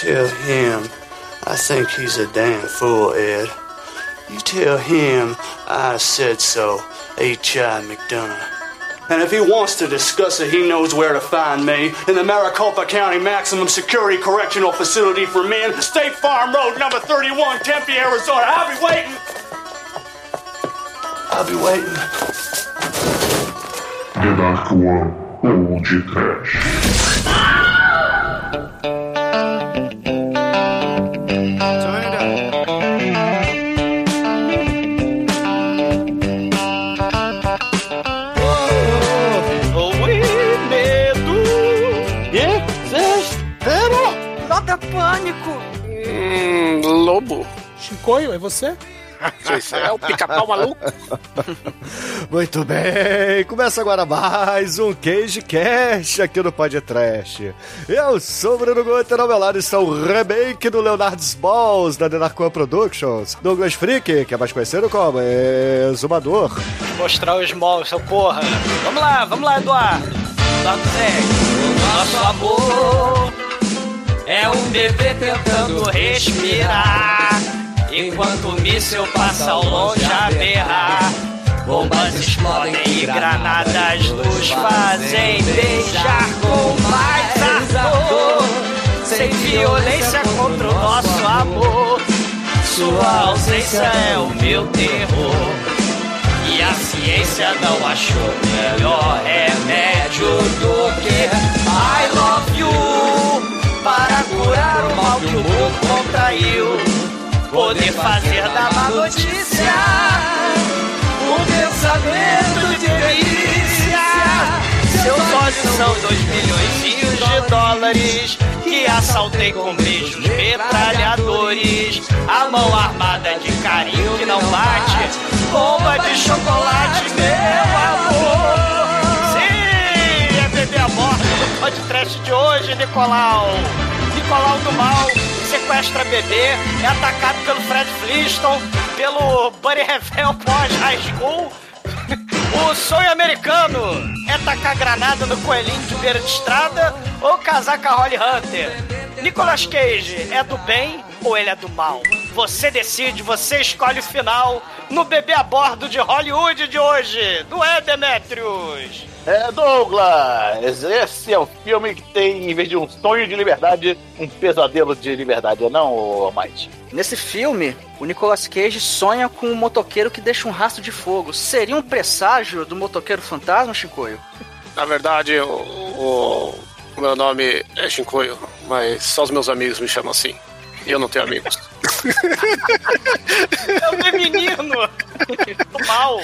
Tell him I think he's a damn fool, Ed. You tell him I said so, H.I. McDonough. And if he wants to discuss it, he knows where to find me in the Maricopa County Maximum Security Correctional Facility for Men, State Farm Road, number 31, Tempe, Arizona. I'll be waiting. I'll be waiting. The Dark One ou de Chicoio, é você? Isso é o pica-pau maluco? Muito bem, começa agora mais um Cage Cast aqui no Podcast. Eu sou o Bruno Guter, ao meu lado está o remake do Leonard's Balls da Denarcoa Productions, Douglas Freak, que é mais conhecido como Exumador. Mostrar os malls, seu porra. Vamos lá, vamos lá, Eduardo. Eduardo Zé. O nosso amor é um bebê tentando respirar. Enquanto o míssel passa ao longe a berrar. Bombas explodem e granadas nos fazem beijar com mais ardor. Sem violência contra o nosso amor. Sua ausência é o meu terror. E a ciência não achou melhor remédio do que I love you para curar o mal que o mundo contraiu. Poder fazer da má notícia um pensamento de delícia. Seus olhos são dois milhões de dólares que assaltei com beijos metralhadores. A mão armada de carinho que não bate, bomba de chocolate, meu amor. Sim, é bebê a bordo do podcast de hoje, Nicolau. Nicolau do Mal sequestra bebê, é atacado pelo Fred Flintstone, pelo Buddy Revel pós-high school. O sonho americano é tacar granada no coelhinho de beira de estrada ou casar com a Holly Hunter. Nicolas Cage é do bem ou ele é do mal? Você decide, você escolhe o final no Bebê a Bordo de Hollywood de hoje, do É Demetrius. É, Douglas, esse é o filme que tem, em vez de um sonho de liberdade, um pesadelo de liberdade, é não, Mike? Nesse filme, o Nicolas Cage sonha com um motoqueiro que deixa um rastro de fogo. Seria um presságio do motoqueiro fantasma, Chicoio? Na verdade, o, o, o meu nome é Shinkoio, mas só os meus amigos me chamam assim. E eu não tenho amigos. É o menino do mal.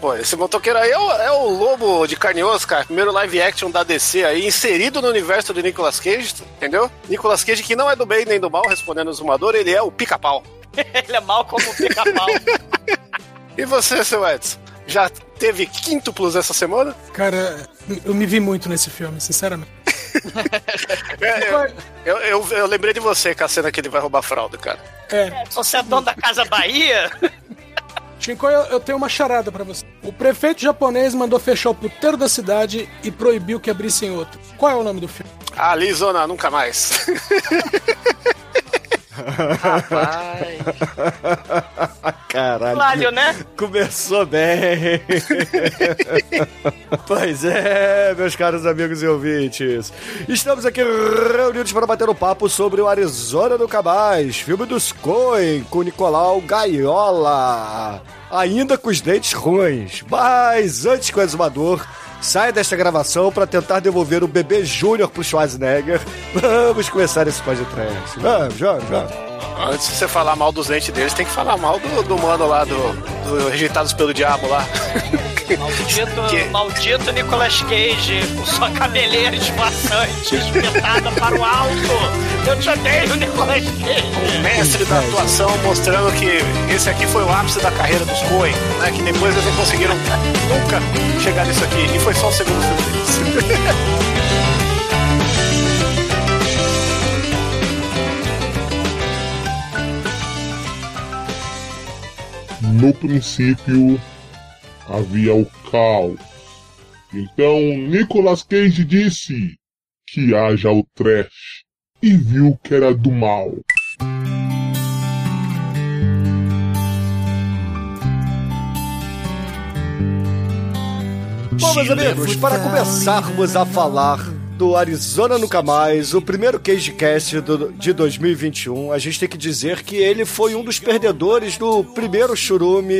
Pô, esse motoqueiro aí é o, é o lobo de carne e osso, cara. Primeiro live action da DC aí, inserido no universo do Nicolas Cage, entendeu? Nicolas Cage, que não é do bem nem do mal, respondendo o Zumador, ele é o pica-pau. Ele é mal como o pica-pau. E você, seu Edson? Já teve quíntuplos essa semana? Cara, eu me vi muito nesse filme, sinceramente. É, eu, eu, eu, eu lembrei de você com a cena que ele vai roubar fralda, cara. É, Você é dono da Casa Bahia? Shinko, eu, eu tenho uma charada pra você. O prefeito japonês mandou fechar o puteiro da cidade e proibiu que abrissem outro. Qual é o nome do filme? Ali, Zona, nunca mais. Rapaz. Caralho. Cláudio, né? Começou bem. pois é, meus caros amigos e ouvintes. Estamos aqui reunidos para bater um papo sobre o Arizona do Cabaz, filme dos Coen, com Nicolau Gaiola. Ainda com os dentes ruins. Mas antes que o exumador saia desta gravação para tentar devolver o bebê Júnior pro Schwarzenegger, vamos começar esse podcast. Vamos, vamos, vamos. Antes de você falar mal dos dentes deles, tem que falar mal do, do mano lá, do, do Rejeitados pelo Diabo lá. Maldito, Que- maldito Nicolas Cage, com sua cabeleira esvoaçante, espetada para o alto. Eu te odeio, Nicolas Cage. Mestre da atuação mostrando que esse aqui foi o ápice da carreira dos Coen, né? Que depois eles não conseguiram nunca chegar nisso aqui. E foi só o segundo filme deles. No princípio havia o caos. Então Nicolas Cage disse que haja o trash. e viu que era do mal. Bom, meus amigos, para começarmos a falar do Arizona Nunca Mais, o primeiro CageCast do, de 2021, a gente tem que dizer que ele foi um dos perdedores do primeiro churume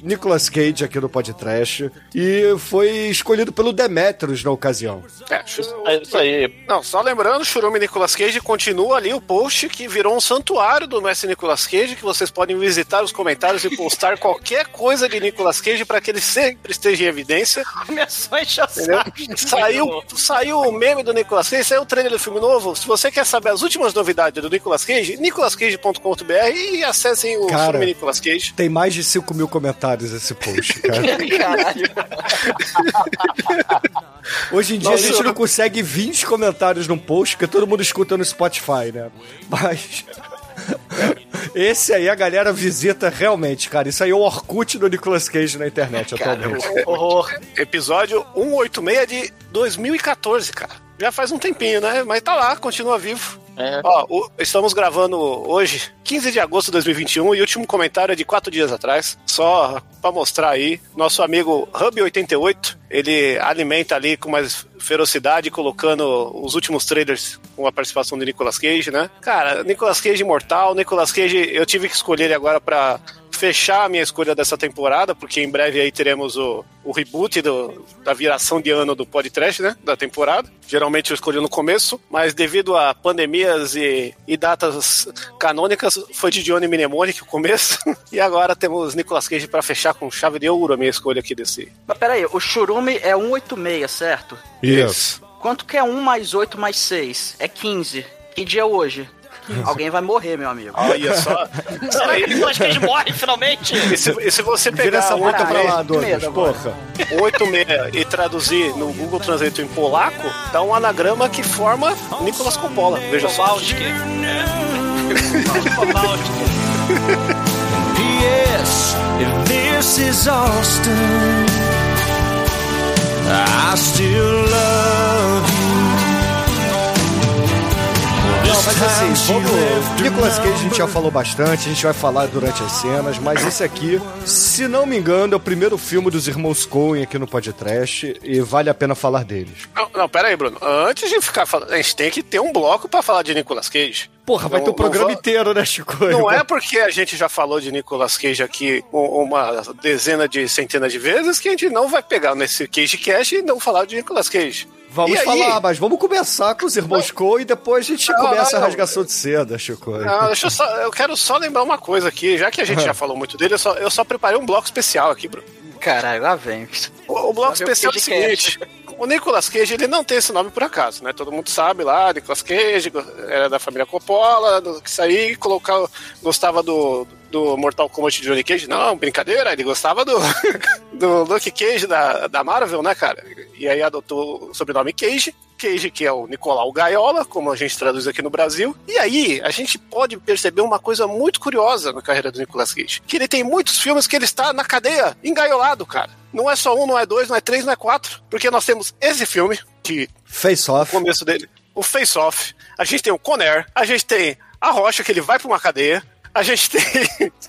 Nicolas Cage aqui no podcast e foi escolhido pelo Demetrius na ocasião. É, É isso aí. Não, só lembrando, Churume Nicolas Cage continua ali o post que virou um santuário do Mestre Nicolas Cage, que vocês podem visitar os comentários e postar qualquer coisa de Nicolas Cage para que ele sempre esteja em evidência. Começou a encher. Saiu, saiu o meme do Nicolas Cage, saiu o trailer do filme novo. Se você quer saber as últimas novidades do Nicolas Cage, nicolascage.com.br e acessem o Cara. filme Nicolas Cage. Tem mais de 5 mil comentários esse post, cara. Caralho. Hoje em dia a gente não consegue 20 comentários num post, porque todo mundo escuta no Spotify, né? Mas. Esse aí a galera visita realmente, cara. Isso aí é o Orkut do Nicolas Cage na internet atualmente. Horror. Episódio 186 de 2014, cara. Já faz um tempinho, né? Mas tá lá, continua vivo. É. Ó, o- estamos gravando hoje, 15 de agosto de 2021, e o último comentário é de quatro dias atrás. Só pra mostrar aí, nosso amigo Hub88, ele alimenta ali com mais ferocidade, colocando os últimos trailers com a participação de Nicolas Cage, né? Cara, Nicolas Cage imortal, Nicolas Cage, eu tive que escolher ele agora pra fechar a minha escolha dessa temporada, porque em breve aí teremos o, o reboot do- da viração de ano do podcast, né? Da temporada. Geralmente eu escolhi no começo, mas devido a pandemias e, e datas canônicas, foi de Johnny Mnemonic o começo. e agora temos Nicolas Cage pra fechar com chave de ouro a minha escolha aqui desse. Mas peraí, o churume é 186, certo? Isso. Quanto que é 1 mais 8 mais 6? É 15. Que dia é hoje? Alguém vai morrer, meu amigo. Olha só. Será que o Nicolas Cage morre finalmente? E se, e se você Vira pegar essa boca pra lá, Douglas, porra. 86 e traduzir no Google Translate em polaco, dá um anagrama que forma Nicolas Coppola. Veja só. Kowalski. P.S. If this is Austin, I still love mas assim, vamos. Nicolas Cage a gente já falou bastante, a gente vai falar durante as cenas, mas esse aqui, se não me engano, é o primeiro filme dos irmãos Coen aqui no podcast e vale a pena falar deles. Não, não, pera aí, Bruno. Antes de ficar falando, a gente tem que ter um bloco pra falar de Nicolas Cage. Porra, vai Não- ter o programa va- inteiro, né, Chico? Não é porque a gente já falou de Nicolas Cage aqui um- uma dezena de centenas de vezes que a gente não vai pegar nesse Cage Cash e não falar de Nicolas Cage. Vamos E aí? falar, mas vamos começar com os irmãos Coen e depois a gente Não, começa a não. rasgação de seda, Chico. Não, deixa eu só. Eu quero só lembrar uma coisa aqui, já que a gente já falou muito dele, eu só, eu só preparei um bloco especial aqui, Bruno. Caralho, lá vem. O, o bloco especial é o Cage seguinte: o Nicolas Cage ele não tem esse nome por acaso, né? Todo mundo sabe lá, Nicolas Cage era da família Coppola, que saía e colocar, gostava do, do Mortal Kombat de Johnny Cage. Não, brincadeira, ele gostava do, do Luke Cage da, da Marvel, né, cara? E aí adotou o sobrenome Cage. Cage, que é o Nicolau Gaiola, como a gente traduz aqui no Brasil. E aí, a gente pode perceber uma coisa muito curiosa na carreira do Nicolas Cage. Que ele tem muitos filmes que ele está na cadeia, engaiolado, cara. Não é só um, não é dois, não é três, não é quatro. Porque nós temos esse filme, que Face o Off. começo dele, o Face Off. A gente tem o Conair, a gente tem a Rocha, que ele vai pra uma cadeia. A gente tem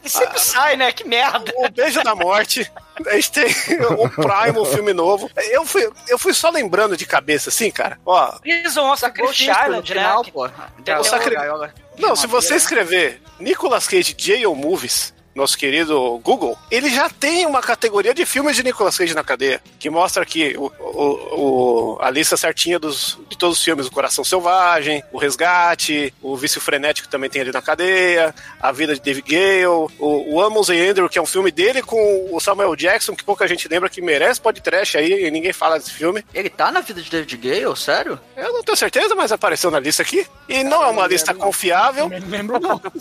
E sempre sai, né? Que merda. o Beijo da Morte. A gente tem o Prime, o filme novo. Eu fui, eu fui só lembrando de cabeça, assim, cara. Ó, Prison of Ghost Island, né? final, pô. O. Não, se você escrever Nicolas Cage Jail Movies, nosso querido Google, ele já tem uma categoria de filmes de Nicolas Cage na cadeia, que mostra aqui o, o- o- a lista certinha dos, de todos os filmes, o Coração Selvagem, o Resgate, o Vício Frenético também tem ali na cadeia, A Vida de David Gale, o, o Amos e Andrew, que é um filme dele com o Samuel Jackson, que pouca gente lembra que merece podcast aí, e ninguém fala desse filme. Ele tá na vida de David Gale, sério? Eu não tenho certeza, mas apareceu na lista aqui. E não é uma lista confiável. Não lembro não.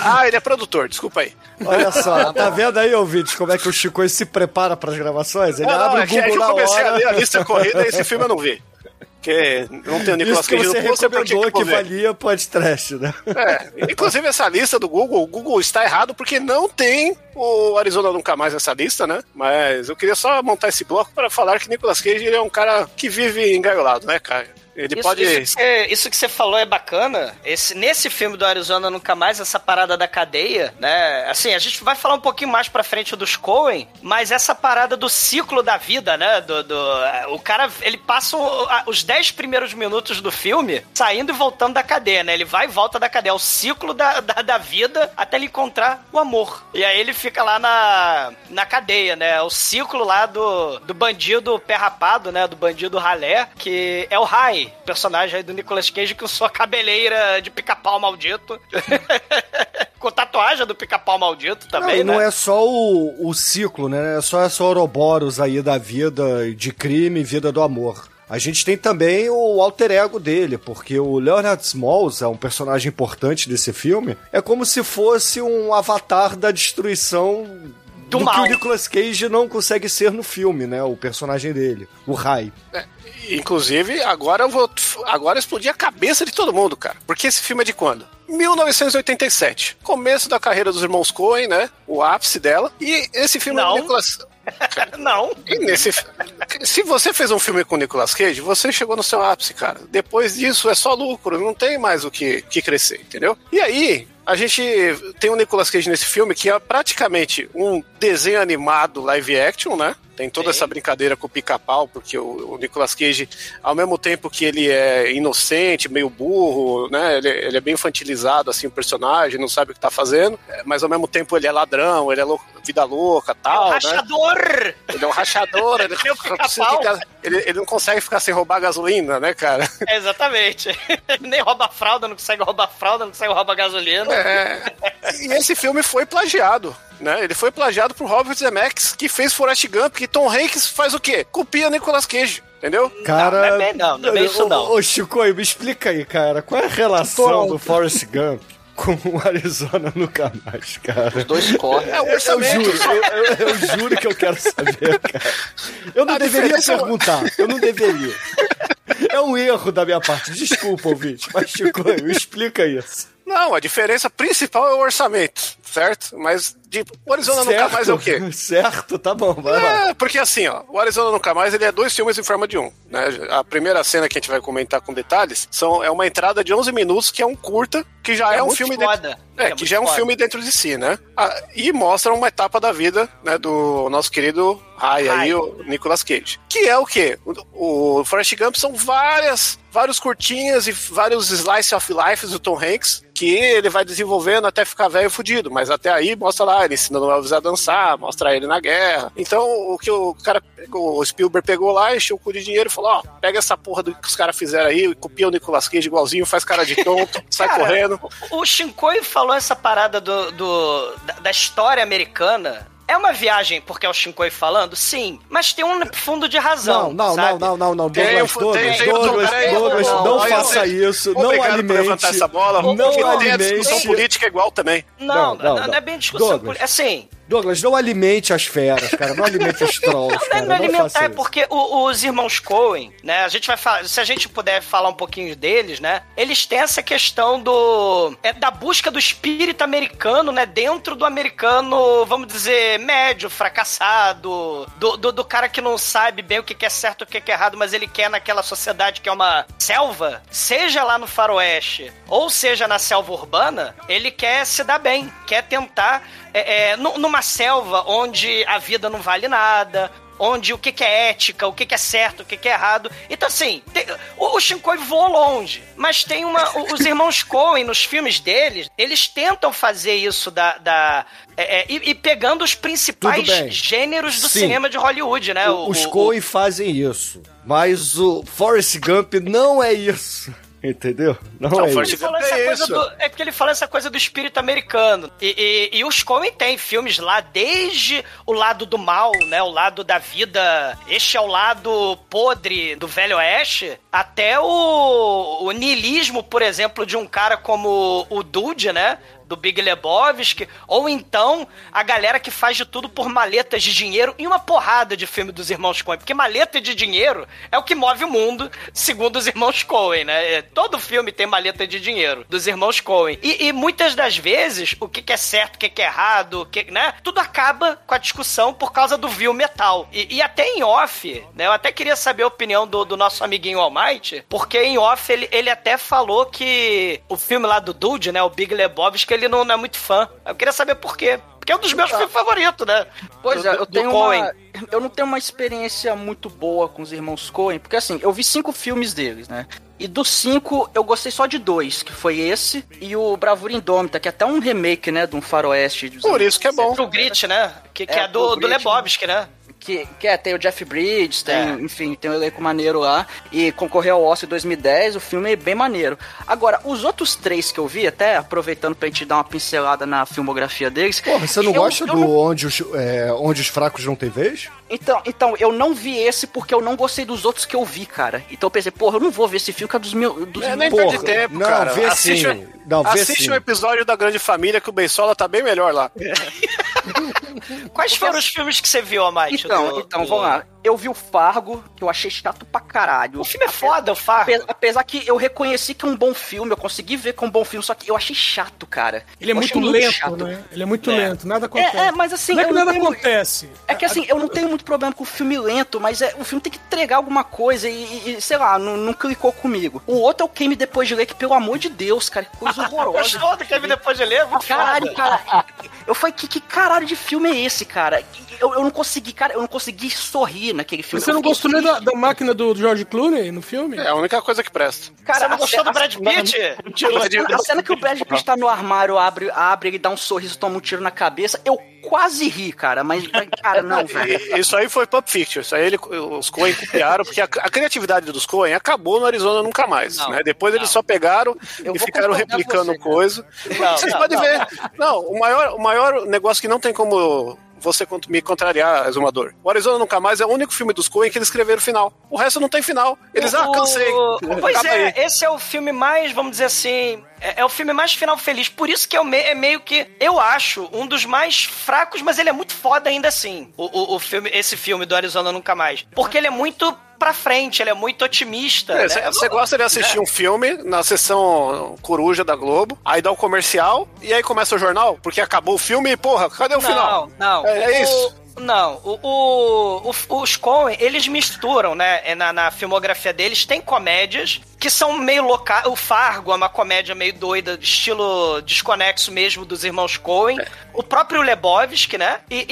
Ah, ele é produtor, desculpa aí. Olha só, tá vendo aí, ouvintes, como é que o Chico se prepara pras gravações? Ele Não, não, abre é o que, é que Google eu comecei a ler a hora. lista corrida e esse filme eu não vi. Porque não tem o Nicolas Cage você no pôster, por que, que que valia podcast, né? É, inclusive essa lista do Google, o Google está errado porque não tem o Arizona Nunca Mais nessa lista, né? Mas eu queria só montar esse bloco para falar que Nicolas Cage é um cara que vive engaiolado, né, cara? Ele Isso, pode. isso, que, você- isso que você falou é bacana. Esse, nesse filme do Arizona Nunca Mais, essa parada da cadeia, né? Assim, a gente vai falar um pouquinho mais pra frente dos Coen, mas essa parada do ciclo da vida, né? Do, do- o cara, ele passa os 10 primeiros minutos do filme saindo e voltando da cadeia, né? Ele vai e volta da cadeia. É o ciclo da, da, da vida até ele encontrar o amor. E aí ele fica lá na, na cadeia, né? É O ciclo lá do, do bandido pé rapado, né? Do bandido ralé, que é o Rai, personagem aí do Nicolas Cage com sua cabeleira de pica-pau maldito. com tatuagem do pica-pau maldito Não, também, e não né? é só o, o ciclo, né? É só essa Ouroboros aí da vida de crime e vida do amor. A gente tem também o alter ego dele, porque o Leonard Smalls é um personagem importante desse filme. É como se fosse um avatar da destruição Do que mal. o Nicolas Cage não consegue ser no filme, né? O personagem dele, o Rai. Inclusive, agora eu vou. Agora explodir a cabeça de todo mundo, cara. Porque esse filme é de quando? 1987. Começo da carreira dos irmãos Coen, né? O ápice dela. E esse filme é Não. do Nicolas. Não. E nesse, se você fez um filme com o Nicolas Cage, você chegou no seu ápice, cara. Depois disso é só lucro, não tem mais o que, que crescer, entendeu? E aí, a gente tem o Nicolas Cage nesse filme que é praticamente um desenho animado live action, né? Tem toda essa brincadeira com o pica-pau, porque o, o Nicolas Cage, ao mesmo tempo que ele é inocente, meio burro, né? Ele, ele é bem infantilizado, assim, o personagem, não sabe o que tá fazendo, é, mas ao mesmo tempo ele é ladrão, ele é lou- vida louca tal, né? Rachador! Ele é um rachador, ele, Meu pica-pau. fica- ele, ele não consegue ficar sem roubar gasolina, né, cara? Exatamente. Nem rouba fralda, não consegue roubar fralda, não consegue roubar gasolina. É. E esse filme foi plagiado. Né? Ele foi plagiado por Robert Zemeckis, que fez Forrest Gump, que Tom Hanks faz o quê? Copia Nicolas Cage, entendeu? Cara. não é bem- não, não é bem isso Ô, não. Ô, Chico, me explica aí, cara. Qual é a relação do Forrest Gump com o Arizona Nunca Mais, cara? Dois correm. É o Eu orçamento. juro, eu, eu- eu juro que eu quero saber, cara. Eu não A deveria diferença- perguntar, eu não deveria. É um erro da minha parte, desculpa, ouvinte, mas Chico, me explica isso. Não, a diferença principal é o orçamento, certo? Mas de, o Arizona Nunca Mais é o quê? Certo, tá bom, vai lá. É, porque assim, ó, o Arizona Nunca Mais ele é dois filmes em forma de um. Né? A primeira cena que a gente vai comentar com detalhes são, é uma entrada de 11 minutos, que é um curta, que já é, É um filme foda. dentro, é, É que já é um foda. filme dentro de si, né? Ah, e mostra uma etapa da vida né, do nosso querido Rai, aí, o Nicolas Cage. Que é o quê? O, o Forrest Gump são várias, vários curtinhas e vários slice of life do Tom Hanks que ele vai desenvolvendo até ficar velho e fudido, mas até aí mostra lá ele ensinando o Elvis a dançar, mostra ele na guerra. Então, o que o cara pegou, o Spielberg pegou lá, encheu o cu de dinheiro e falou: Ó, pega essa porra do que os caras fizeram aí, copia o Nicolas Cage igualzinho, faz cara de tonto, sai Cara, correndo. O Shinkoi falou essa parada do, do- da, da história americana. É uma viagem porque é o Shinkoi falando? Sim. Mas tem um fundo de razão. Não, não, sabe? não, não, não, não, Tem, Douglas, tem, Douglas, tem, Douglas, peraí, Douglas, não, não faça isso, não alimente, levantar essa bola. não tem a alimente, discussão política igual também. Não, Não, não, não, não, é bem discussão política. Assim, Douglas, não alimente as feras, cara, não alimente os trolls, Não, cara, não é não alimentar, faça é isso. porque o- os irmãos Coen, né? A gente vai falar, se a gente puder falar um pouquinho deles, né? Eles têm essa questão do é, da busca do espírito americano, né? Dentro do americano, vamos dizer, médio, fracassado, do, do, do cara que não sabe bem o que é certo e o que é errado, mas ele quer naquela sociedade que é uma selva, seja lá no faroeste ou seja na selva urbana, ele quer se dar bem, quer tentar é, é, nu- numa selva onde a vida não vale nada, onde o que, que é ética, o que, que é certo, o que, que é errado. Então, assim, tem- o, o Shinkoi voou longe, mas tem uma. o- Os irmãos Coen, nos filmes deles, eles tentam fazer isso da. da é, é, e, e pegando os principais gêneros do Sim. cinema de Hollywood, né? O- Os Coen fazem isso, mas o Forrest Gump não é isso, entendeu? Não, Não, é Forrest isso. É essa coisa isso. do- é porque ele falou essa coisa do espírito americano. E, e- e os Coen têm filmes lá desde o lado do mal, né? O lado da vida. Este é o lado podre do Velho Oeste. Até o, o niilismo, por exemplo, de um cara como o Dude, né? Do Big Lebowski, ou então a galera que faz de tudo por maletas de dinheiro e uma porrada de filme dos irmãos Coen, porque maleta de dinheiro é o que move o mundo, segundo os irmãos Coen, né? É, Todo filme tem maleta de dinheiro dos irmãos Coen. E, e muitas das vezes, o que, que é certo, o que, que é errado, o que, né? Tudo acaba com a discussão por causa do vil metal. E, e até em off, né? Eu até queria saber a opinião do, do nosso amiguinho Almighty, porque em off ele, ele até falou que o filme lá do Dude, né? O Big Lebowski, ele não, não é muito fã. Eu queria saber por quê. Porque é um dos meus filmes favoritos, né? Pois Do- é, do- eu do tenho Coen. uma. Eu não tenho uma experiência muito boa com os irmãos Coen, porque assim, eu vi cinco filmes deles, né? E dos cinco, eu gostei só de dois, que foi esse e o Bravura Indômita, que é até um remake, né, de um faroeste. dos Por isso que é bom. Pro Grit, né? Que, que É, é, do, do Lebowski, né? Que, que é, tem o Jeff Bridges, tem, É. enfim, tem um elenco maneiro lá, e concorreu ao Oscar em 2010, o filme é bem maneiro. Agora, os outros três que eu vi, até aproveitando pra gente dar uma pincelada na filmografia deles... Porra, você não eu- gosta eu do não- onde, os, é, onde os fracos não têm vez? Então, então, eu não vi esse porque eu não gostei dos outros que eu vi, cara. Então eu pensei, porra, eu não vou ver esse filme que é dos meus... Dos É, nem perde tempo, não, cara. vê assiste sim. Não, vê assiste sim. um episódio da Grande Família que o Beisola tá bem melhor lá. Quais foram os filmes que você viu, Almighty? Então, do- então, do- vamos lá. Eu vi o Fargo, que eu achei chato pra caralho. O filme é foda, o Fargo. Ape- Apesar que eu reconheci que é um bom filme, eu consegui ver que é um bom filme, só que eu achei chato, cara. Ele é Eu muito achei lento, chato. né? Ele é muito É. lento, nada acontece. É, é, mas assim, não é que eu nada tenho- acontece. É que assim, eu não tenho muito problema com o filme lento, mas é, o filme tem que entregar alguma coisa e, e- sei lá, não, não clicou comigo. O outro é o Queime Depois de Ler, que pelo amor de Deus, cara, que coisa horrorosa. Gostou do que depois de ler? Muito Caralho, foda. cara. Eu falei, que, que caralho de filme é esse, cara? Eu, eu não consegui, cara, eu não consegui sorrir naquele filme. Você não gostou nem da, da máquina do George Clooney no filme? É a única coisa que presta. Cara, Você não gostou do Brad Pitt? A cena, a cena que o Brad Pitt tá no armário, abre, abre, ele dá um sorriso, toma um tiro na cabeça, eu quase ri, cara, mas, cara, não, velho. Isso aí foi Pulp Fiction. Isso aí ele- os Coen copiaram, porque a, a criatividade dos Coen acabou no Arizona nunca mais. Não, né? Depois eles não. só pegaram Eu e ficaram replicando você, coisa. Não, Vocês não, podem não, ver. Não, o, maior, o maior negócio que não tem como você me contrariar, Exumador. O Arizona Nunca Mais é o único filme dos Coen que eles escreveram final. O resto não tem final. Eles, ah, O- cansei. Pois é, aí. esse é o filme mais, vamos dizer assim, é, é o filme mais final feliz. Por isso que é, o me- é meio que, eu acho, um dos mais fracos, mas ele é muito foda ainda assim. O, o, o filme, esse filme do Arizona Nunca Mais. Porque ele é muito pra frente, ele é muito otimista. né? Você gosta de assistir um filme na sessão coruja da Globo, aí dá o comercial e aí começa o jornal, porque acabou o filme e, porra, cadê o final? Não, não. É, é O- isso. Não, o, o- o- os Coen, eles misturam, né? é Na, na filmografia deles, tem comédias que são meio locais. O Fargo é uma comédia meio doida, estilo desconexo mesmo dos irmãos Coen. O próprio Lebowski, né? E,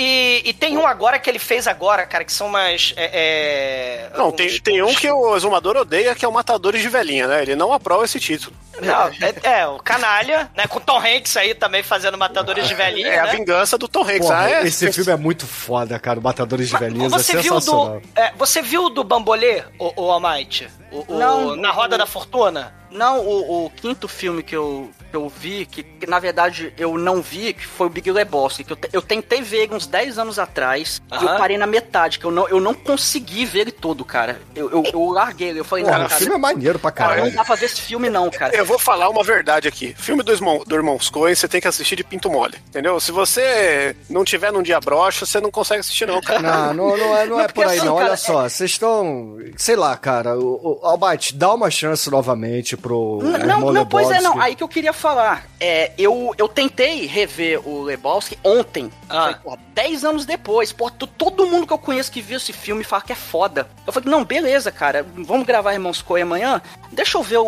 e- e tem um agora que ele fez agora, cara, que são umas. é, é, Não, uns- tem, tem um que o Exumador odeia, que é o Matadores de Velhinha, né? Ele não aprova esse título. Não, é, é, o Canalha, né? Com Tom Hanks aí também fazendo Matadores de Velhinha, É a né? vingança do Tom Hanks. Porra, ah, é? esse filme é muito foda, cara. O Matadores de Velhinhas é Você viu sensacional. do. é, você viu do Bambolê, o, o Almighty? O, o- Não, na Roda da Fortuna? Não, o, o quinto filme que eu, que eu vi, que, que, na verdade eu não vi, que foi o Big Lebowski, que eu, te- eu tentei ver ele uns 10 anos atrás, e eu parei na metade, que eu não, eu não consegui ver ele todo, cara. Eu, eu, eu larguei ele, eu falei, Porra, não, o cara, filme é maneiro pra cara, não caralho. dá pra ver esse filme não, cara. Eu vou falar uma verdade aqui. Filme do, irmão, do Irmãos Coen, você tem que assistir de pinto mole, entendeu? Se você não tiver num dia broxa, você não consegue assistir não, cara. Não, não, não é, não é por aí, assim, não. cara, Olha só, vocês estão. Sei lá, cara. O, o Albite, dá uma chance novamente pro. N- Não, não, pois é, não. Aí que eu queria falar. É, eu, eu tentei rever o Lebowski ontem. Ah. Falei, porra, 10 anos depois. Pô, to- todo mundo que eu conheço que viu esse filme fala que é foda. Eu falei, não, beleza, cara. Vamos gravar Irmãos Coen amanhã? Deixa eu ver o,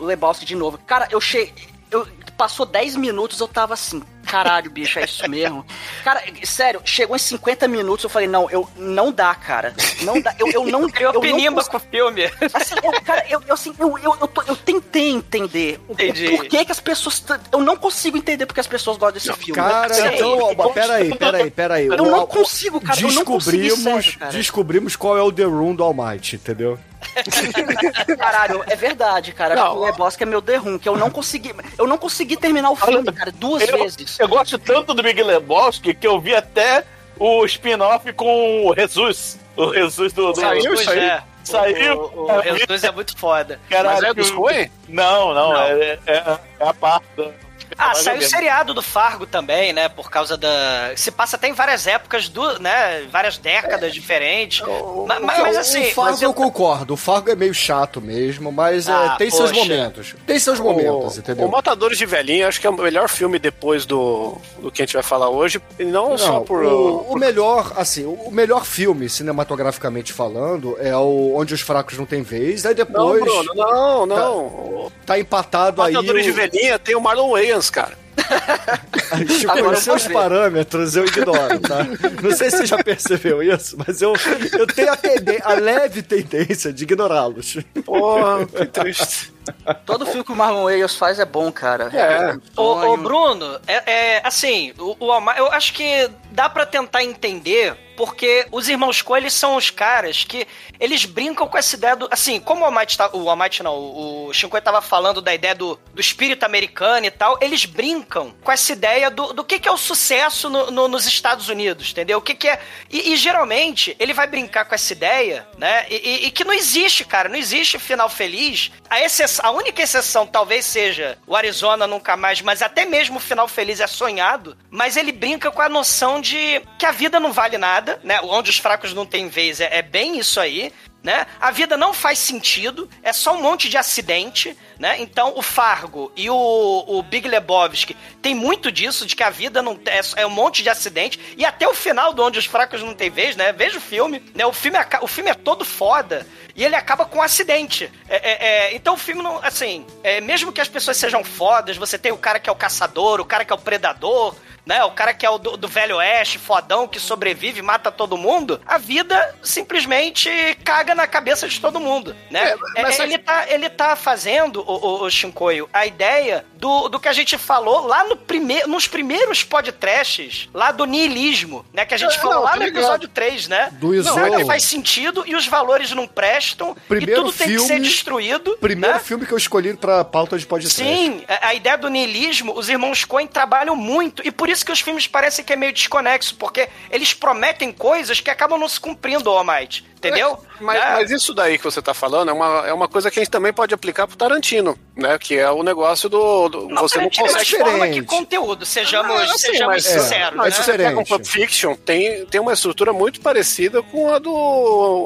o Lebowski de novo. Cara, eu cheguei. Eu, passou 10 minutos, eu tava assim, caralho, bicho, é isso mesmo. Cara, sério, chegou em 50 minutos, eu falei, não, eu não dá, cara. Não dá, eu, eu não. Eu, não pinimba cons- com o filme. Assim, eu, cara, eu, eu, assim, eu, eu, eu, tô- eu tentei entender o, o Entendi. porquê que as pessoas. t- Eu não consigo entender porque as pessoas gostam desse filme. Cara, Sério. então, Alba, peraí, peraí, peraí. Eu O- não consigo, cara, eu não consegui, Descobrimos, sério, cara. descobrimos qual é o The Room do Almighty, entendeu? Caralho, é verdade, cara. Não. O Lebowski é meu derrum, que eu não consegui. Eu não consegui terminar o filme, cara, duas Eu, vezes. eu gosto tanto do Big Lebowski que eu vi até o spin-off com o Jesus. O Jesus do. do Saiu aí? é. Saiu? O, o, o Jesus é muito foda. Caralho, Mas é dos Coen? Não, não, Não. É, é- é a parte. Ah, saiu o seriado do Fargo também, né? Por causa da. Se passa até em várias épocas, do, né? Várias décadas diferentes. Ma- ma- mas, assim. o Fargo mas eu concordo. O Fargo é meio chato mesmo, mas é, Ah, tem seus poxa. momentos. Tem seus momentos, O, entendeu? o Matadores de Velhinha, acho que é o melhor filme depois do, do que a gente vai falar hoje. E não, só Não, por. o, o melhor, assim, o o melhor filme, cinematograficamente falando, é o Onde os Fracos Não Têm Vez. Aí Não, depois Bruno, não, não. tá empatado aí. Matadores de o- Velhinha tem o Marlon Wayans, cara. Chico, Agora os seus parâmetros eu ignoro, tá? Não sei se você já percebeu isso, mas eu, eu tenho a, tende- a leve tendência de ignorá-los. Porra, que triste. Todo filme que o Marlon Wayans faz é bom, cara. É. Ô, ô. Bruno, é, é, assim, o, o eu acho que dá pra tentar entender porque os irmãos Coen, eles são os caras que eles brincam com essa ideia do. Assim, como o Almighty, tá, o Almighty não, o, Shinkoio tava falando da ideia do, do espírito americano e tal, eles brincam com essa ideia do, do que, que é o sucesso no- no- nos Estados Unidos, entendeu? O que, que é. E, e, geralmente ele vai brincar com essa ideia, né? E, e- e que não existe, cara, não existe final feliz. A, exceção, a única exceção talvez seja o Arizona nunca mais, mas até mesmo o final feliz é sonhado. Mas ele brinca com a noção de que a vida não vale nada, né? Onde os fracos não têm vez é, é bem isso aí. Né? A vida não faz sentido, é só um monte de acidente, né? Então o Fargo e o, o Big Lebowski tem muito disso, de que a vida não é, é um monte de acidente, e até o final do Onde os Fracos Não Têm Vez, né? Veja o filme, né? O filme, o filme é todo foda, e ele acaba com um acidente. É, é, é, então o filme não, assim, é, mesmo que as pessoas sejam fodas, você tem o cara que é o caçador, o cara que é o predador, né? O cara que é o do, do velho oeste, fodão, que sobrevive, mata todo mundo. A vida simplesmente caga na cabeça de todo mundo, né? É, mas É, ele, tá, ele tá fazendo, o, o, o Shinkoio, a ideia do, do que a gente falou lá no primeiro, nos primeiros podcasts, lá do niilismo, né? Que a gente É, falou não, lá no episódio 3, né? Do Não, nada faz sentido e os valores não prestam Primeiro e tudo tem que filme- ser destruído. Primeiro né? filme que eu escolhi pra pauta de podcast. Sim, a, ideia do niilismo, os irmãos Coen trabalham muito, e por isso que os filmes parecem que é meio desconexo, porque eles prometem coisas que acabam não se cumprindo, Almighty. Entendeu? Mas, Né? mas isso daí que você tá falando é uma, é uma coisa que a gente também pode aplicar pro Tarantino, né? Que é o negócio do. Do- Não, você não é consegue. forma que diferente. conteúdo, sejamos, Ah, assim, sejamos mas- sinceros, Mas né? se você pega um Diferente. Pulp Fiction, tem, tem uma estrutura muito parecida com a do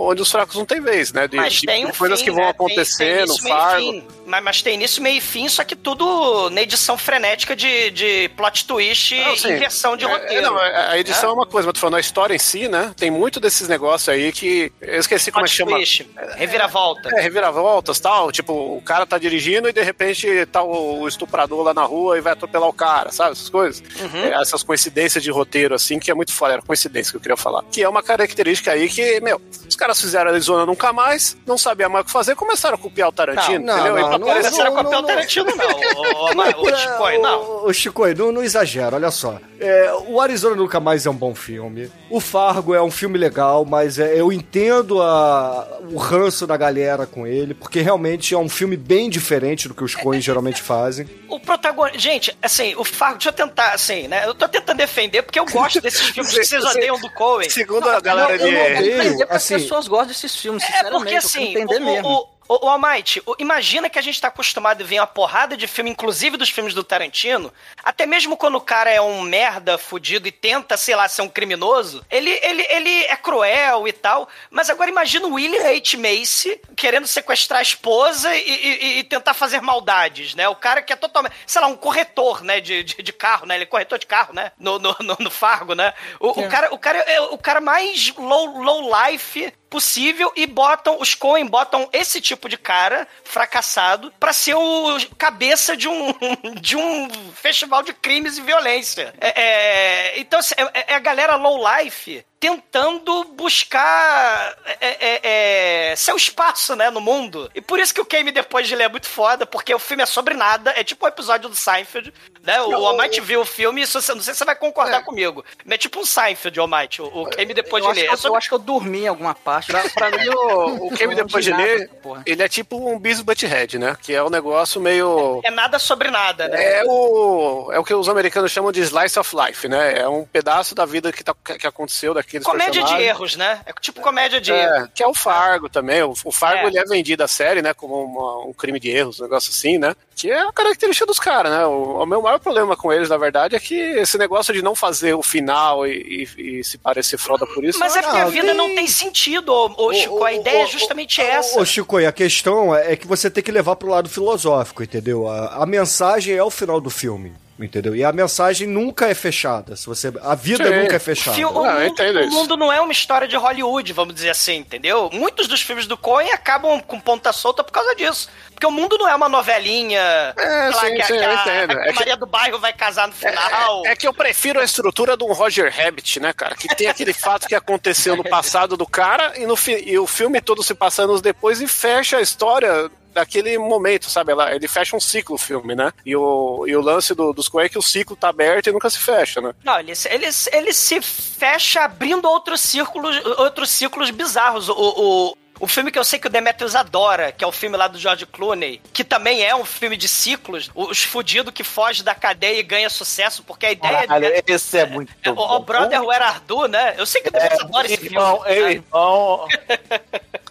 Onde os Fracos Não Têm Vez, né? De, Mas tem um coisas fim, que vão né? Tem- acontecer tem no Fargo. Mas, mas tem início, meio e fim, só que tudo na edição frenética de, de plot twist Não, e inversão de É, roteiro. é, não, a a edição é. uma coisa, mas tô falando a história em si, né? Tem muito desses negócios aí que. Eu esqueci como é que Plot chama. twist, reviravolta. É, reviravoltas tal. Tipo, o cara tá dirigindo e de repente tá o, o estuprador lá na rua e vai atropelar o cara, sabe? Essas coisas. Uhum. É, essas coincidências de roteiro, assim, que é muito foda. Era coincidência que eu queria falar. Que é uma característica aí que, meu, os caras fizeram Arizona nunca mais, não sabiam mais o que fazer, começaram a copiar o Tarantino, Não, entendeu? não, E pra não, não, copiar o não. Tarantino, não. O, o, o, Chicoio, não. O Chico, não, não exagera, olha só. É, o Arizona Nunca Mais é um bom filme. O Fargo é um filme legal, mas é, eu entendo a- o ranço da galera com ele, porque realmente é um filme bem diferente do que os Coen geralmente fazem. O protagonista. Gente, assim, o Fargo, deixa eu tentar, assim, né? Eu tô tentando defender porque eu gosto desses filmes que vocês Você- odeiam do Coen. Segundo a galera eu não de. vou odeio, entender porque assim- as pessoas gostam desses filmes, É sinceramente. porque eu assim, quero entender o, mesmo. o, o, o Almighty, imagina que a gente tá acostumado a ver uma porrada de filme, inclusive dos filmes do Tarantino, até mesmo quando o cara é um merda fudido e tenta, sei lá, ser um criminoso, ele, ele, ele é cruel e tal, mas agora imagina o William H. Macy querendo sequestrar a esposa e, e- e tentar fazer maldades, né? O cara que é totalmente, sei lá, um corretor, né, de, de, de carro, né? Ele é corretor de carro, né? No, no, no, no Fargo, né? O, o cara, o cara é o cara mais low, low life possível e botam, os Coen botam esse tipo de cara fracassado pra ser o cabeça de um, de um festival de crimes e violência. É, é, então, assim, é, é a galera low life tentando buscar é, é, é, seu espaço, né, no mundo. E por isso que o Game Depois de Ler é muito foda, porque o filme é sobre nada, é tipo um episódio do Seinfeld, né? O Almighty viu o filme, e não sei se você vai concordar comigo, mas é tipo um Seinfeld, Almighty, o, o Game Depois eu, de Ler. que É eu, sobre- eu acho que eu dormi em alguma parte. Pra, pra mim, o, o Não Depois de de Ler, porra. ele é tipo um Beavis Butthead, né? Que é um negócio meio... É nada sobre nada, né? É o, é o que os americanos chamam de slice of life, né? É um pedaço da vida que, tá, que aconteceu, da, aqueles Comédia de erros, né? É tipo comédia de erros. É, que é o Fargo também. O, o Fargo É. ele é vendido a série, né? Como uma- um crime de erros, um negócio assim, né? Que é a característica dos caras, né? O, o meu maior problema com eles, na verdade, é que esse negócio de não fazer o final e, e- e se parecer frauda por isso. Mas é porque a vida tem- não tem sentido, ô, ô, Chico. a ideia é justamente essa. Ô, Chico, e a questão é que você tem que levar pro lado filosófico, entendeu? A, a mensagem é o final do filme, entendeu? E a mensagem nunca é fechada. Se você, a vida Sim. nunca é fechada. Fio- o, Não, eu mundo, o mundo não é uma história de Hollywood, vamos dizer assim, entendeu? Muitos dos filmes do Coen acabam com ponta solta por causa disso. Porque o mundo não é uma novelinha. É, lá, sim, que, a- sim, que a, entendo. a É que- Maria do Bairro vai casar no final. É, é que eu prefiro a estrutura de um Roger Rabbit, né, cara? Que tem aquele fato que aconteceu no passado do cara e, no fi- e o filme todo se passa anos depois e fecha a história daquele momento, sabe? Ela- Ele fecha um ciclo o filme, né? E o, e o lance do, dos Coen é que o ciclo tá aberto e nunca se fecha, né? Não, ele, se- ele, ele se fecha abrindo outros círculos, outros ciclos bizarros. O, o, o filme que eu sei que o Demetrius adora, que é o filme lá do George Clooney, que também é um filme de ciclos, os fudidos que fogem da cadeia e ganha sucesso, porque a ideia Caralho, é. esse é muito é, o, bom. o Brother Where Are You, né? Eu sei que o Demetrius adora esse filme. irmão, eu, né? irmão.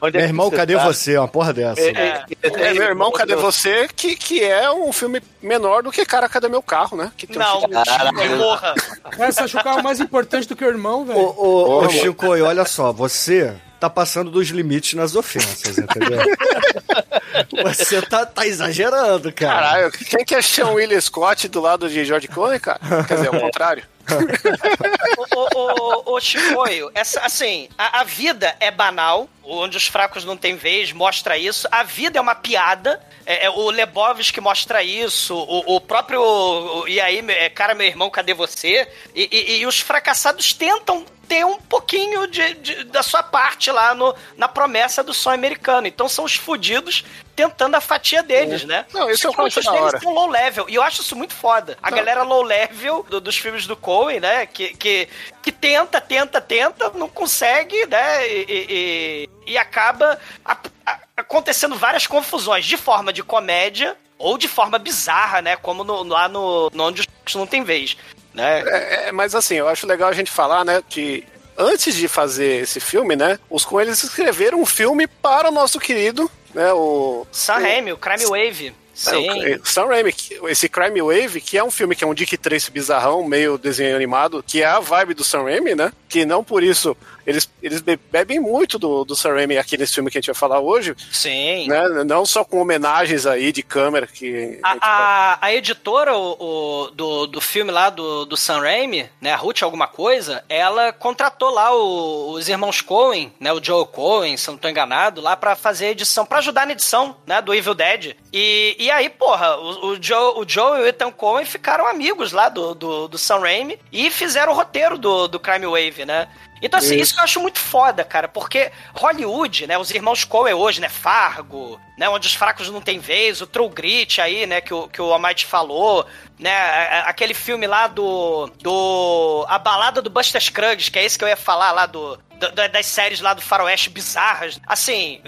Onde é Meu que irmão, você cadê tá? você? Uma porra dessa. É, É, meu irmão, cadê você? Que, que é um filme menor do que Cara, cadê meu carro, né? Que tem um Não, filme- Chico, morra. Essa acho é o mais importante do que o irmão, Ô, velho. ô, ô, Chico, e olha só, você tá passando dos limites nas ofensas, entendeu? você tá, tá exagerando, cara. Caralho, quem que é Sean William Scott do lado de George Clooney, cara? Quer dizer, ao contrário. Ô, ô, ô, ô, Chicoio, essa, assim, a, a vida é banal, onde os fracos não têm vez, mostra isso. A vida é uma piada. É, é o Lebowski mostra isso, o, o próprio. o- e aí, é, cara, meu irmão, cadê você? E, e- e os fracassados tentam ter um pouquinho de, de- da sua parte lá no, na promessa do sonho americano. Então são os fudidos tentando a fatia deles, né? Não, isso eu que muitos acho da deles hora. são low level. E eu acho isso muito foda. A galera low level do- dos filmes do Coen, né? Que, que, que tenta, tenta, tenta, não consegue, né? E, e- e- e acaba a- a- acontecendo várias confusões de forma de comédia ou de forma bizarra, né? Como no- lá no, no Onde os não tem vez. Né? É, é, mas assim, eu acho legal a gente falar, né, que antes de fazer esse filme, né, os Coen escreveram um filme para o nosso querido, né, o... Sam Raimi, o Crime Wave. Sim. É, o Sam Raimi, esse Crime Wave, que é um filme que é um Dick Tracy bizarrão, meio desenho animado, que é a vibe do Sam Raimi, né? Que não por isso eles, eles be- bebem muito do, do Sam Raimi aqui nesse filme que a gente vai falar hoje, Sim. né? Não só com homenagens aí de câmera que... a A, a, a editora o, o- do, do filme lá do, do Sam Raimi, né, a Ruth alguma coisa, ela contratou lá o- os irmãos Coen, né, o Joe Coen, se eu não tô enganado, lá pra fazer a edição, pra ajudar na edição, né, do Evil Dead. E, e aí, porra, o, o Joe, o Joe e o Ethan Coen ficaram amigos lá do, do, do Sam Raimi e fizeram o roteiro do, do Crime Wave, né. Então, assim, isso. que eu acho muito foda, cara, porque Hollywood, né, os irmãos Coen hoje, né, Fargo, né, onde os fracos não têm vez, o True Grit aí, né, que o, que o Almighty falou, né, a- a- aquele filme lá do, do, a balada do Buster Scruggs, que é esse que eu ia falar lá do, do- da- das séries lá do faroeste bizarras, assim,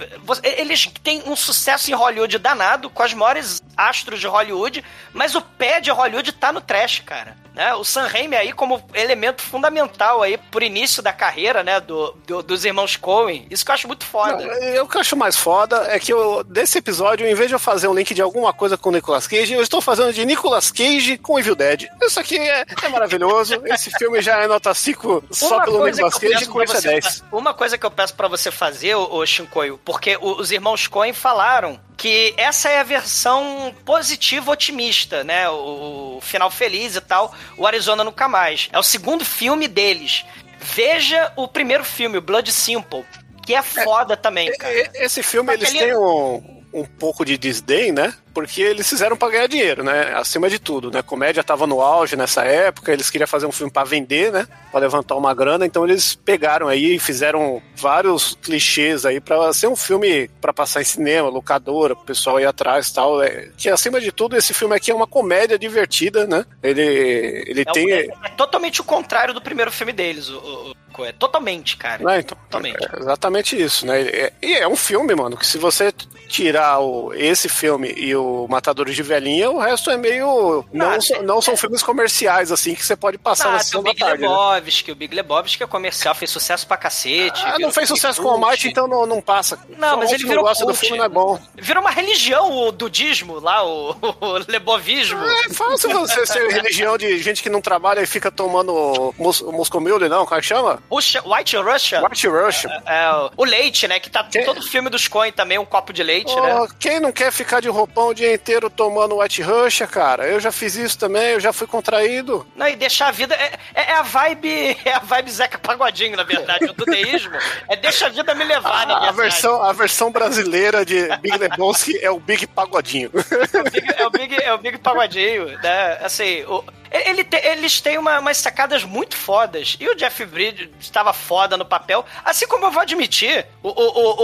eles têm um sucesso em Hollywood danado, com as maiores astros de Hollywood, mas o pé de Hollywood tá no trash, cara. Né? O Sam Raimi aí como elemento fundamental aí por início da carreira, né, do, do- dos irmãos Coen. Isso que eu acho muito foda. Não, eu- que acho mais foda é que eu, desse episódio, em vez de eu fazer um link de alguma coisa com o Nicolas Cage, eu estou fazendo de Nicolas Cage com Evil Dead. Isso aqui é, é maravilhoso. Esse filme já é nota 5 só pelo Nicolas Cage com isso é você 10. fa- Uma coisa que eu peço pra você fazer, ô, Shinkoio, porque os irmãos Coen falaram que essa é a versão positiva otimista, né? O, o final feliz e tal, o Arizona Nunca Mais. É o segundo filme deles. Veja o primeiro filme, o Blood Simple, que é foda também, cara. Esse filme, eles Aquele- têm um, um pouco de desdém, né? Porque eles fizeram pra ganhar dinheiro, né? Acima de tudo, né? Comédia tava no auge nessa época, eles queriam fazer um filme pra vender, né? Pra levantar uma grana, então eles pegaram aí e fizeram vários clichês aí pra ser um filme pra passar em cinema, locadora, pro pessoal ir atrás e tal. É, que acima de tudo, esse filme aqui é uma comédia divertida, né? Ele, ele É, o- tem. é- é totalmente o contrário do primeiro filme deles, o, o-? É totalmente, cara. Não, então, Totalmente. é exatamente isso, né? É- E é, um filme, mano, que se você tirar o, esse filme e o Matadores de Velhinha, o resto é meio. Não, Ah, são- não são filmes comerciais, assim, que você pode passar Ah, na sessão da tarde. né? Lebowski, o Big Lebowski é comercial, fez sucesso pra cacete. Ah, não fez sucesso com o cult. Almighty, então não, não passa. Não, mas Só ele não virou gosta do cult. filme, não é bom. Virou uma religião, o dudismo lá, o, o lebovismo. É fácil você ser religião de gente que não trabalha e fica tomando mos, Moscow Mule, não? Como é que chama? Russia, White Russia. White Rush. É, o- o leite, né? Que tá Que- todo filme dos Coen também, um copo de leite, Pô, né? Quem não quer ficar de roupão o dia inteiro tomando White Rush, cara? Eu já fiz isso também, eu já fui contraído. Não, e deixar a vida. É, é- é a vibe. É a vibe Zeca Pagodinho, na verdade. O dudeísmo. É deixa a vida me levar, A, a versão, a versão brasileira de Big Lebowski é o Big Pagodinho. É o Big, é o Big, é o Big Pagodinho, né? Assim, o- ele te- eles têm uma- umas sacadas muito fodas. E o Jeff Bridges estava foda no papel. Assim como eu vou admitir, o, o, o,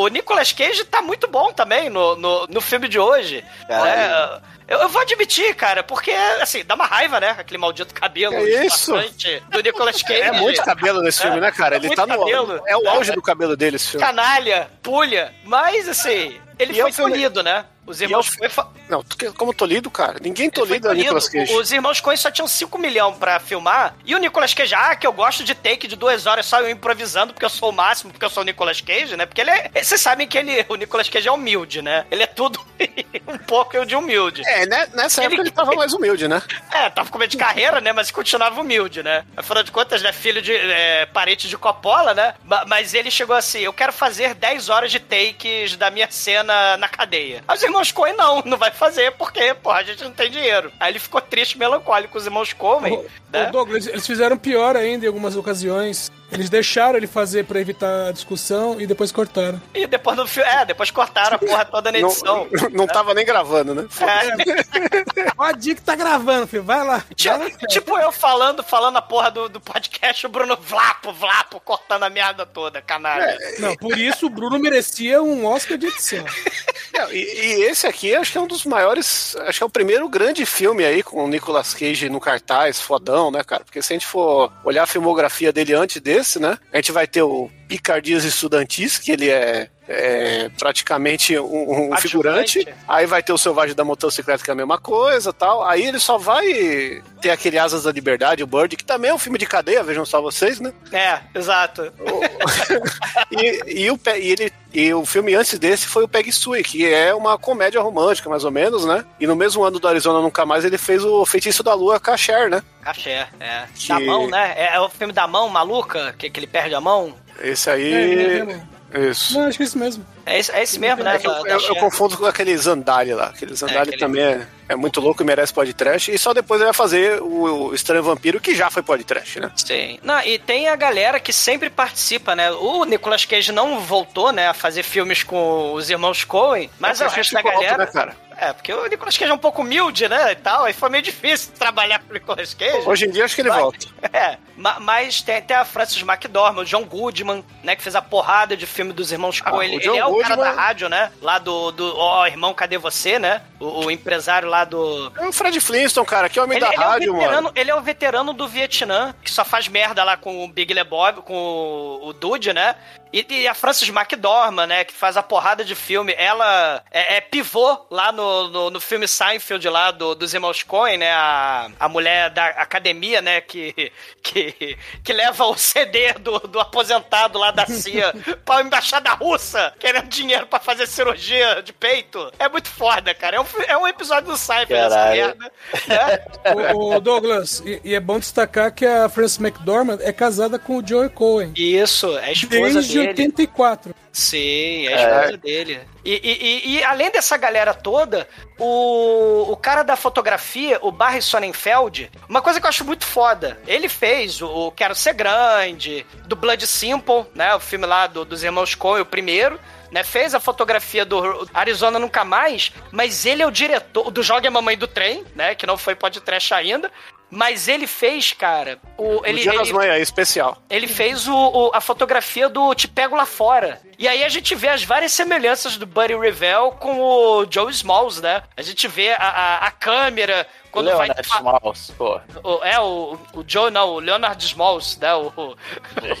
o, o Nicolas Cage tá muito bom também no, no, no filme de hoje. né? Eu, eu vou admitir, cara, porque, assim, dá uma raiva, né? Aquele maldito cabelo É isso? bastante do Nicolas Cage. É muito cabelo nesse filme, né, cara? Ele muito tá no. cabelo. É o auge do cabelo dele, esse filme. Canalha, pulha. Mas, assim, ele E é foi o filme- polido, né? Os irmãos é o- Coen fa- Não, como Tolido, cara. Ninguém Tolido é. Nicolas Cage. Os irmãos Coen só tinham 5 milhões pra filmar. E o Nicolas Cage, ah, que eu gosto de take de duas horas só eu improvisando, porque eu sou o máximo, porque eu sou o Nicolas Cage, né? Porque ele é. Vocês sabem que ele, o Nicolas Cage é humilde, né? Ele é tudo um pouco de humilde. É, né, nessa Ele- época ele tava mais humilde, né? É, tava com medo de carreira, né? Mas continuava humilde, né? Afinal de contas, né? Filho de. É, parente de Coppola, né? Ma- Mas ele chegou assim: eu quero fazer 10 horas de takes da minha cena na cadeia. Aí os irmãos Coen não, não vai fazer, porque, porra, a gente não tem dinheiro. Aí ele ficou triste, melancólico, os irmãos Coen. Ô, né? Douglas, eles fizeram pior ainda em algumas ocasiões. Eles deixaram ele fazer pra evitar a discussão e depois cortaram. E depois no filme. É, depois cortaram a porra toda na edição. Não, não tava nem gravando, né? É, Ó, a Dick tá gravando, filho. Vai lá. Vai lá. tipo, tipo eu falando, falando a porra do, do podcast, o Bruno Vlapo, Vlapo, cortando a merda toda, canalha. Não, por isso o Bruno merecia um Oscar de edição. Não, e, e esse aqui acho que é um dos maiores. Acho que é o primeiro grande filme aí com o Nicolas Cage no cartaz, fodão, né, cara? Porque se a gente for olhar a filmografia dele antes desse, né? A gente vai ter o Picardias Estudantis, que ele é. É praticamente um, um figurante. Aí vai ter o Selvagem da Motocicleta, que é a mesma coisa tal. Aí ele só vai ter aquele Asas da Liberdade, o Bird, que também é um filme de cadeia, vejam só vocês, né? É, exato. e, e o, e ele, e o filme antes desse foi o Peg Sue, que é uma comédia romântica, mais ou menos, né? E no mesmo ano do Arizona Nunca Mais, ele fez o Feitiço da Lua com a Cher, né? Caché, é. Que- Da mão, né? É, é o filme da mão maluca, que, que ele perde a mão. Esse É, aí. é, é, Isso. Não, acho que é isso mesmo. É esse, é esse mesmo, né? É que eu, eu- eu confundo com aquele Zandali lá. Aquele Zandali aquele- também é, é muito louco e merece podcast. E só depois ele vai fazer o, o Estranho Vampiro, que já foi podcast, né? Sim. Não, e tem a galera que sempre participa, né? O Nicolas Cage não voltou, né, a fazer filmes com os irmãos Coen, mas É o resto da ficou alto, galera. né, cara? É, porque o Nicolas Cage é um pouco humilde, né, e tal, aí foi meio difícil trabalhar com o Nicolas Cage. Hoje em dia acho que ele Mas- volta. É, ma- mas tem até a Frances McDormand, o John Goodman, né, que fez a porrada de filme dos irmãos Ah, Coen. Ele, ele é o cara Goodman- da rádio, né, lá do, do Ó, irmão, cadê você, né? O, o empresário lá do... É o Fred Flintstone, cara, que homem Ele, da ele é rádio, veterano, mano. ele é o veterano do Vietnã, que só faz merda lá com o Big Lebob, com o, o Dude, né? E, e a Frances McDormand, né? Que faz a porrada de filme. Ela é, é pivô lá no, no, no filme Seinfeld lá do, dos irmãos Coen, né? A, a mulher da academia, né? Que, que, que leva o CD do, do aposentado lá da CIA pra embaixada russa, querendo dinheiro pra fazer cirurgia de peito. É muito foda, cara. É um, é um episódio do Seinfeld essa merda. né? O, o Douglas, e, e é bom destacar que a Frances McDormand é casada com o Joey Cohen. Isso, é esposa Desde dele. 84. Sim, é a esposa dele. E, e- e- além dessa galera toda, o, o cara da fotografia, o Barry Sonnenfeld, uma coisa que eu acho muito foda. Ele fez o, o Quero Ser Grande, do Blood Simple, né? O filme lá do- dos irmãos Coen, o primeiro. né? Fez a fotografia do Arizona Nunca Mais, mas ele é o diretor do Joga a Mamãe do Trem, né? Que não foi podcast ainda. Mas ele fez, cara. O, ele, o Dia das ele- Mães é especial. ele fez o, o- a fotografia do Te Pego Lá Fora. E aí a gente vê as várias semelhanças do Buddy Revell com o Joe Smalls, né? A gente vê a, a, a câmera quando vai... Leonard Smalls, pô. O, é, o, o Joe, não, o Leonard Smalls, né? O, o,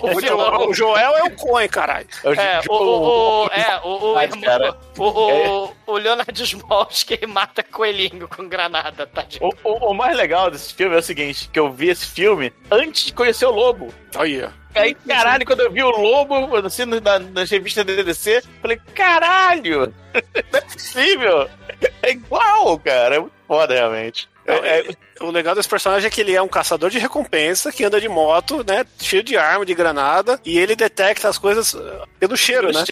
o O, vilão. Jo- o Joel é o Coen, caralho. É, o, o, o- é, o, o, Ai, irmão- cara. o, o, o Leonard Smalls que mata coelhinho com granada, tá? O, o- o mais legal desse filme é o seguinte, que eu vi esse filme antes de conhecer o Lobo. Aí, ó. Aí, caralho, quando eu vi o Lobo, assim, na, nas revistas da DDC, falei, caralho, não é possível. É igual, cara, é muito foda, realmente. É, é- O legal desse personagem é que ele é um caçador de recompensa que anda de moto, né? Cheio de arma, de granada, e ele detecta as coisas uh, pelo cheiro, né?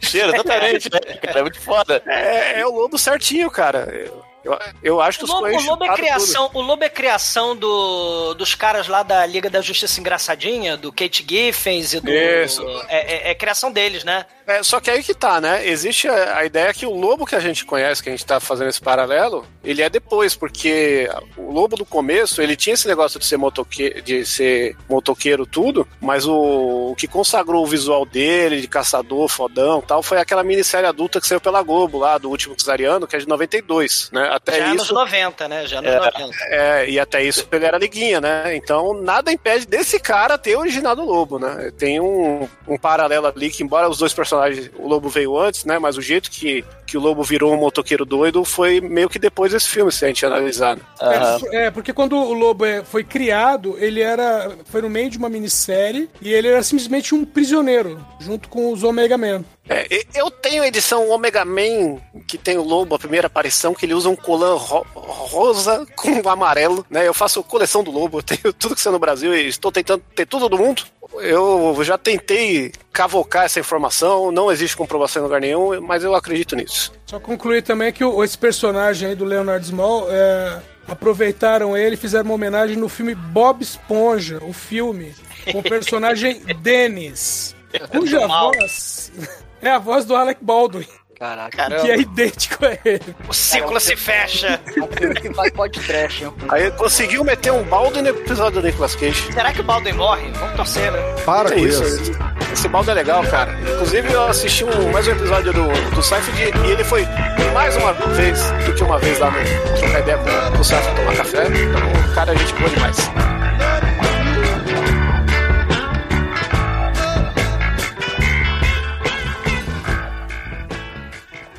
cheiro, exatamente, né, cara, é muito foda. É, é o lobo certinho, cara. Eu, eu, acho que O Lobo, o Lobo é criação, o Lobo é criação do, dos caras lá da Liga da Justiça Engraçadinha, do Kate Giffens e do. Isso. É, é- é criação deles, né? É, só que aí que tá, né? Existe a, a ideia que o lobo que a gente conhece, que a gente tá fazendo esse paralelo, ele é depois, porque o lobo do começo, ele tinha esse negócio de ser, motoque, de ser motoqueiro tudo, mas o, o que consagrou o visual dele, de caçador, fodão e tal, foi aquela minissérie adulta que saiu pela Globo lá, do último Czariano, que é de 92, né? Até Já anos isso. 90, né? Já anos 90. É, e até isso ele era liguinha, né? Então nada impede desse cara ter originado o Lobo, né? Tem um, um paralelo ali que, embora os dois personagens, o Lobo veio antes, né? Mas o jeito que, que o Lobo virou um motoqueiro doido foi meio que depois desse filme, se a gente analisar. né? Aham. É, porque quando o Lobo é, foi criado, ele era. Foi no meio de uma minissérie e ele era simplesmente um prisioneiro, junto com os Omega Man. É, eu tenho a edição Omega Man, que tem o Lobo, a primeira aparição, que ele usa um colã ro- rosa com amarelo, né? Eu faço coleção do Lobo, eu tenho tudo que saiu no Brasil e estou tentando ter tudo do mundo. Eu já tentei cavocar essa informação, não existe comprovação em lugar nenhum, mas eu acredito nisso. Só concluir também que o- esse personagem aí do Leonard Small é, aproveitaram ele e fizeram uma homenagem no filme Bob Esponja, o filme, com o personagem Dennis, cuja Do mal. voz é a voz do Alec Baldwin, Caraca. que é idêntico a ele. O ciclo se fecha. É um filme que vai pode trash. Aí conseguiu meter um balde no episódio do Nicolas Cage. Será que o Baldwin morre? Vamos torcer, né? Para com isso. isso. Esse balde é legal, cara. Inclusive, eu assisti um, mais um episódio do, do Seinfeld e ele foi mais uma vez do que uma vez lá no trocar ideia com, o Seinfeld tomar café. Então, o cara é gente boa demais.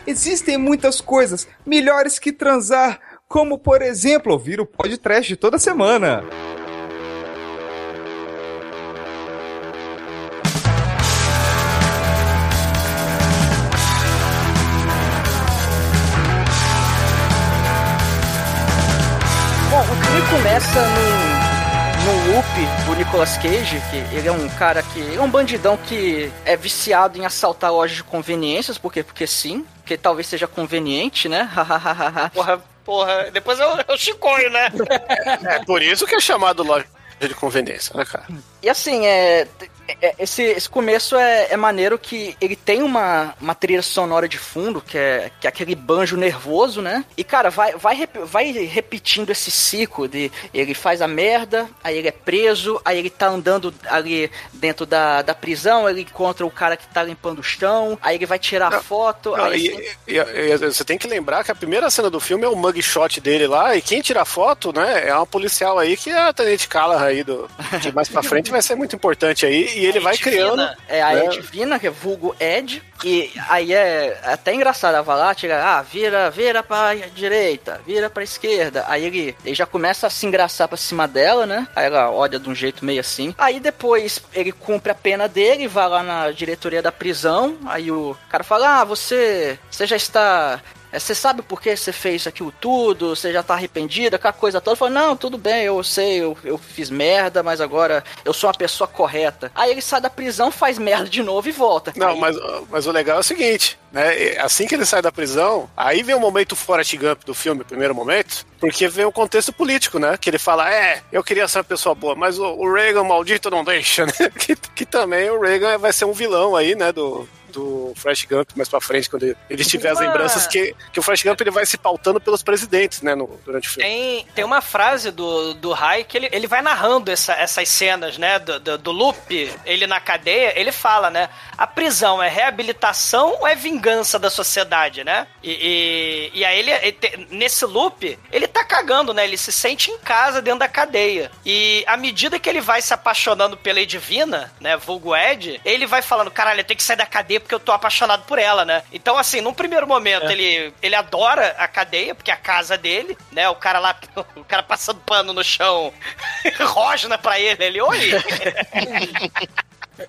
Existem muitas coisas melhores que transar, como por exemplo ouvir o podcast toda semana. Bom, o filme começa num, num loop do Nicolas Cage, que ele é um cara que. É um bandidão que é viciado em assaltar lojas de conveniências, porque, porque sim, porque talvez seja conveniente, né? porra, porra, depois eu, eu chicoio, né? É por isso que é chamado loja de conveniência, né, cara? E assim, é, é- esse, esse começo é, é maneiro que ele tem uma, uma trilha sonora de fundo, que é, que é aquele banjo nervoso, né? E, cara, vai, vai, rep- vai repetindo esse ciclo de ele faz a merda, aí ele é preso, aí ele tá andando ali dentro da, da prisão, ele encontra o cara que tá limpando o chão, aí ele vai tirar a foto, Não, e, e- e você tem que lembrar que a primeira cena do filme é o mugshot dele lá, e quem tira a foto, né, é uma policial aí que é a Tenente Callahan aí, do, que mais pra frente vai ser muito importante aí, e ele vai criando... Vina, é a né? Ed Vina, que é vulgo Ed. E aí é até engraçado. Ela vai lá, tira, ah, vira, vira pra direita, vira pra esquerda. Aí ele, ele já começa a se engraçar pra cima dela, né? Aí ela olha de um jeito meio assim. Aí depois ele cumpre a pena dele, vai lá na diretoria da prisão. Aí o cara fala: Ah, você, você já está. É, Você sabe por que você fez aquilo tudo? Você já tá arrependido? Aquela coisa toda. Fala, não, tudo bem, eu sei, eu, eu fiz merda, mas agora eu sou uma pessoa correta. Aí ele sai da prisão, faz merda de novo e volta. Não, Aí- mas, mas o legal é o seguinte, né? Assim que ele sai da prisão, aí vem o momento Forrest Gump do filme, o primeiro momento, porque vem o contexto político, né? Que ele fala, é, eu queria ser uma pessoa boa, mas o, o Reagan maldito não deixa, né? Que, que também o Reagan vai ser um vilão aí, né? Do, do Flash Gump mais pra frente, quando ele- tiver as Uma- lembranças, que, que o Flash Gump ele vai se pautando pelos presidentes, né, no- durante o filme. Tem, tem uma frase do, do Rai que ele, ele vai narrando essa- essas cenas, né? Do, do, do loop, ele na cadeia, ele fala, né? A prisão é reabilitação ou é vingança da sociedade, né? E, e, e aí ele, ele nesse loop, ele tá cagando, né? Ele se sente em casa dentro da cadeia. E à medida que ele vai se apaixonando pela Edivina, né? Vulgo Ed, ele vai falando, caralho, eu tenho que sair da cadeia porque eu tô apaixonado por ela, né? Então, assim, num primeiro momento, ele, ele adora a cadeia, porque é a casa dele, né? O cara lá, o cara passando pano no chão, rosna pra ele, ele, oi!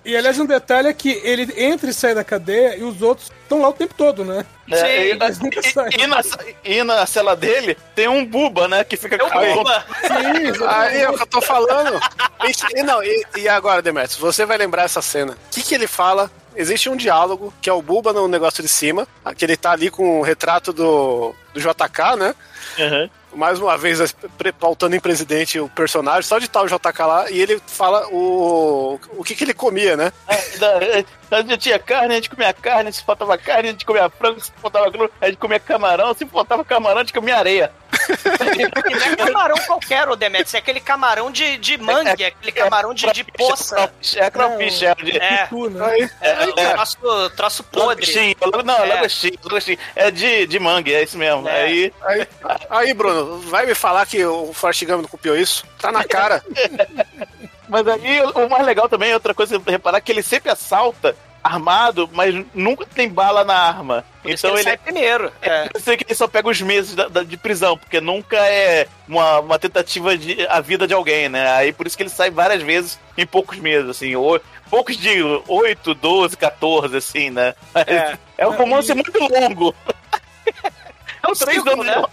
E aliás, um detalhe é que ele entra e sai da cadeia e os outros estão lá o tempo todo, né? É, Sim, e, e- e na, e na cela dele tem um buba, né? Que fica Eu com ele. Buba. Sim, Aí é o que eu tô falando. E, e não, e, e agora, Demetrius, você vai lembrar essa cena. O que, que ele fala? Existe um diálogo, que é o Buba no negócio de cima, que ele tá ali com o retrato do, do JK, né? Uhum. mais uma vez pautando em presidente o personagem, só de tal JK lá, e ele fala o, o que, que ele comia, né? É, é, A gente tinha carne, a gente comia carne, se faltava carne, a gente comia frango, se faltava frango, a gente comia camarão, se faltava camarão, a gente comia areia. Não é camarão qualquer, o Demetrius, é aquele camarão de, de mangue, é aquele camarão de, de poça. É crawfish, é. de- É, né? Aí, é, troço, troço podre. Lagostinho, não, É. lagostinho, lagostinho. É de, de mangue, é isso mesmo. É. Aí, aí, aí, Bruno, vai me falar que o Forrest Gump não copiou isso? Tá na cara. mas aí o mais legal também, outra coisa pra reparar, que ele sempre assalta armado, mas nunca tem bala na arma. Por então ele, ele, sai primeiro. É. Eu sei que ele só pega os meses da- da- de prisão, porque nunca é uma, uma tentativa de a vida de alguém, né? Aí por isso que ele sai várias vezes em poucos meses, assim, ou, poucos de 8, 12, 14, assim, né? É. É, um romance muito longo. É um três anos, né?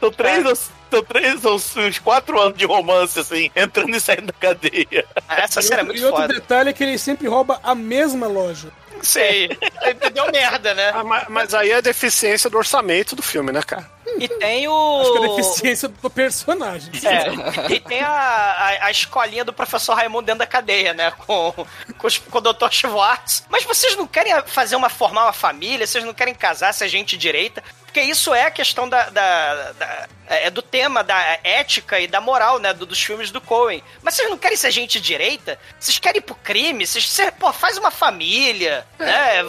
São três, ou- são três ou uns quatro anos de romance, assim, entrando e saindo da cadeia. Essa cena é muito e outro foda. detalhe é que ele sempre rouba a mesma loja. Sei. Deu merda, né? Ah, ma- mas, aí é a deficiência do orçamento do filme, né, cara? E tem o. Acho que é a deficiência do personagem. É, e tem a, a, a escolinha do professor Raimundo dentro da cadeia, né? Com, com, os- com o Dr. Schwartz. Mas vocês não querem fazer uma, formar uma família? Vocês não querem casar, ser gente direita? Porque isso é a questão da, da- da- é do tema da ética e da moral, né? do- dos filmes do Coen. Mas vocês não querem ser gente direita? Vocês querem ir pro crime? Vocês, você, pô, faz uma família, né?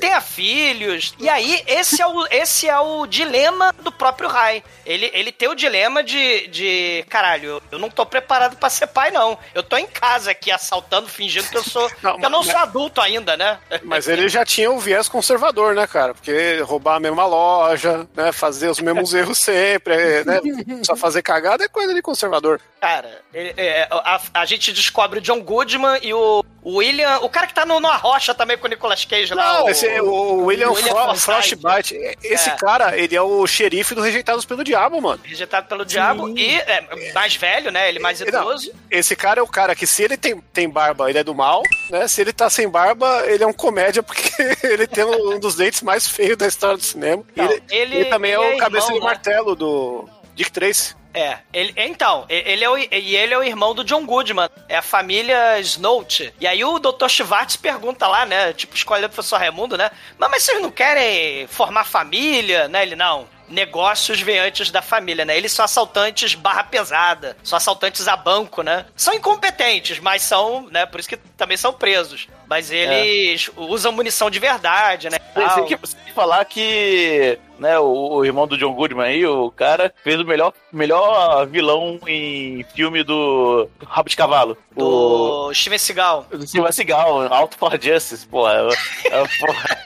Tenha filhos. E aí, esse é o, esse é o dilema do próprio Rai. Ele, ele tem o dilema de, de caralho, eu não tô preparado pra ser pai, não. Eu tô em casa aqui assaltando, fingindo que eu sou. Não, eu não mas- sou adulto ainda, né? Mas ele já tinha o viés conservador, né, cara? Porque roubar a mesma loja, né? Fazer os mesmos erros sempre, é, né? Só fazer cagada é coisa de conservador. Cara, ele- é, a, a gente descobre o John Goodman e o, o William. O cara que tá no, numa rocha também com o Nicolas Cage lá. Não, o, esse, o William, o William Fro Forsythe. Frostbite. Esse É. cara, ele é o xerife do Rejeitados pelo Diabo, mano. Rejeitado pelo diabo e é, mais velho, né? Ele mais Não, idoso. esse cara é o cara que, se ele tem, tem barba, ele é do mal, né? Se ele tá sem barba, ele é um comédia, porque ele tem um dos dentes mais feios da história do cinema. Não, ele, ele- também ele é é o cabeça irmão, de né? martelo do Dick Tracy. É, ele, então, e- ele é o, e ele é o irmão do John Goodman, é a família Snout. E aí o Dr. Schwartz pergunta lá, né, tipo, escolhe o professor Raimundo, né, mas, mas vocês não querem formar família, né, ele, não, negócios vêm antes da família, né, eles são assaltantes barra pesada, são assaltantes a banco, né, são incompetentes, mas são, né, por isso que também são presos. Mas eles usam munição de verdade, né? Tem tal. que falar que né, o, o irmão do John Goodman aí, o cara, fez o melhor, melhor vilão em filme do Rabo de Cavalo. O Do Steven Seagal. do Steven Seagal, Auto for Justice, pô. É, é, porra,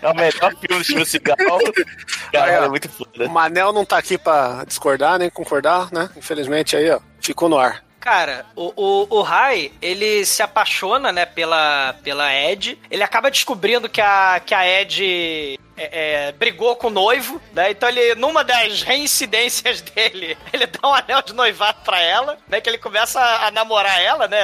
é o melhor filme do Steven Seagal. Cara, Aí, ó. é muito foda. O Manel não tá aqui pra discordar, nem concordar, né? Infelizmente aí, ó, ficou no ar. Cara, o, o, o Rai, ele se apaixona, né, pela, pela Ed. Ele acaba descobrindo que a, que a Ed é, é, brigou com o noivo, né? Então ele, numa das reincidências dele, ele dá um anel de noivado pra ela, né? Que ele começa a, a namorar ela, né?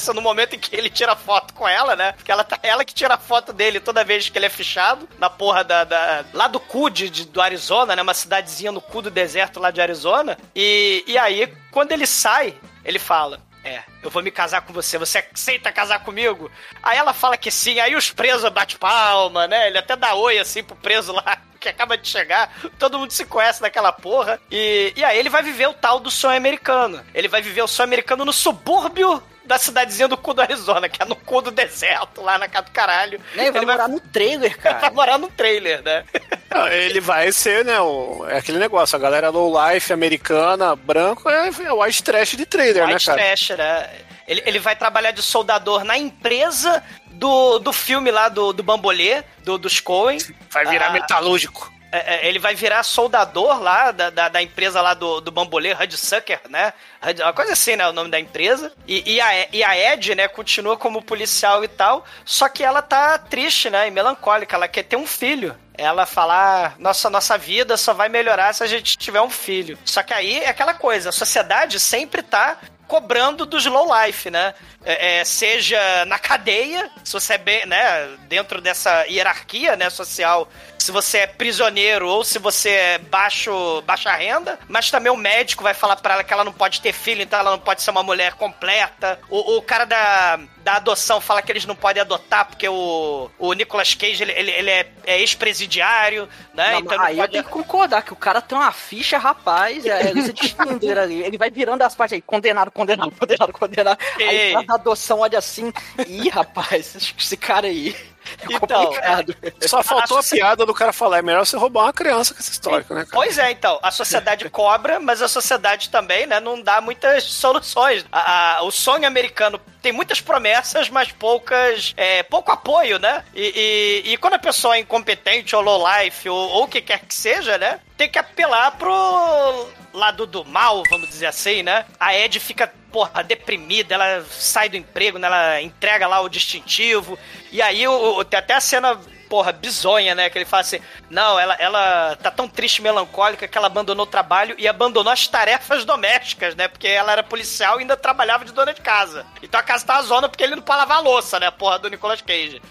Sendo no momento em que ele tira foto com ela, né? Porque ela, tá, ela que tira foto dele toda vez que ele é fichado, na porra da. da lá do cu de, de- do Arizona, né? Uma cidadezinha no cu do deserto lá de Arizona. E, e aí, quando ele sai, ele fala: É, eu vou me casar com você, você aceita casar comigo? Aí ela fala que sim, aí os presos bate palma, né? Ele até dá oi assim pro preso lá, que acaba de chegar, todo mundo se conhece naquela porra. E, e aí ele vai viver o tal do sonho americano. Ele vai viver o sonho americano no subúrbio da cidadezinha do cu do Arizona, que é no cu do deserto, lá na casa do caralho. Né, vai morar no trailer, cara. vai morar no trailer, né? Não, Ele vai ser, né? O, é aquele negócio, a galera low life americana, branco, é, é o white trash de trailer, White né, cara? trash, né? Ele, ele vai trabalhar de soldador na empresa do, do filme lá do, do Bambolê, do, dos Coen. Vai virar Ah, metalúrgico. É, é, ele vai virar soldador lá da, da, da empresa lá do, do Bambolê, Hudsucker, né? Uma coisa assim, né? O nome da empresa. E, e, a, e a Ed, né, continua como policial e tal. Só que ela tá triste, né? E melancólica. Ela quer ter um filho. Ela fala, "Ah, nossa, nossa vida só vai melhorar se a gente tiver um filho. Só que aí é aquela coisa, a sociedade sempre tá cobrando dos low life, né? É, é, seja na cadeia, se você é bem, né, dentro dessa hierarquia, né, social, se você é prisioneiro ou se você é baixo, baixa renda, mas também o médico vai falar pra ela que ela não pode ter filho, então ela não pode ser uma mulher completa. O, o cara da, da adoção fala que eles não podem adotar porque o, o Nicolas Cage, ele, ele, ele é, é ex-presidiário, né? Não, então aí eu pode... tenho que concordar que o cara tem uma ficha, rapaz, é lista de Schindler ali. Ele vai virando as partes aí, condenado, condenado, condenado, condenado. Aí Ei. faz a adoção, olha assim, ih, rapaz, esse cara aí Então, complicado. Só faltou a socie- piada do cara falar, é melhor você roubar uma criança com essa história, né, cara? Pois é, então, a sociedade cobra, mas a sociedade também, né, não dá muitas soluções. A- a- o sonho americano tem muitas promessas, mas poucas, é, pouco apoio, né? E, e- e quando a pessoa é incompetente ou low life ou, ou o que quer que seja, né, tem que apelar pro lado do mal, vamos dizer assim, né? A Ed fica, porra, deprimida, ela sai do emprego, né? Ela entrega lá o distintivo, e aí o, o- tem até a cena porra, bizonha, né? Que ele fala assim: não, ela, ela tá tão triste e melancólica que ela abandonou o trabalho e abandonou as tarefas domésticas, né? Porque ela era policial e ainda trabalhava de dona de casa. Então a casa tá zona porque ele não pode lavar a louça, né? Porra do Nicolas Cage.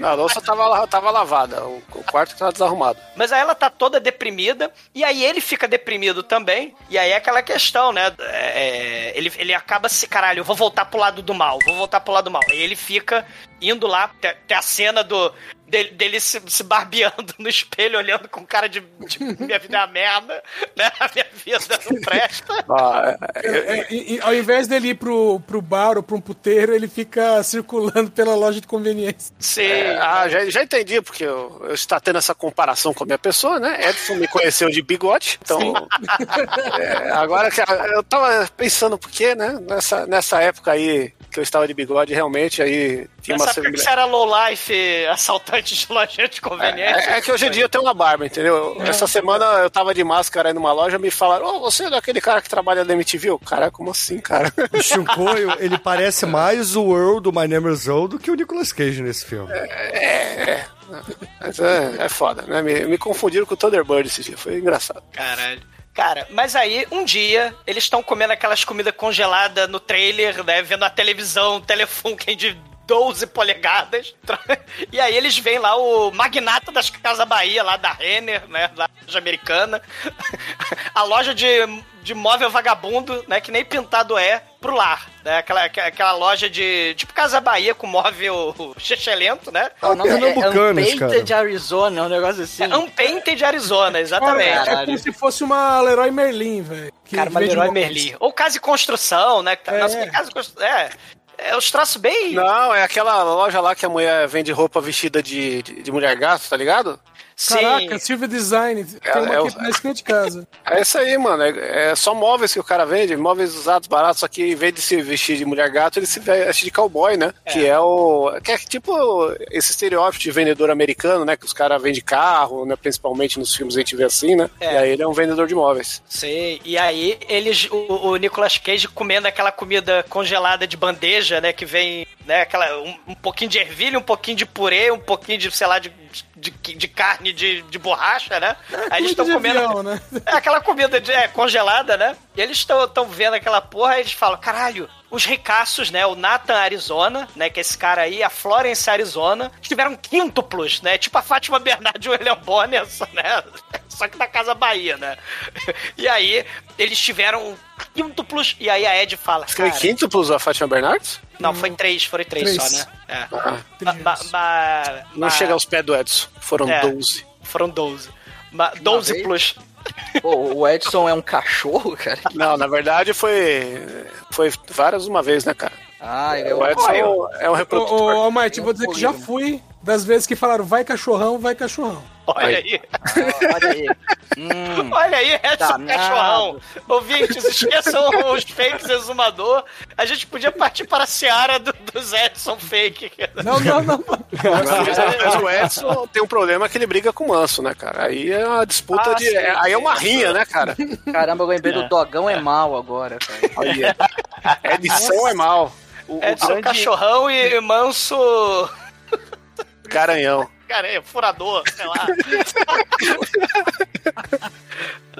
Não, a louça tava, tava lavada, o, o quarto tava desarrumado. Mas aí ela tá toda deprimida, e aí ele fica deprimido também, e aí é aquela questão, né? é, ele, ele acaba se, caralho, eu vou voltar pro lado do mal, vou voltar pro lado do mal. Aí ele fica indo lá, tem a cena do dele, dele se, se barbeando no espelho, olhando com cara de, de minha vida é uma merda, né? A minha vida não presta. Ah, é, É, e- e ao invés dele ir pro, pro bar ou pra um puteiro, ele fica circulando pela loja de conveniência. Sim. é, ah, já, já entendi, porque eu, eu está tendo essa comparação com a minha pessoa, né? Edson me conheceu de bigode, então. é, agora que eu tava pensando por quê, né? Nessa, nessa época aí que eu estava de bigode, realmente aí tinha uma Nessa época que você era low life, assaltante de loja de conveniência. É, é que hoje em dia eu tenho uma barba, entendeu? Essa semana eu tava de máscara aí numa loja me falaram: Ô, você é daquele cara que trabalha na MTV? Eu, Cara, como assim, cara? O Shinkoio, ele parece mais o Earl do My Name is Earl do que o Nicolas Cage nesse filme. É, Mas é, é foda, né? Me, me confundiram com o Thunderbird esse dia, foi engraçado. Caralho. Cara, mas aí, um dia, eles estão comendo aquelas comidas congeladas no trailer, né? Vendo a televisão, telefone de 12 polegadas. E aí eles veem lá o magnata das Casas Bahia, lá da Renner, né? Da loja americana. A loja de, de móvel vagabundo, né? Que nem pintado é, pro lar. Né? Aquela, aquela loja de. Tipo Casa Bahia com móvel chechelento, né? O nome é cara. Unpainted Arizona, um negócio assim. É Unpainted Arizona, exatamente. Cara, é como se fosse uma Leroy Merlin, velho. Cara, uma Leroy. Merlin. Ou casa de construção, né? É. Nossa, casa de construção. É. É os traços bem. Não, é aquela loja lá que a mulher vende roupa vestida de, de, de mulher gato, tá ligado? Caraca, Silvia Design. Tem É, uma é aqui o- na esquina de casa. É isso aí, mano. É, é só móveis que o cara vende, móveis usados, baratos, só que em vez de se vestir de mulher gato, ele se veste de cowboy, né? Que é o. Que é tipo esse estereótipo de vendedor americano, né? Que os caras vendem carro, né? Principalmente nos filmes a gente vê assim, né? É. E aí ele é um vendedor de móveis. Sei. E aí, eles. O, o Nicolas Cage comendo aquela comida congelada de bandeja, né? Que vem, né? Aquela, um, um pouquinho de ervilha, um pouquinho de purê, um pouquinho de, sei lá, de, de, de carne de, de borracha, né? Aí eles estão comendo. avião, né? É aquela comida de- é, congelada, né? E eles estão vendo aquela porra e eles falam: caralho, os ricaços, né? O Nathan Arizona, né? Que é esse cara aí, a Florence Arizona, tiveram quíntuplos, né? Tipo a Fátima Bernardes e o William Bonner, né? Só que na Casa Bahia, né? E aí, eles tiveram quíntuplos, e aí a Ed fala. Foi Cara, quíntuplos a Fátima Bernardes? não, foi três, foram três, Três. só, né? É. Ah, Ma- ma- ma- não chega aos pés do Edson. Foram É. 12. Foram 12. Ma- 12 vez? plus. Pô, o Edson é um cachorro, cara? Não, na verdade foi. Foi várias uma vez, né, cara? Ah, ele é O Edson é um Ô, ô reprodutor. Almighty, vou dizer que já fui das vezes que falaram vai cachorrão, vai cachorrão. Olha aí. Olha aí. Hum, Olha aí, Edson. Cachorrão. Ouvintes, esqueçam os fakes exumador. A gente podia partir para a seara do- dos Edson fake. Não, não, não. Mas, mas o Edson tem um problema que ele briga com o Manso, né, cara? Aí é uma disputa Ah, de. sim, é- aí é uma rinha, né, cara? caramba, eu lembrei do Dogão é mal agora, cara. Aí, é- edição é mal. O, o Edson grande Cachorrão e Manso. garanhão. Cara, é furador, sei lá.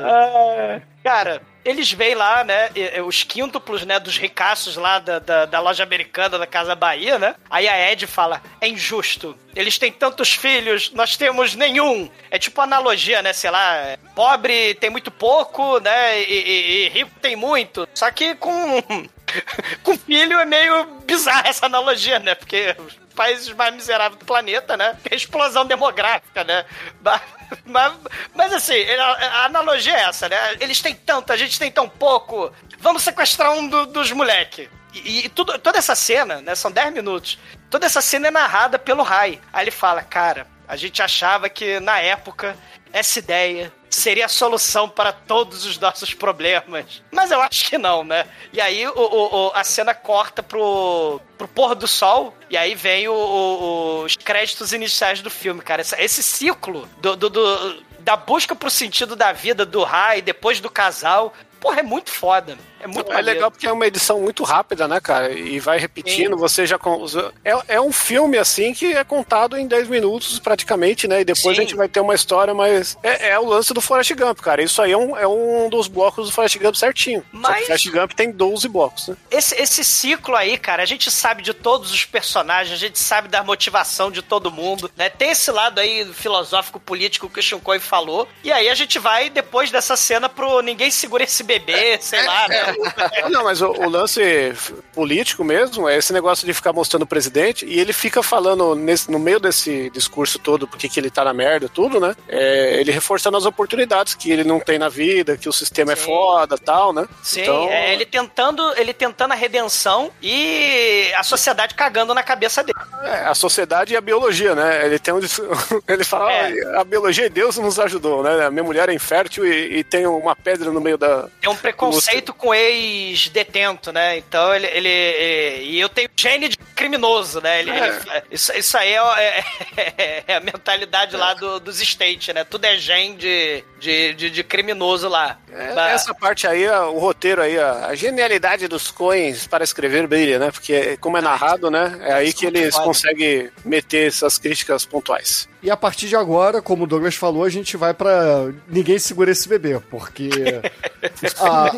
Ah, cara, eles veem lá, né, os quíntuplos, né, dos ricaços lá da, da, da loja americana da Casa Bahia, né? Aí a Ed fala, é injusto. Eles têm tantos filhos, nós temos nenhum. É tipo analogia, né, sei lá, pobre tem muito pouco, né, e, e- e rico tem muito. Só que com... com filho é meio bizarra essa analogia, né? Porque países mais miseráveis do planeta, né? Explosão demográfica, né? Mas, mas, assim, a analogia é essa, né? Eles têm tanto, a gente tem tão pouco. Vamos sequestrar um do- dos moleque. E, e tudo, toda essa cena, né? São 10 minutos. Toda essa cena é narrada pelo Rai. Aí ele fala, cara, a gente achava que na época essa ideia seria a solução para todos os nossos problemas. Mas eu acho que não, né? E aí o, o- o- a cena corta pro, pro pôr do sol, e aí vem o- os créditos iniciais do filme, cara. Esse, esse ciclo do, do- do- da busca pro sentido da vida do Rai, depois do casal, porra, é muito foda. É muito É legal porque é uma edição muito rápida, né, cara? E vai repetindo, Sim. você já. É, é um filme, assim, que é contado em 10 minutos, praticamente, né? E depois Sim. a gente vai ter uma história, mas. É, é o lance do Forrest Gump, cara. Isso aí é um, é um dos blocos do Forrest Gump certinho. Mas- o Forrest Gump tem 12 blocos, né? Esse, esse ciclo aí, cara, a gente sabe de todos os personagens, a gente sabe da motivação de todo mundo, né? Tem esse lado aí filosófico, político que o Shinkoi falou. E aí a gente vai, depois dessa cena, pro Ninguém Segura Esse Bebê, sei lá, né? Não, mas o, o lance político mesmo é esse negócio de ficar mostrando o presidente e ele fica falando nesse- no meio desse discurso todo porque que ele tá na merda, tudo, né? É, ele reforçando as oportunidades que ele não tem na vida, que o sistema é Sim. foda tal, né? Sim, Então, é ele tentando, ele tentando a redenção e a sociedade cagando na cabeça dele. é, a sociedade e a biologia, né? Ele tem um, ele fala, É. "Ah, a biologia e Deus nos ajudou, né? A minha mulher é infértil e, e tem uma pedra no meio da. Tem um preconceito com ex-detento, né? Então ele, ele, ele- E eu tenho gene de criminoso, né? Ele, ele- isso, isso aí é, é- é a mentalidade lá do, dos States, né? Tudo é gene de, de, de, de criminoso lá. É, Mas- Essa parte aí, o roteiro aí, a genialidade dos coins para escrever brilha, né? Porque como é narrado, né? É aí que eles conseguem meter essas críticas pontuais. E a partir de agora, como o Douglas falou, a gente vai pra Ninguém Segura Esse Bebê, porque a,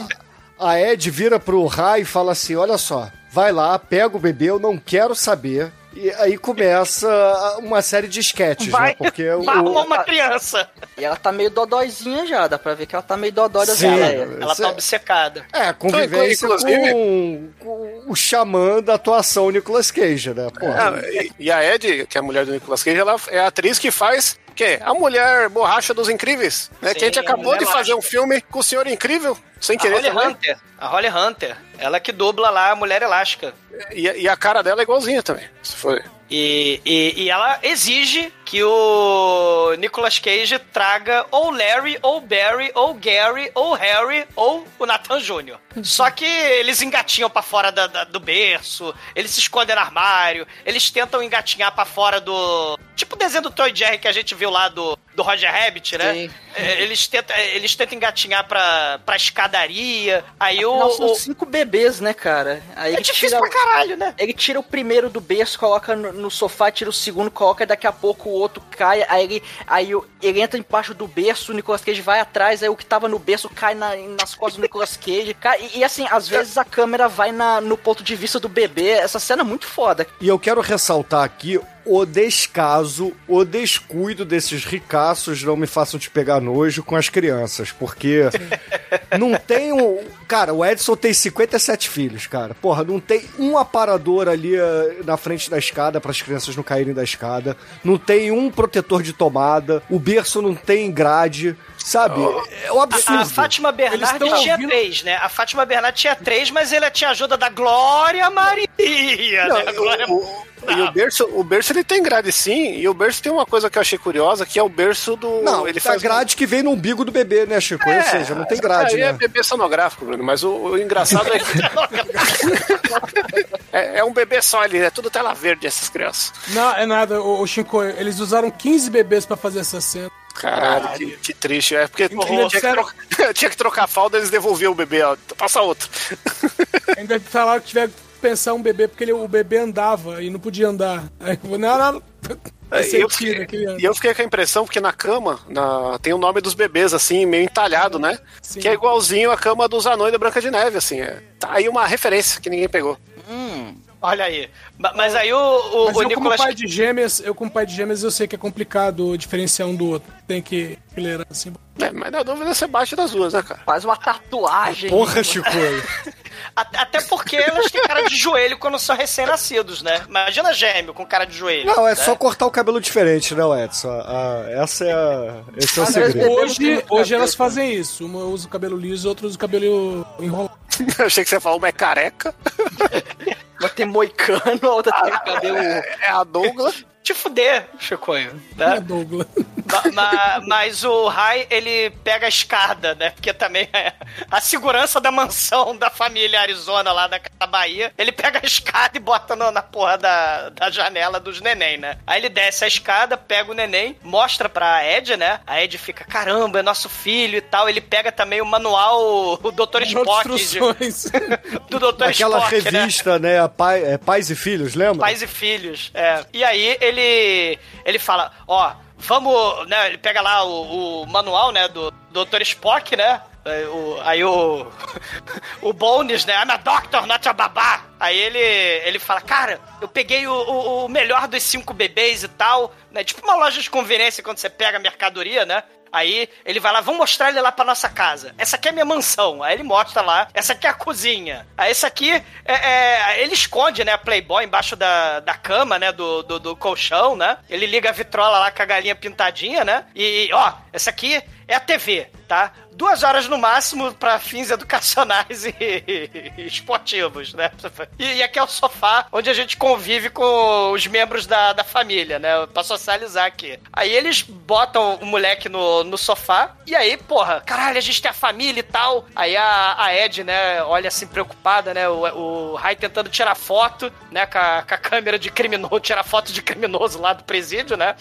a Ed vira pro Rai e fala assim: olha só, vai lá, pega o bebê, eu não quero saber. E aí começa uma série de sketches, Vai, né? Porque o, uma criança. E ela tá meio dodóizinha já, dá pra ver que ela tá meio dodói Sim. Ela Cê- tá obcecada. É, convivência Inclusive- com, com o xamã da atuação Nicolas Cage, né? Porra. Ah, e, e a Ed, que é a mulher do Nicolas Cage, ela é a atriz que faz quê? A mulher borracha dos incríveis, né? Sim, que a gente a acabou mulher de fazer um filme com o Senhor Incrível, sem A querer Holly também. Hunter. A Holly Hunter. Ela que dubla lá a Mulher Elástica. E, e a cara dela é igualzinha também. Se for... E, e, e ela exige que o Nicolas Cage traga ou Larry, ou Barry, ou Gary, ou Harry, ou o Nathan Jr. Só que eles engatinham pra fora da- da- do berço, eles se escondem no armário, eles tentam engatinhar pra fora do. Tipo o desenho do Toy Jerry que a gente viu lá do, do Roger Rabbit, né? Sim. É, Eles tentam, é, eles tentam engatinhar pra, pra escadaria, aí o... São o- cinco bebês, né, cara? Aí É ele difícil tira, pra caralho, né? Ele tira o primeiro do berço, coloca no, no sofá, tira o segundo, coloca, e daqui a pouco o outro cai, aí ele, aí o- ele entra embaixo do berço, o Nicolas Cage vai atrás, aí o que tava no berço cai na- nas costas do Nicolas Cage. Cara, e, e assim, às vezes a câmera vai na- no ponto de vista do bebê. Essa cena é muito foda. E eu quero ressaltar aqui o descaso, o descuido desses ricaços não me façam te pegar nojo com as crianças, porque não tem um... Cara, o Edson tem 57 filhos, cara. Porra, não tem um aparador ali eh, na frente da escada para as crianças não caírem da escada. Não tem um protetor de tomada. O berço não tem grade, sabe? É um absurdo. A Fátima Bernardes tinha ouvindo- três, né? A Fátima Bernardes tinha três, mas ele tinha ajuda da Glória Maria. Não, né? A Glória... o, o- e o berço, o berço ele tem grade sim, e o berço tem uma coisa que eu achei curiosa, que é o berço do. Não, ele faz grade que vem no umbigo do bebê, né, Chico? Ou seja, não tem grade, Aí é né? bebê sonográfico, Bruno, mas o, o engraçado é que. é, é um bebê só ali, é tudo tela verde essas crianças. Não, é nada, o, o Chico, eles usaram 15 bebês pra fazer essa cena. Caralho, que, que triste. É porque tinha que, trocar, tinha que trocar a falda, eles devolviam o bebê, ó. Passa outro. Ainda falaram que tiver pensar um bebê, porque ele- o bebê andava e não podia andar. Aí não, não. É, eu fiquei, e eu fiquei com a impressão, porque na cama na- tem o nome dos bebês, assim, meio entalhado, né? Sim. Que é igualzinho a cama dos anões da Branca de Neve, assim. É. Tá aí uma referência que ninguém pegou. Olha aí. Ma- Mas aí o, o, Mas o eu Nicolas... como pai de gêmeas, eu como pai de gêmeas, eu sei que é complicado diferenciar um do outro. Tem que fileirar assim. É, mas na dúvida você bate das duas, né, cara? Faz uma tatuagem. Porra, Chico. Até porque elas têm cara de joelho quando são recém-nascidos, né? Imagina gêmeo com cara de joelho. Não, é né? só cortar o cabelo diferente, né, Edson? Ah, essa é a, esse é o segredo. bebê- Hoje, hoje elas fazem isso. Uma usa o cabelo liso, outra usa o cabelo enrolado. Eu achei que você falou uma é careca. Uma tem moicano, a outra tem cabelo. É a Douglas. Te fuder, Chicoio. É, Né? Douglas. Ma- ma- mas o Rai, ele pega a escada, né? Porque também é a segurança da mansão da família Arizona lá da, da Bahia. Ele pega a escada e bota no- na porra da, da janela dos neném, né? Aí ele desce a escada, pega o neném, mostra pra Ed, né? A Ed fica, caramba, é nosso filho e tal. Ele pega também o manual, o Dr. Spock de- do Dr. Aquela Spock, né? revista, né? a pai, é, Pais e Filhos, lembra? Pais e filhos. É. E aí ele ele fala, ó, vamos, né? Ele pega lá o, o manual, né, do Dr. Spock, né? Aí o, aí o, o Bones, né? I'm a doctor, not a babá. Aí ele, ele fala, cara, eu peguei o, o, o melhor dos cinco bebês e tal, né? Tipo uma loja de conveniência quando você pega mercadoria, né? Aí ele vai lá, vamos mostrar ele lá pra nossa casa. Essa aqui é minha mansão. Aí ele mostra lá, essa aqui é a cozinha. Aí essa aqui é. é- ele esconde, né, a Playboy embaixo da, da cama, né? Do, do, do colchão, né? Ele liga a vitrola lá com a galinha pintadinha, né? E, ó, essa aqui é a TV, tá? Duas horas no máximo pra fins educacionais e, e esportivos, né? E, e aqui é o sofá onde a gente convive com os membros da, da família, né? Pra socializar aqui. Aí eles botam o moleque no, no sofá e aí, porra, caralho, a gente tem a família e tal. Aí a, a Ed, né, olha assim preocupada, né? O, o Rai tentando tirar foto, né, com a, com a câmera de criminoso, tirar foto de criminoso lá do presídio, né?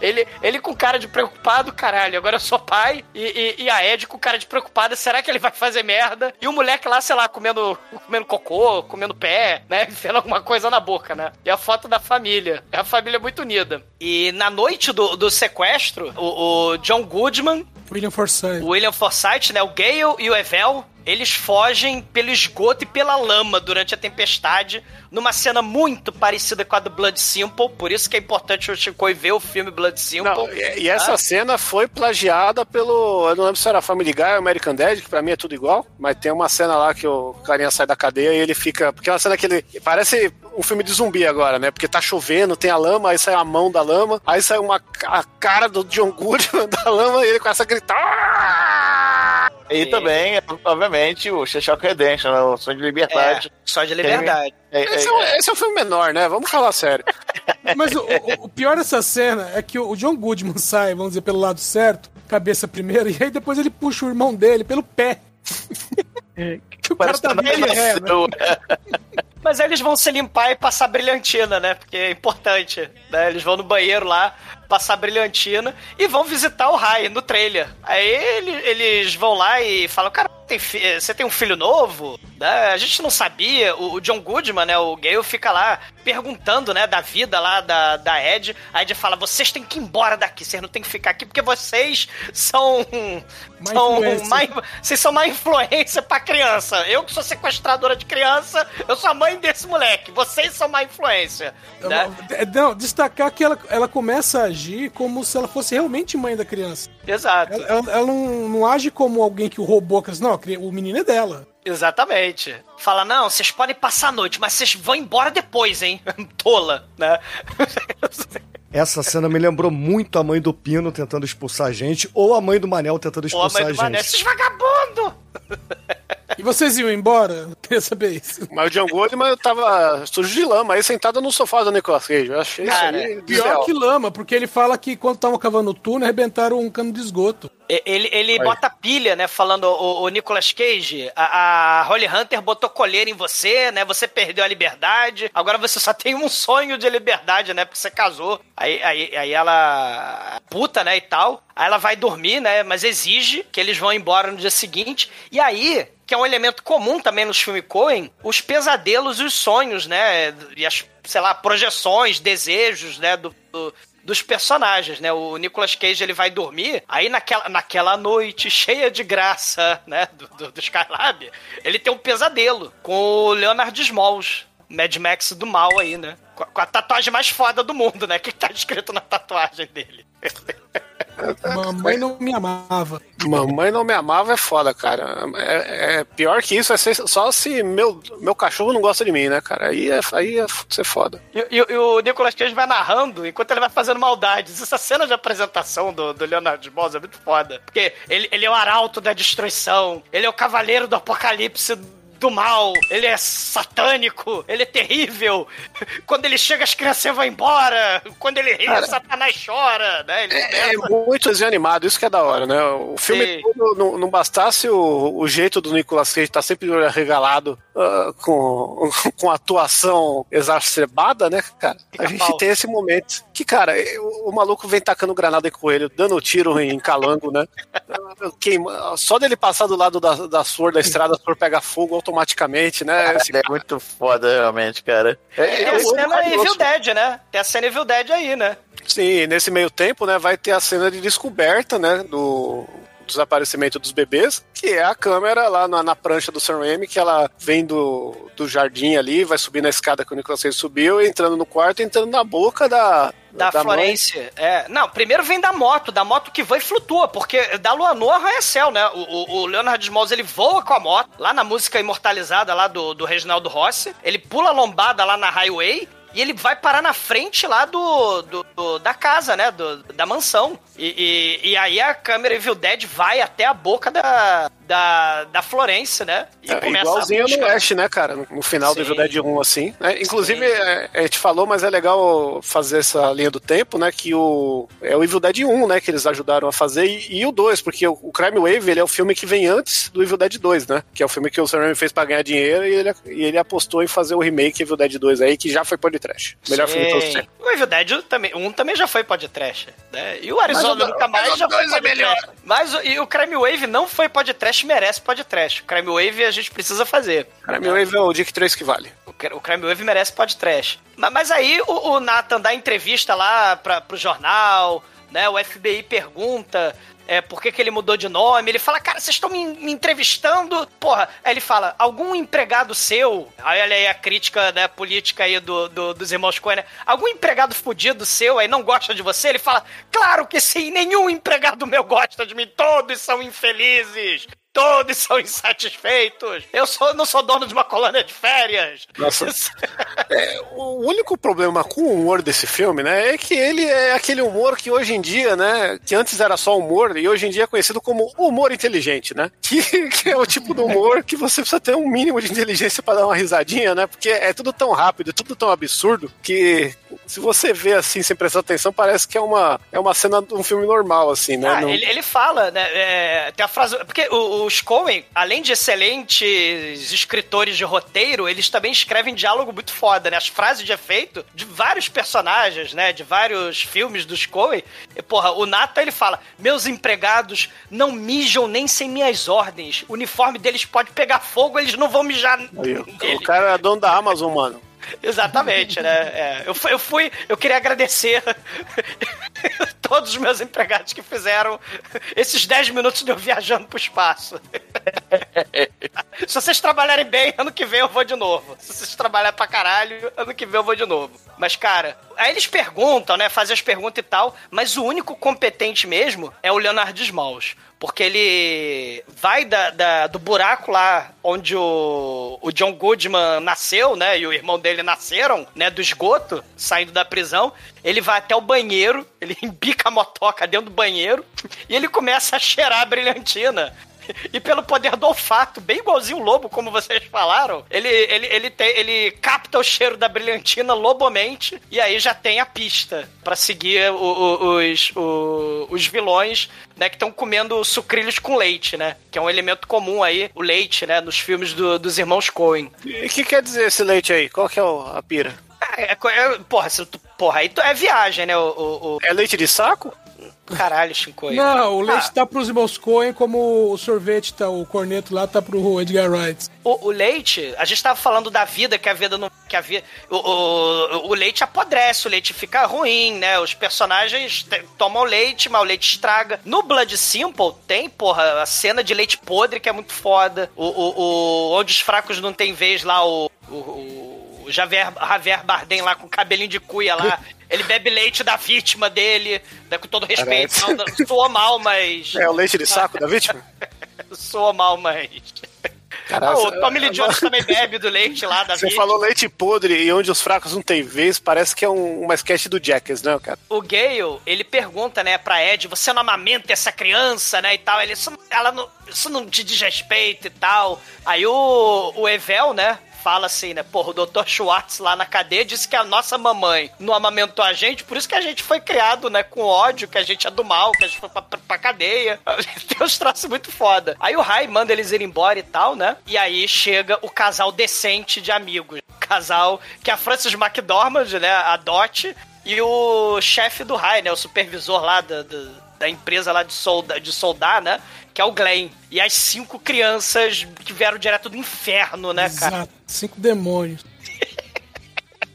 Ele, ele com cara de preocupado, caralho, agora eu sou pai. E, e, e a Ed com cara de preocupada, será que ele vai fazer merda? E o moleque lá, sei lá, comendo, comendo cocô, comendo pé, né? Enfiando alguma coisa na boca, né? E a foto da família. É a família muito unida. E na noite do, do sequestro, o, o John Goodman, William Forsythe. o William Forsythe, né? O Gale e o Evel. Eles fogem pelo esgoto e pela lama durante a tempestade, numa cena muito parecida com a do Blood Simple. Por isso que é importante o Chico ver o filme Blood Simple. Não, e, e essa Ah, cena foi plagiada pelo. Eu não lembro se era Family Guy ou American Dad, que pra mim é tudo igual. Mas tem uma cena lá que o carinha sai da cadeia e ele fica. Porque é uma cena que ele. Parece um filme de zumbi agora, né? Porque tá chovendo, tem a lama, aí sai a mão da lama, aí sai uma, a cara do John Goodman da lama e ele começa a gritar. E também, obviamente, o Shawshank Redemption, né? o Sonho de Liberdade. só de liberdade. É, é, Esse é, um, esse é um filme menor, né? Vamos falar sério. Mas o, o- o pior dessa cena é que o John Goodman sai, vamos dizer, pelo lado certo, cabeça primeiro, e aí depois ele puxa o irmão dele pelo pé. que o cara tá não ré, né? nasceu. Mas aí eles vão se limpar e passar brilhantina, né? Porque é importante. Né? Eles vão no banheiro lá, passar brilhantina e vão visitar o Rai no trailer. Aí ele- eles vão lá e falam, cara, tem fi- você tem um filho novo? Né? A gente não sabia. O, o John Goodman, né, o Gale, fica lá perguntando, né, da vida lá da, da Ed. A Ed fala, vocês têm que ir embora daqui, vocês não têm que ficar aqui porque vocês são... Má são má vocês são má influência pra criança. Eu que sou sequestradora de criança, eu sou a mãe desse moleque. Vocês são má influência. Né? É, Não, destacar que ela, ela começa a agir como se ela fosse realmente mãe da criança. Exato. Ela, ela- ela não, não age como alguém que roubou a criança. Não, o menino é dela. Exatamente. Fala, não, vocês podem passar a noite, mas vocês vão embora depois, hein? Tola, né? Essa cena me lembrou muito a mãe do Pino tentando expulsar a gente, ou a mãe do Manel tentando expulsar mãe a do Mané, gente. esses vagabundos! E vocês iam embora? Eu Queria saber isso. Mas o John Goldman tava sujo de lama aí sentado no sofá do Nicolas Cage. Eu achei Cara, isso aí Pior que lama, porque ele fala que quando estavam cavando o túnel, arrebentaram um cano de esgoto. Ele, ele bota pilha, né? Falando o, o Nicolas Cage, a, a Holly Hunter botou colher em você, né? Você perdeu a liberdade. Agora você só tem um sonho de liberdade, né? Porque você casou. Aí, aí, aí ela. puta, né? E tal. Aí ela vai dormir, né? Mas exige que eles vão embora no dia seguinte. E aí. Que é um elemento comum também nos filmes Coen, os pesadelos e os sonhos, né? E as, sei lá, projeções, desejos, né? do- do, dos personagens, né? O Nicolas Cage, ele vai dormir, aí naquela, naquela noite cheia de graça, né? Do, do, do Skylab, ele tem um pesadelo com o Leonard Smalls, Mad Max do mal aí, né? Com a, com a tatuagem mais foda do mundo, né? O que tá escrito na tatuagem dele? Mamãe não me amava. Mamãe não me amava é foda, cara. É, é pior que isso, é ser- só se meu, meu cachorro não gosta de mim, né, cara? Aí é, aí é ser foda. E, e- e o Nicolas Cage vai narrando enquanto ele vai fazendo maldades. Essa cena de apresentação do, do Leonard Smalls é muito foda. Porque ele, ele é o arauto da destruição, ele é o cavaleiro do apocalipse do mal, ele é satânico, ele é terrível. Quando ele chega, as crianças vão embora. Quando ele ri, Cara, Satanás chora, né? Ele É começa- muito desenho animado, isso que é da hora, né? O filme Sim. todo não, não bastasse o, o jeito do Nicolas Cage estar sempre regalado ah, com, com atuação exacerbada, né, cara? A Fica gente pau. tem esse momento que, cara, o, o maluco vem tacando granada em coelho, dando tiro em calango, né? Queima, só dele passar do lado da, da flor da estrada, a flor pega fogo automaticamente, né? Esse- É muito foda, realmente, cara. Tem é a cena carinhoso. Evil Dead, né? Tem a cena Evil Dead aí, né? Sim, nesse meio tempo, né, vai ter a cena de descoberta, né, do desaparecimento dos bebês, que é a câmera lá na, na prancha do Sam Raimi, que ela vem do, do jardim ali, vai subir na escada que o Nicolas Cage subiu, entrando no quarto, entrando na boca da... Da, mãe. Florência. É, não, primeiro vem da moto, da moto que voa e flutua, porque da lua nua arranha-céu, né? O, o, o Leonard Smalls, ele voa com a moto, lá na música imortalizada lá do, do Reginaldo Rossi, ele pula a lombada lá na highway, e ele vai parar na frente lá do, do- do- da casa, né? Do, da mansão. E, e, e aí a câmera Evil Dead vai até a boca da, da, da Florência, né? E É, começa igualzinho a no. Ash, né, cara? No, no final do Sim. Evil Dead 1, assim. né? Inclusive, Sim. é, a gente falou, mas é legal fazer essa linha do tempo, né? Que o. É o Evil Dead 1, né? Que eles ajudaram a fazer, e, e o 2, porque o, o Crime Wave ele é o filme que vem antes do Evil Dead 2, né? Que é o filme que o Sam Raimi fez pra ganhar dinheiro e ele, e ele apostou em fazer o remake Evil Dead 2 aí, que já foi pode trash. Melhor filme de todos os Sim. tempos. O Evil Dead também, um também já foi podcast, né? E o Arizona Mas nunca mais mas já foi dois é podcast. melhor. Mas o, e o Crime Wave não foi podcast, merece podcast. O Crime Wave a gente precisa fazer. Crime Wave é o Dick 3 que vale. O Crime Wave merece podcast. Mas, mas aí o, o Nathan dá entrevista lá pra, pro jornal, né? O FBI pergunta é, por que, que ele mudou de nome. Ele fala, cara, vocês estão me, me entrevistando. Porra, aí ele fala, algum empregado seu. Aí olha aí a crítica né, política aí do, do- dos irmãos Coen, né? Algum empregado fudido seu aí não gosta de você? Ele fala, claro que sim, nenhum empregado meu gosta de mim. Todos são infelizes. Todos são insatisfeitos. Eu sou, não sou dono de uma colônia de férias. Nossa. É, o único problema com o humor desse filme, né, é que ele é aquele humor que hoje em dia, né, que antes era só humor e hoje em dia é conhecido como humor inteligente, né? Que, que é o tipo de humor que você precisa ter um mínimo de inteligência para dar uma risadinha, né? Porque é tudo tão rápido, é tudo tão absurdo que se você vê assim, sem prestar atenção, parece que é uma, é uma cena de um filme normal, assim, né? Ah, Não- ele, ele fala, né? é, tem a frase. Porque o- os Coen, além de excelentes escritores de roteiro, eles também escrevem diálogo muito foda, né? As frases de efeito de vários personagens, né? De vários filmes dos Coen. E, porra, o Nata ele fala: Meus empregados não mijam nem sem minhas ordens. O uniforme deles pode pegar fogo, eles não vão mijar. Aí, nele." o cara é dono da Amazon, mano. Exatamente, né? É, eu, fui, eu fui, eu queria agradecer todos os meus empregados que fizeram esses 10 minutos de eu viajando pro espaço. Se vocês trabalharem bem, ano que vem eu vou de novo. Se vocês trabalharem pra caralho, ano que vem eu vou de novo. Mas, cara, aí eles perguntam, né? Fazem as perguntas e tal, mas o único competente mesmo é o Leonardo Smalls. Porque ele vai da, da- do buraco lá onde o, o John Goodman nasceu, né? E o irmão dele nasceram, né? Do esgoto, saindo da prisão. Ele vai até o banheiro, ele embica a motoca dentro do banheiro e ele começa a cheirar a brilhantina. E pelo poder do olfato, bem igualzinho o lobo, como vocês falaram, ele, ele, ele, ele capta o cheiro da brilhantina lobomente e aí já tem a pista pra seguir o- o- os, o- os vilões, né, que estão comendo sucrilhos com leite, né? Que é um elemento comum aí, o leite, né, nos filmes do- dos irmãos Coen. E o que quer dizer esse leite aí? Qual que é a pira? É, é- é- porra, se tu- porra, aí tu- é viagem, né? O, o- o- É leite de saco? Caralho, Shinkoi. Não, o leite Ah. tá pros irmãos Coen, como o sorvete tá, o corneto lá tá pro Edgar Wright. O, o leite, a gente tava falando da vida, que a vida não. Que a vida, o, o, o leite apodrece, o leite fica ruim, né? Os personagens tomam leite, mas o leite estraga. No Blood Simple tem, porra, a cena de leite podre que é muito foda. O, o, o- onde os fracos não tem vez lá, o. o, o Javier, Javier Bardem lá com o cabelinho de cuia lá. Ele bebe leite da vítima dele, né, com todo respeito. Não, soa mal, mas. É o leite de saco da vítima? soa mal, mas. Caralho, Ah, o Tommy Lee Jones também bebe do leite lá da Você vítima. falou leite podre e onde os fracos não têm vez, parece que é um- uma sketch do Jackass, né, cara? O Gale, ele pergunta, né, pra Ed, você não amamenta essa criança, né, e tal. Ele, isso, não- ela não, isso não te diz respeito e tal. Aí o, o Evel, né, fala assim, né, porra, o Dr. Schwartz lá na cadeia disse que a nossa mamãe não amamentou a gente, por isso que a gente foi criado, né, com ódio, que a gente é do mal, que a gente foi pra, pra, pra cadeia. Tem uns troços muito foda. Aí o Rai manda eles ir embora e tal, né, e aí chega o casal decente de amigos. Casal que é a Frances McDormand, né, a Dot, e o chefe do Rai, né? O supervisor lá da, da, da empresa lá de, solda, de soldar, né? Que é o Glenn. E as cinco crianças que vieram direto do inferno, né, cara? Exato. Cinco demônios.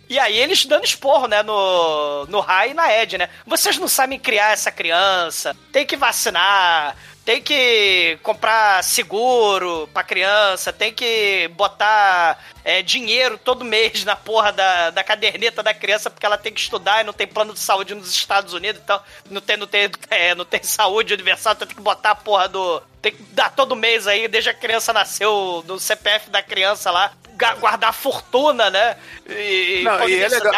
E aí eles dando esporro, né, no, no Rai e na Ed, né? Vocês não sabem criar essa criança, tem que vacinar, tem que comprar seguro pra criança, tem que botar é, dinheiro todo mês na porra da, da caderneta da criança porque ela tem que estudar e não tem plano de saúde nos Estados Unidos, então não tem, não tem, é, não tem saúde universal, então tem que botar a porra do... Tem que dar todo mês aí, desde a criança nasceu, do CPF da criança lá, guardar fortuna, né? E, Não, e é legal.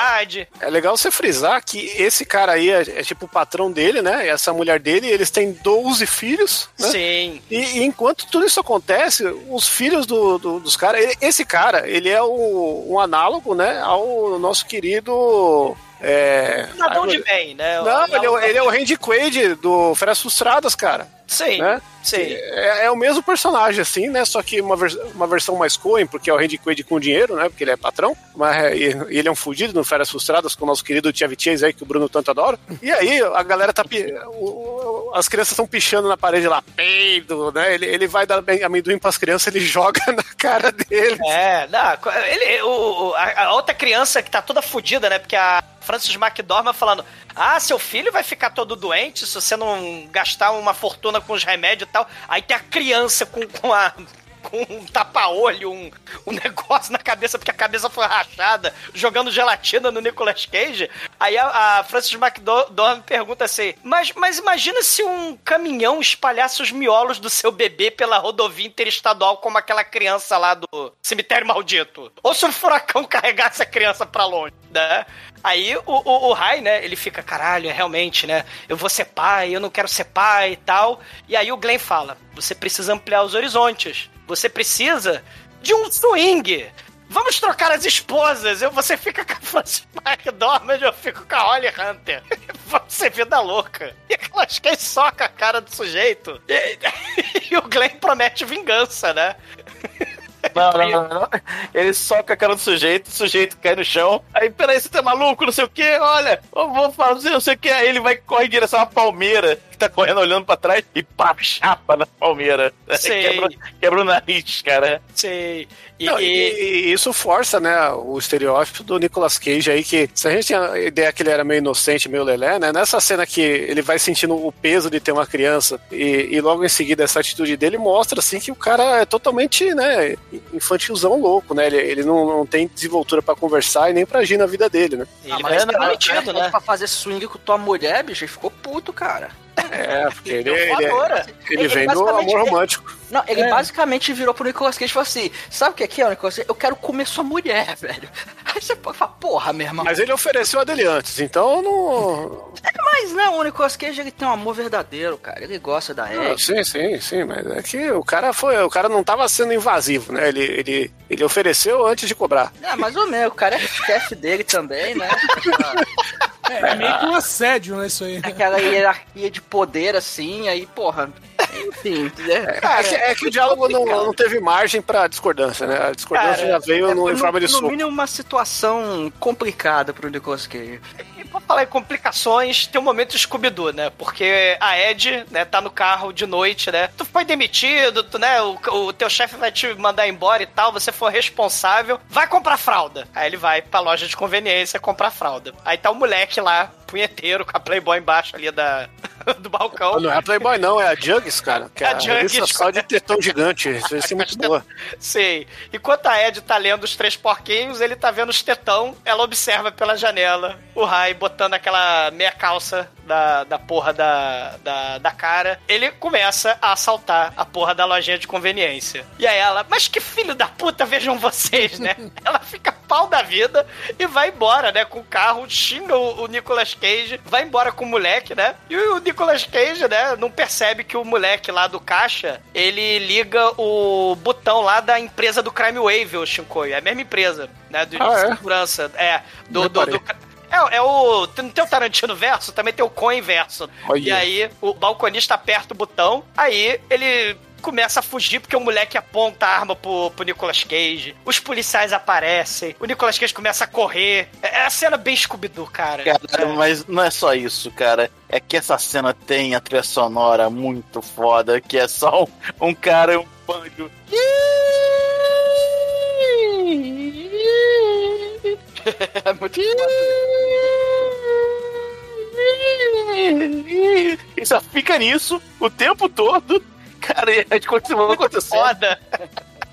É legal você frisar que esse cara aí é, é tipo o patrão dele, né? E essa mulher dele, eles têm 12 filhos, né? Sim. E, e enquanto tudo isso acontece, os filhos do- do- dos caras. Esse cara, ele é o, um análogo, né? Ao nosso querido. É... Cidadão de bem, né? Não, ele é, o- ele é o Randy Quaid do Férias Frustradas, cara. Sim, né? sim. É, é o mesmo personagem, assim, né? Só que uma, vers- uma versão mais Coen, porque é o Randy Quaid com dinheiro, né? Porque ele é patrão. Mas ele é um fudido no Férias Frustradas com o nosso querido Chevy Chase aí, que o Bruno tanto adora. E aí a galera tá. o- as crianças estão pichando na parede lá, peido, né? Ele, ele vai dar bem- amendoim pras crianças, ele joga na cara dele. É, não, ele, o, a, a outra criança que tá toda fodida, né? Porque a Francis McDormand falando: Ah, seu filho vai ficar todo doente se você não gastar uma fortuna com os remédios e tal. Aí tem a criança com, com a. Com um tapa-olho, um, um negócio na cabeça, porque a cabeça foi rachada, jogando gelatina no Nicolas Cage. Aí a, a Francis McDormand pergunta assim: mas, mas imagina se um caminhão espalhasse os miolos do seu bebê pela rodovia interestadual, como aquela criança lá do cemitério maldito. Ou se um furacão carregasse a criança pra longe, né? Aí o, o, o Rai, né, ele fica, caralho, é realmente, né? Eu vou ser pai, eu não quero ser pai e tal. E aí o Glenn fala: você precisa ampliar os horizontes. Você precisa de um swing. Vamos trocar as esposas. Eu, você fica com a Frances McDormand, eu fico com a Holly Hunter. Ser vida louca. E aquelas que soca a cara do sujeito. E, e o Glenn promete vingança, né? Não, não, não, não. Ele soca a cara do sujeito, o sujeito cai no chão. Aí, peraí, você tá maluco, não sei o que, olha, eu vou fazer não sei o que. Aí ele vai correr em direção à palmeira, que tá correndo olhando pra trás, e pá, chapa na palmeira. Sei. Quebra, quebra o nariz, cara. Sei. E, Não, e- e- e isso força, né, o estereótipo do Nicolas Cage aí, que se a gente tinha a ideia que ele era meio inocente, meio lelé, né, nessa cena que ele vai sentindo o peso de ter uma criança e, e logo em seguida essa atitude dele mostra, assim, que o cara é totalmente, né, infantilzão louco, né, ele, ele não, não tem desenvoltura pra conversar e nem pra agir na vida dele, né. ele Ah, vai mas cara demitido, falou né? Pra fazer swing com tua mulher, bicho, ele ficou puto, cara. É, porque ele, Eu ele, voadora. ele Ele vem do amor romântico. Não, ele É. basicamente virou pro Nicolas Cage e falou assim: Sabe o que é que é, Nicolas Cage? Eu quero comer sua mulher, velho. Aí você fala, porra, meu irmão. Mas ele ofereceu a dele antes, então não. Mas não, o Nicolas Cage ele tem um amor verdadeiro, cara. Ele gosta da Ah, Ed. sim, sim, sim, mas é que o cara foi, o cara não tava sendo invasivo, né? Ele, ele, ele ofereceu antes de cobrar. É, mais ou menos. O cara é chefe dele também, né? É, é meio que um assédio, né? Isso aí. Aquela hierarquia de poder, assim, aí, porra. Enfim, é, É que, é que o diálogo não, não teve margem pra discordância, né? A discordância Cara, já veio no, em forma de no soco. mínimo uma situação complicada pro Nicolas Cage. E pra falar em complicações, tem um momento Scooby-Doo, né? Porque a Ed, né, tá no carro de noite, né? Tu foi demitido, tu, né? O, o teu chefe vai te mandar embora e tal, você for responsável, vai comprar fralda. Aí ele vai pra loja de conveniência comprar fralda. Aí tá o moleque lá, punheteiro, com a Playboy embaixo ali da, do balcão. Não é a Playboy, não, é a Jugs, cara. É é a a Jugs. só de tetão gigante. Isso ser muito boa. Sei. Enquanto a Ed tá lendo os três porquinhos, ele tá vendo os tetão, ela observa pela janela o Rai botando aquela meia calça da, da porra da, da, da cara. Ele começa a assaltar a porra da lojinha de conveniência. E aí ela, mas que filho da puta, vejam vocês, né? ela fica pau da vida e vai embora, né? Com o carro, xinga o, o Nicolas Cage, vai embora com o moleque, né? E o Nicolas Cage, né? Não percebe que o moleque lá do caixa, ele liga o botão lá da empresa do Crime Wave, o Shinkoi. É a mesma empresa, né? Do, Ah, de é? segurança. É, do, do, do- é, é o. Não tem o Tarantino verso, também tem o Coen verso. Olha. E aí o balconista aperta o botão, aí ele começa a fugir porque o moleque aponta a arma pro, pro Nicolas Cage. Os policiais aparecem, o Nicolas Cage começa a correr. É é a cena bem Scooby-Doo, cara. Cara, mas não é só isso, cara. É que essa cena tem a trilha sonora muito foda, que é só um, um cara e um banjo. É muito E só fica nisso o tempo todo. Cara, e a gente continua acontecendo. Foda.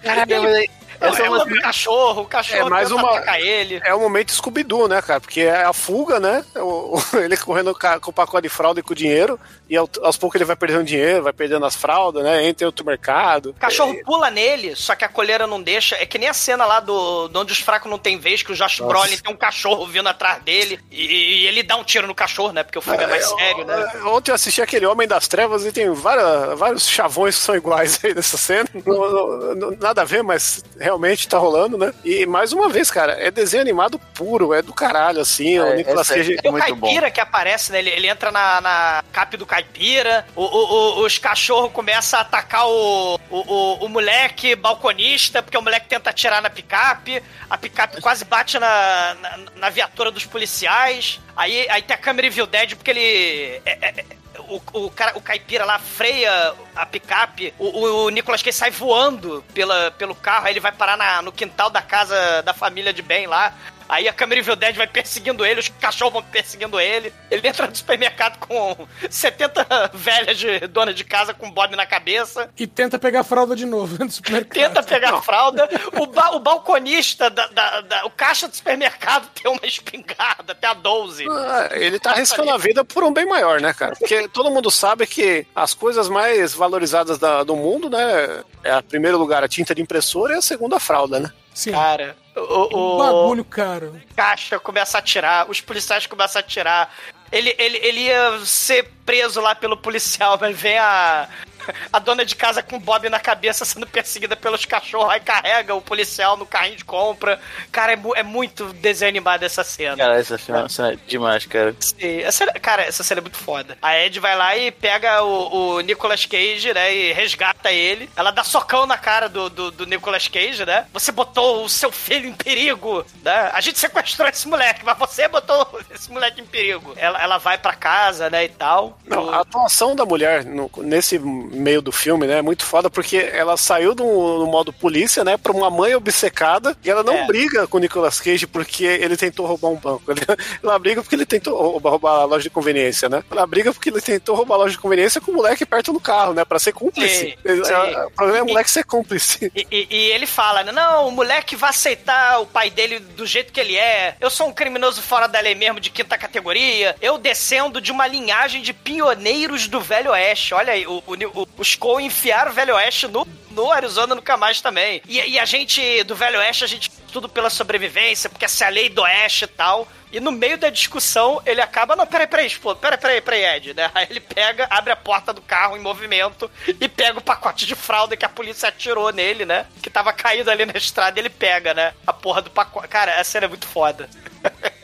Caralho, mas aí- essa é uma do cachorro, o cachorro É mais uma- atacar ele. É o momento Scooby-Doo, né, cara? Porque é a fuga, né? O- o- ele correndo com o pacote de fralda e com o dinheiro. E ao- aos poucos ele vai perdendo dinheiro, vai perdendo as fraldas, né? Entra em outro mercado. O cachorro pula nele, só que a coleira não deixa. É que nem a cena lá do de onde os fracos não tem vez, que o Josh Nossa. Brolin tem um cachorro vindo atrás dele e, e ele dá um tiro no cachorro, né? Porque o filme é mais sério, né? É, Ontem eu assisti aquele Homem das Trevas e tem várias, vários chavões que são iguais aí nessa cena. Não- não- nada a ver, mas realmente tá rolando, né? E mais uma vez, cara, é desenho animado puro, é do caralho, assim. o É, Nicolas essa é- Cage. Tem o muito bom. caipira que aparece, né? Ele, ele entra na, na cap do caipira, o, o- o- os cachorros começam a atacar o, o, o- o moleque balconista, porque o moleque tenta atirar na picape, a picape quase bate na, na, na viatura dos policiais, aí, aí tem a câmera Evil Dead, porque ele... é- é- é- o, o, cara, o caipira lá freia a picape, o, o, o Nicolas Cage sai voando pela, pelo carro, aí ele vai parar na- no quintal da casa da família de bem lá. Aí a câmera Evil Dead vai perseguindo ele, os cachorros vão perseguindo ele. Ele entra no supermercado com 70 velhas de dona de casa com bob na cabeça. E tenta pegar a fralda de novo no supermercado. Tenta pegar a fralda. O, ba- o balconista, da, da- da- o caixa do supermercado tem uma espingarda, até a 12. Ah, Ele tá arriscando a vida por um bem maior, né, cara? Porque todo mundo sabe que as coisas mais valorizadas da- do mundo, né? É, a primeiro lugar, a tinta de impressora e a segunda, a fralda, né? Sim. Cara, o, o- Bagulho caro. caixa começa a atirar, os policiais começam a atirar. Ele, ele, ele ia ser preso lá pelo policial, mas vem a, a dona de casa com o Bob na cabeça sendo perseguida pelos cachorros, aí carrega o policial no carrinho de compra. Cara, é, mu- é muito desenho animado essa cena. Cara, essa cena cena é demais, cara. Sim, essa, cara, essa cena é muito foda. A Ed vai lá e pega o, o Nicolas Cage, né? E resgata ele. Ela dá socão na cara do, do, do Nicolas Cage, né? Você botou o seu filho em perigo, né? A gente sequestrou esse moleque, mas você botou esse moleque em perigo. Ela, ela vai pra casa, né? E tal. Não, a atuação da mulher no- nesse meio do filme, né, é muito foda porque ela saiu do, no modo polícia, né, pra uma mãe obcecada e ela não É. briga com o Nicolas Cage porque ele tentou roubar um banco. Ela briga porque ele tentou roubar, roubar a loja de conveniência, né? Ela briga porque ele tentou roubar a loja de conveniência com o moleque perto do carro, né, pra ser cúmplice. Sim, sim. O problema é o moleque ser cúmplice. E, e- e ele fala, né? Não, o moleque vai aceitar o pai dele do jeito que ele é. Eu sou um criminoso fora da lei mesmo, de quinta categoria. Eu descendo de uma linhagem de pioneiros do Velho Oeste. Olha aí, o, o, os Coen enfiaram o Velho Oeste no, no Arizona nunca mais também. E, e a gente, do Velho Oeste, a gente tudo pela sobrevivência, porque essa é a lei do Oeste e tal. E no meio da discussão, ele acaba. Não, peraí, peraí, pô, peraí, peraí, peraí, Ed, né? Aí ele pega, abre a porta do carro em movimento e pega o pacote de fralda que a polícia atirou nele, né? Que tava caído ali na estrada, ele pega, né? A porra do pacote. Cara, essa cena é muito foda.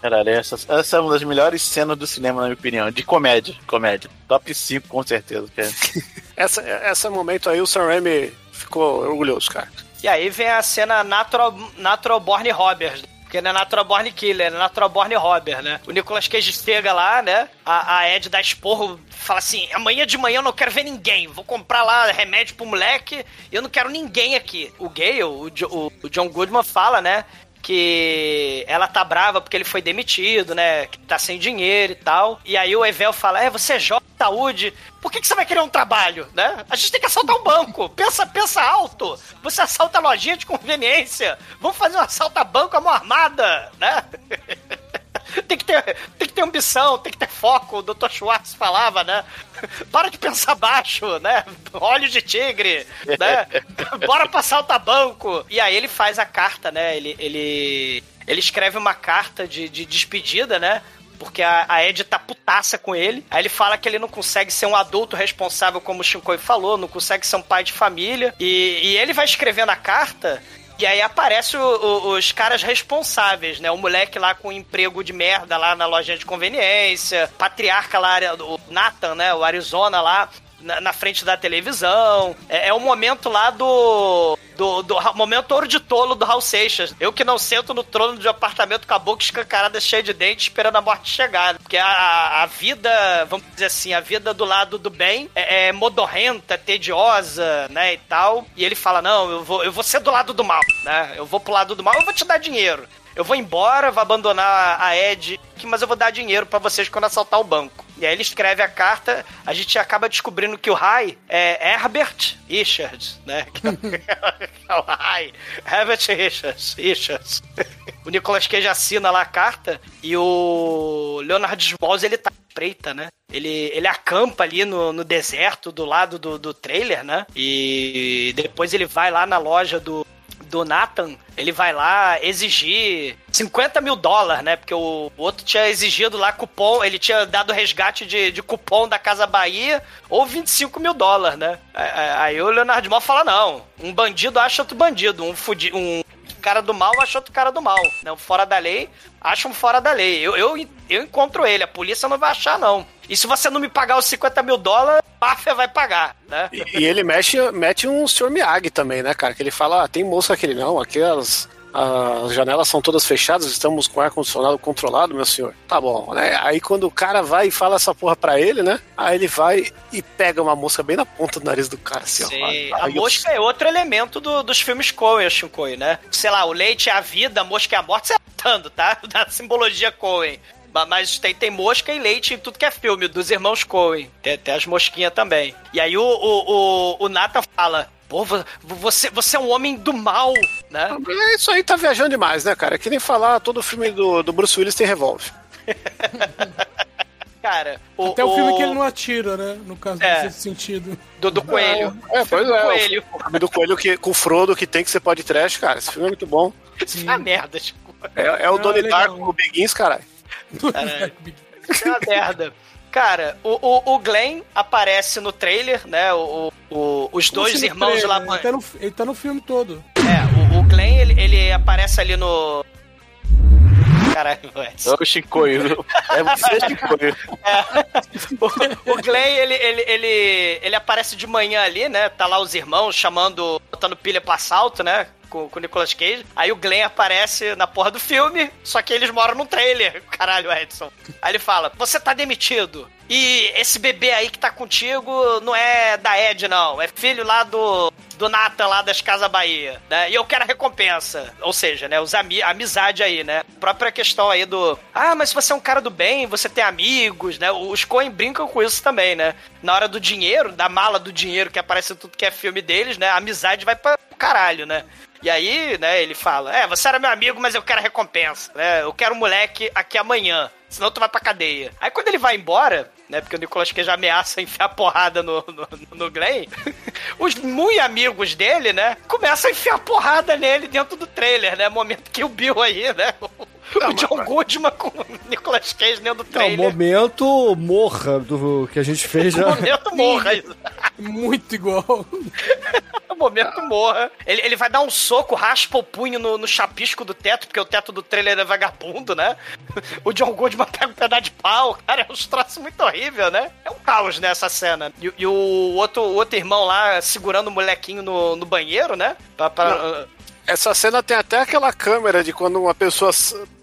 Caralho, essa, essa é uma das melhores cenas do cinema, na minha opinião. De comédia. Comédia. Top 5, com certeza, cara. Essa, esse momento aí o Sam Raimi ficou orgulhoso, cara. E aí vem a cena Natural, Natural Born Robbers. Porque não é Natural Born Killer, é Natural Born Robber, né? O Nicolas Cage chega lá, né? A, a Ed dá esporro, fala assim: amanhã de manhã eu não quero ver ninguém. Vou comprar lá remédio pro moleque e eu não quero ninguém aqui. O Gale, o, Jo- o- o John Goodman fala, né? Que ela tá brava porque ele foi demitido, né? Que tá sem dinheiro e tal. E aí o Evel fala: É, você é jovem, saúde. Por que, que você vai querer um trabalho, né? A gente tem que assaltar um banco. Pensa, pensa alto. Você assalta a lojinha de conveniência. Vamos fazer um assalto a banco à mão armada, né? Tem que, ter, tem que ter ambição, tem que ter foco, o Dr. Schwartz falava, né? Para de pensar baixo, né? Olhos de tigre, né? Bora pra assaltar banco. E aí ele faz a carta, né? Ele, ele, ele escreve uma carta de, de despedida, né? Porque a, a Ed tá putaça com ele. Aí ele fala que ele não consegue ser um adulto responsável, como o Shinkoi falou, não consegue ser um pai de família. E, e ele vai escrevendo a carta e aí aparece o- o- os caras responsáveis, né? O moleque lá com um emprego de merda lá na lojinha de conveniência, patriarca lá, o Nathan, né? O Arizona lá. Na, na frente da televisão. É, é o momento lá do. Do, do momento ouro de tolo do Raul Seixas. Eu que não sento no trono de um apartamento com a boca escancarada, cheia de dentes, esperando a morte chegar. Porque a, a vida, vamos dizer assim, a vida do lado do bem é, é modorrenta, tediosa, né, e tal. E ele fala: Não, eu vou, eu vou ser do lado do mal, né? Eu vou pro lado do mal, eu vou te dar dinheiro. Eu vou embora, vou abandonar a Ed, mas eu vou dar dinheiro pra vocês quando assaltar o banco. E aí ele escreve a carta, a gente acaba descobrindo que o Rai é Herbert Richards, né? É o Rai, Herbert Richards, Richards. O Nicolas Cage assina lá a carta e o Leonard Smalls, ele tá espreita, né? Ele, ele acampa ali no, no deserto do lado do, do trailer, né? E depois ele vai lá na loja do, do Nathan, ele vai lá exigir 50 mil dólares, né? Porque o, outro tinha exigido lá cupom, ele tinha dado resgate de, de cupom da Casa Bahia ou 25 mil dólares, né? Aí, aí o Leonardo Mal fala: não, um bandido acha outro bandido, um, fudi um cara do mal acha outro cara do mal, né? Um fora da lei acha um fora da lei. Eu, eu, eu encontro ele, a polícia não vai achar, não. E se você não me pagar os 50 mil dólares, máfia vai pagar, né? E, e ele mexe, mete um Sr. Miyagi também, né, cara? Que ele fala, ah, tem moça aquele não, aqui as, as janelas são todas fechadas, estamos com ar-condicionado controlado, meu senhor. Tá bom, né? Aí quando o cara vai e fala essa porra pra ele, né? Aí ele vai e pega uma mosca bem na ponta do nariz do cara, assim, ó. Sim, Aí a eu- mosca é outro elemento do- dos filmes Coen, Shinkoi, né? Sei lá, o leite é a vida, a mosca é a morte, você tá matando, tá? Da simbologia Coen. Ma- Mas tem, tem mosca e leite em tudo que é filme, dos irmãos Coen. Tem, tem as mosquinhas também. E aí o, o, o, o Nathan fala: Pô, vo- você, você é um homem do mal, né? É, Isso aí tá viajando demais, né, cara? É que nem falar, todo filme do, do Bruce Willis tem revólver. Cara, o, Até o filme que ele não atira, né? No caso É. desse sentido. Do, do coelho. É, pois é. Coelho. O filme do Coelho que, com o Frodo que tem que ser pode trash, cara. Esse filme é muito bom. Isso é uma merda, tipo. É, é o Ah, Donnie. Darko com o Begins, caralho. Caralho. Isso é uma merda. Cara, o, o, o Glenn aparece no trailer, né? O, o- os dois irmãos trailer? lá. Ele tá, no, ele tá no filme todo. É, o, o Glenn, ele, ele aparece ali no. Caralho, Edson. É o Chicoio. É você, Chicoio. O, o Glenn, ele, ele, ele, ele aparece de manhã ali, né? Tá lá os irmãos chamando, botando pilha pro assalto, né? Com, com o Nicolas Cage. Aí o Glenn aparece na porra do filme, só que eles moram num trailer. Caralho, Edson. Aí ele fala: Você tá demitido. E esse bebê aí que tá contigo não é da Ed, não. É filho lá do, do Nathan lá das Casas Bahia, né? E eu quero a recompensa. Ou seja, né? Os ami amizade aí, né? Própria questão aí do. Ah, mas se você é um cara do bem, você tem amigos, né? Os Coen brincam com isso também, né? Na hora do dinheiro, da mala do dinheiro que aparece tudo que é filme deles, né? A amizade vai pra caralho, né? E aí, né, ele fala: É, você era meu amigo, mas eu quero a recompensa, né? Eu quero um moleque aqui amanhã, senão tu vai pra cadeia. Aí quando ele vai embora, né, porque o Nicolas Cage ameaça enfiar porrada no, no, no Glenn, os muito amigos dele, né, começam a enfiar porrada nele dentro do trailer, né? Momento que o Bill aí, né? O John Goodman com o Nicolas Cage dentro do Não, trailer. momento morra do que a gente fez já. Momento morra. Muito igual. No momento morra. Ele, ele vai dar um soco, raspa o punho no, no chapisco do teto, porque o teto do trailer é vagabundo, né? O John Goodman pega um pedaço de pau. Cara, é um troço muito horrível, né? É um caos nessa cena. E, e o, outro, o outro irmão lá segurando o molequinho no, no banheiro, né? Pra, pra- Essa cena tem até aquela câmera de quando uma pessoa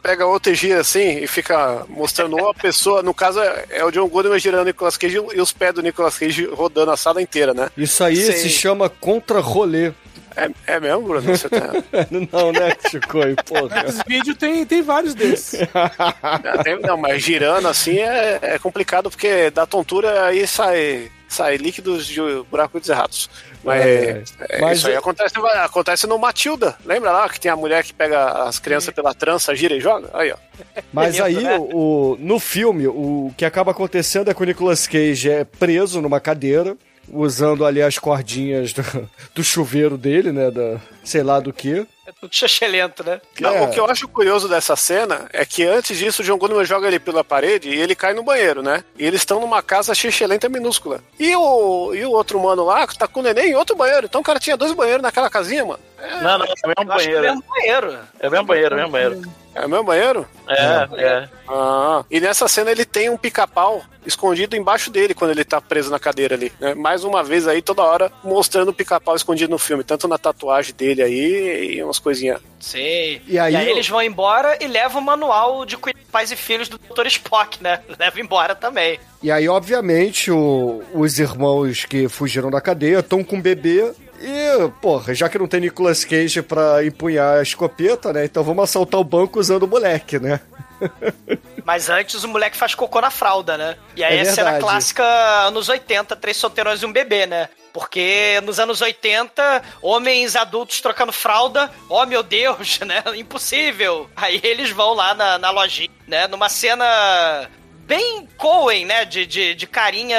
pega outra e gira assim e fica mostrando uma pessoa. No caso, é, é o John Goodman girando o Nicolas Cage e os pés do Nicolas Cage rodando a sala inteira, né? Isso aí se chama contra-rolê. É, é mesmo, Bruno? Você tá... Não, né, Chicoio? Porra. Esse vídeo tem, tem vários desses. É, tem- não, mas girando assim é, é complicado porque da tontura aí sai, sai líquidos de buracos errados. Mas, É, é, mas isso aí é- acontece, acontece no Matilda. Lembra lá que tem a mulher que pega as crianças pela trança, gira e joga? Aí, ó. Mas aí, né? o, no filme, o que acaba acontecendo é que o Nicolas Cage é preso numa cadeira, usando ali as cordinhas do, do chuveiro dele, né? Da, sei lá do que. É tudo xexelento, né? Não, É. O que eu acho curioso dessa cena é que antes disso o John Goodman joga ele pela parede e ele cai no banheiro, né? E eles estão numa casa xixelenta minúscula. E o, e o outro mano lá tá com o neném em outro banheiro. Então o cara tinha dois banheiros naquela casinha, mano. Não, não, é o mesmo que é o banheiro. mesmo banheiro. É o mesmo banheiro, é o mesmo banheiro. É o meu banheiro? É, é. Ah, e nessa cena ele tem um pica-pau escondido embaixo dele quando ele tá preso na cadeira ali. né? Mais uma vez aí, toda hora, mostrando o pica-pau escondido no filme. Tanto na tatuagem dele aí e umas coisinhas. Sei. E aí eu- eles vão embora e levam o manual de cuidar de pais e filhos do Dr. Spock, né? Leva embora também. E aí, obviamente, o- os irmãos que fugiram da cadeia estão com o bebê. E, porra, já que não tem Nicolas Cage pra empunhar a escopeta, né? Então vamos assaltar o banco usando o moleque, né? Mas antes o moleque faz cocô na fralda, né? E aí É é, cena clássica anos 80, três solteirões e um bebê, né? Porque nos anos 80, homens adultos trocando fralda, oh meu Deus, né? Impossível. Aí eles vão lá na, na lojinha, né? Numa cena bem Coen, né? De, de, de carinha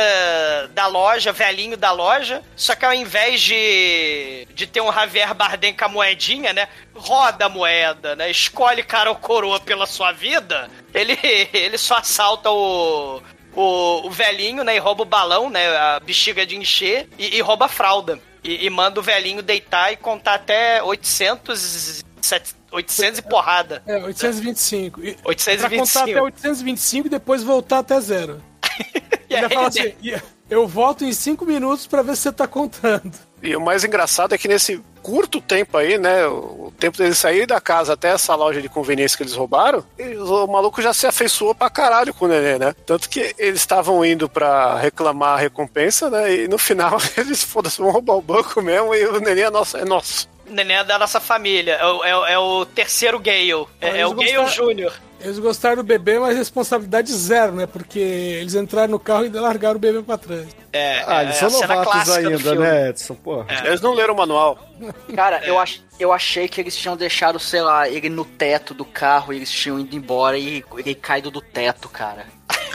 da loja, velhinho da loja. Só que ao invés de, de ter um Javier Bardem com a moedinha, né? Roda a moeda, né? Escolhe cara ou coroa pela sua vida. Ele, ele só assalta o, o, o velhinho, né? E rouba o balão, né? A bexiga de encher e, e rouba a fralda. E, e manda o velhinho deitar e contar até 800, 800 e porrada. É, 825. E, 825. Pra contar até 825 e depois voltar até zero. E Ele aí fala ele- assim, "E- eu volto em 5 minutos pra ver se você tá contando. E o mais engraçado é que nesse curto tempo aí, né? O tempo deles sair da casa até essa loja de conveniência que eles roubaram, o maluco já se afeiçoou pra caralho com o neném, né? Tanto que eles estavam indo pra reclamar a recompensa, né? E no final eles, foda-se, vão roubar o banco mesmo e o neném é nosso. É nosso. O neném é da nossa família. É o, é é o terceiro Gale. É, é o Gale gostaram- Júnior. Eles gostaram do bebê, mas responsabilidade zero, né? Porque eles entraram no carro e largaram o bebê pra trás. É, Ah, é eles a são novatos ainda, né, Edson? Porra. Eles não leram o manual. Cara, eu, ach, eu achei que eles tinham deixado, sei lá, ele no teto do carro e eles tinham ido embora e ele caído do teto, cara.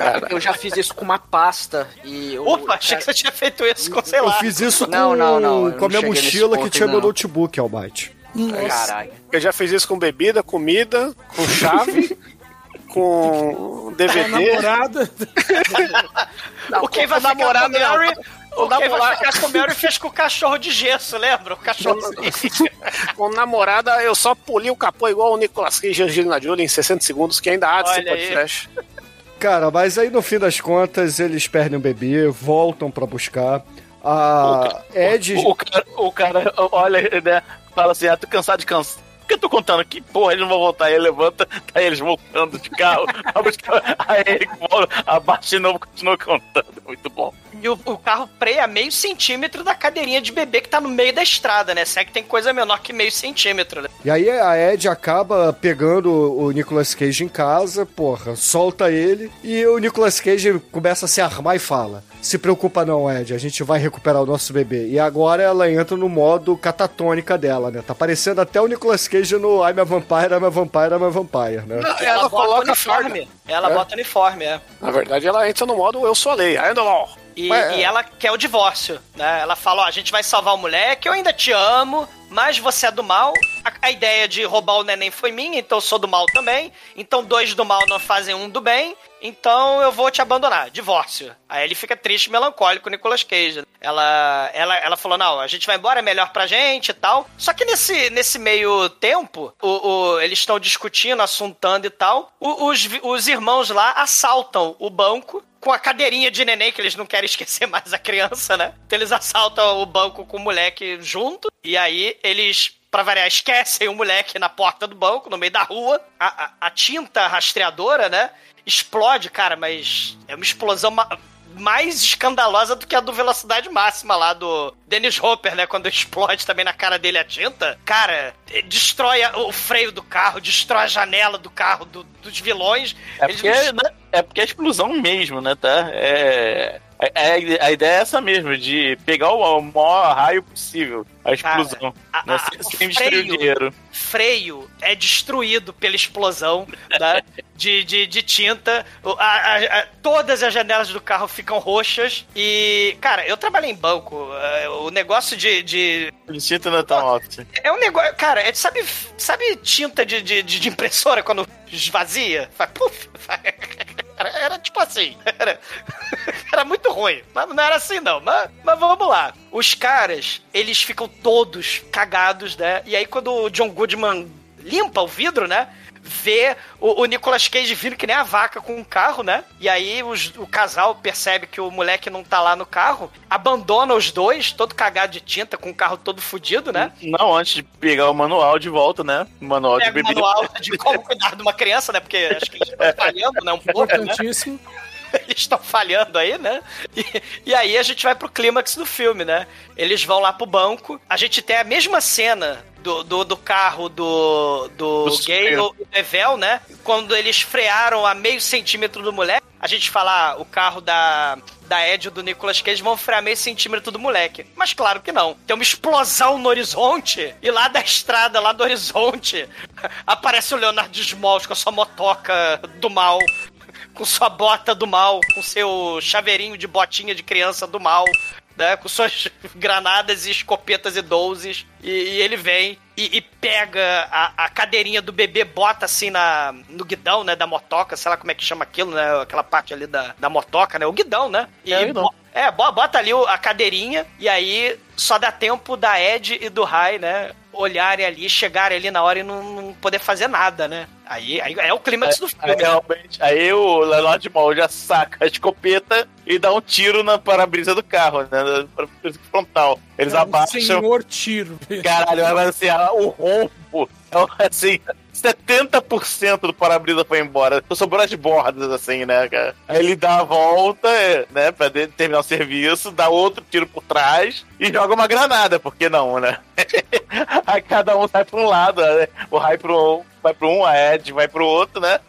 Cara, Eu já fiz isso com uma pasta e. eu- Opa, achei que você tinha feito isso com, sei Eu lá. fiz isso com, Não, não, não, eu com a não minha mochila que tinha ainda, meu não. notebook, Almighty. Caralho. eu já fiz isso com bebida, comida, com chave, com DVD. A namorada. o quem vai o com Mary, não. o quem vai namorado- ficar com Mary fez com o cachorro de gesso, lembra? O cachorro Com namorada, eu só puli o capô igual o Nicolas Cage e Angelina Jolie em 60 segundos, que ainda há de ser Olha aí. podcast. Cara, mas aí no fim das contas eles perdem o bebê, voltam pra buscar. A Ed. O, o cara, o cara olha, né? Fala assim: ah, tô cansado de cansar. Por que eu tô contando que, porra, eles não vão voltar? Aí ele levanta, tá eles voltando de carro. aí ele volta, abaixa de novo, continua contando. Muito bom. E o, o carro freia meio centímetro da cadeirinha de bebê que tá no meio da estrada, né? Se é que tem coisa menor que meio centímetro, né? E aí a Ed acaba pegando o Nicolas Cage em casa, porra, solta ele e o Nicolas Cage começa a se armar e fala: Se preocupa não, Ed, a gente vai recuperar o nosso bebê. E agora ela entra no modo catatônica dela, né? Tá parecendo até o Nicolas Cage no I'm a Vampire, I'm a Vampire, I'm a Vampire, né? Não, ela, bota coloca uniforme. farda. Ela É. bota uniforme, é. Na verdade, ela entra no modo eu sou a lei, I am the law. E, Mas, e ela quer o divórcio, né? Ela fala, ó, a gente vai salvar o moleque, eu ainda te amo, mas você é do mal. A, a ideia de roubar o neném foi minha, então eu sou do mal também. Então dois do mal não fazem um do bem, então eu vou te abandonar. Divórcio. Aí ele fica triste e melancólico, Nicolas Cage. Ela, ela, ela falou, não, a gente vai embora, é melhor pra gente e tal. Só que nesse, nesse meio tempo, o, o- eles estão discutindo, assuntando e tal. O- os, os irmãos lá assaltam o banco com a cadeirinha de neném, que eles não querem esquecer mais a criança, né? Então eles assaltam o banco com o moleque junto, e aí eles, pra variar, esquecem o moleque na porta do banco, no meio da rua. A, a- a tinta rastreadora, né? Explode, cara, mas é uma explosão mais escandalosa do que a do Velocidade Máxima lá do Dennis Hopper, né? Quando explode também na cara dele a tinta. Cara, eh, destrói o freio do carro, destrói a janela do carro do- dos vilões. É Eles porque, não- né, é porque é explosão mesmo, né, tá? É, é- a ideia é essa mesmo, de pegar o, o maior raio possível, a explosão. a- né, a- sem, destruir freio- o dinheiro. freio é destruído pela explosão né, de, de, de tinta. A- a- a- todas as janelas do carro ficam roxas. E, cara, eu trabalhei em banco. é, O negócio de. de instinto não é tão alto. é um negócio. Cara, é, sabe, sabe tinta de, de, de impressora quando esvazia? Faz puf, faz- Era, era tipo assim. Era, era muito ruim. Mas não era assim, não. Mas, mas vamos lá. Os caras, eles ficam todos cagados, né? E aí, quando o John Goodman limpa o vidro, né? Vê o, o Nicolas Cage vindo que nem a vaca com um carro, né? E aí os- o casal percebe que o moleque não tá lá no carro, abandona os dois, todo cagado de tinta, com o carro todo fudido, né? Não, antes de pegar o manual de volta, né? O manual de Pega bebê. manual de como cuidar de uma criança, né? Porque acho que eles estão falhando, né? Um pouco, né? Eles estão falhando aí, né? E, e aí a gente vai pro clímax do filme, né? Eles vão lá pro banco. A gente tem a mesma cena do, do, do carro do, do, Do gay, super. o Evel, né? Quando eles frearam a meio centímetro do moleque. A gente fala, ah, o carro da, da Ed e do Nicolas Cage vão frear meio centímetro do moleque. Mas claro que não. Tem uma explosão no horizonte. E lá da estrada, lá do horizonte, aparece o Leonardo Smalls com a sua motoca do mal com sua bota do mal, com seu chaveirinho de botinha de criança do mal, né? Com suas granadas e escopetas e douzes. E, e ele vem e, e pega a, a cadeirinha do bebê, bota assim na, no guidão, né? Da motoca, sei lá como é que chama aquilo, né? Aquela parte ali da, da motoca, né? O guidão, né? E, É, é, bo- bota ali a cadeirinha e aí só dá tempo da Ed e do Rai, né? Olharem ali, chegarem ali na hora e não, não poder fazer nada, né? Aí, aí é o clímax do filme. Aí, realmente, aí o Leonardo de Mal já saca a escopeta e dá um tiro na para-brisa do carro, né? Para-brisa frontal. Eles É um abaixam. senhor tiro. Caralho, mas assim, o rombo. é Assim, 70% do para-brisa foi embora. Só sobrou as bordas, assim, né, cara? Aí ele dá a volta, é, né, pra terminar o serviço, dá outro tiro por trás e joga uma granada, por que não, né? Aí cada um sai pra um lado, né? O Rai pro, vai pro um, a Ed vai pro outro, né?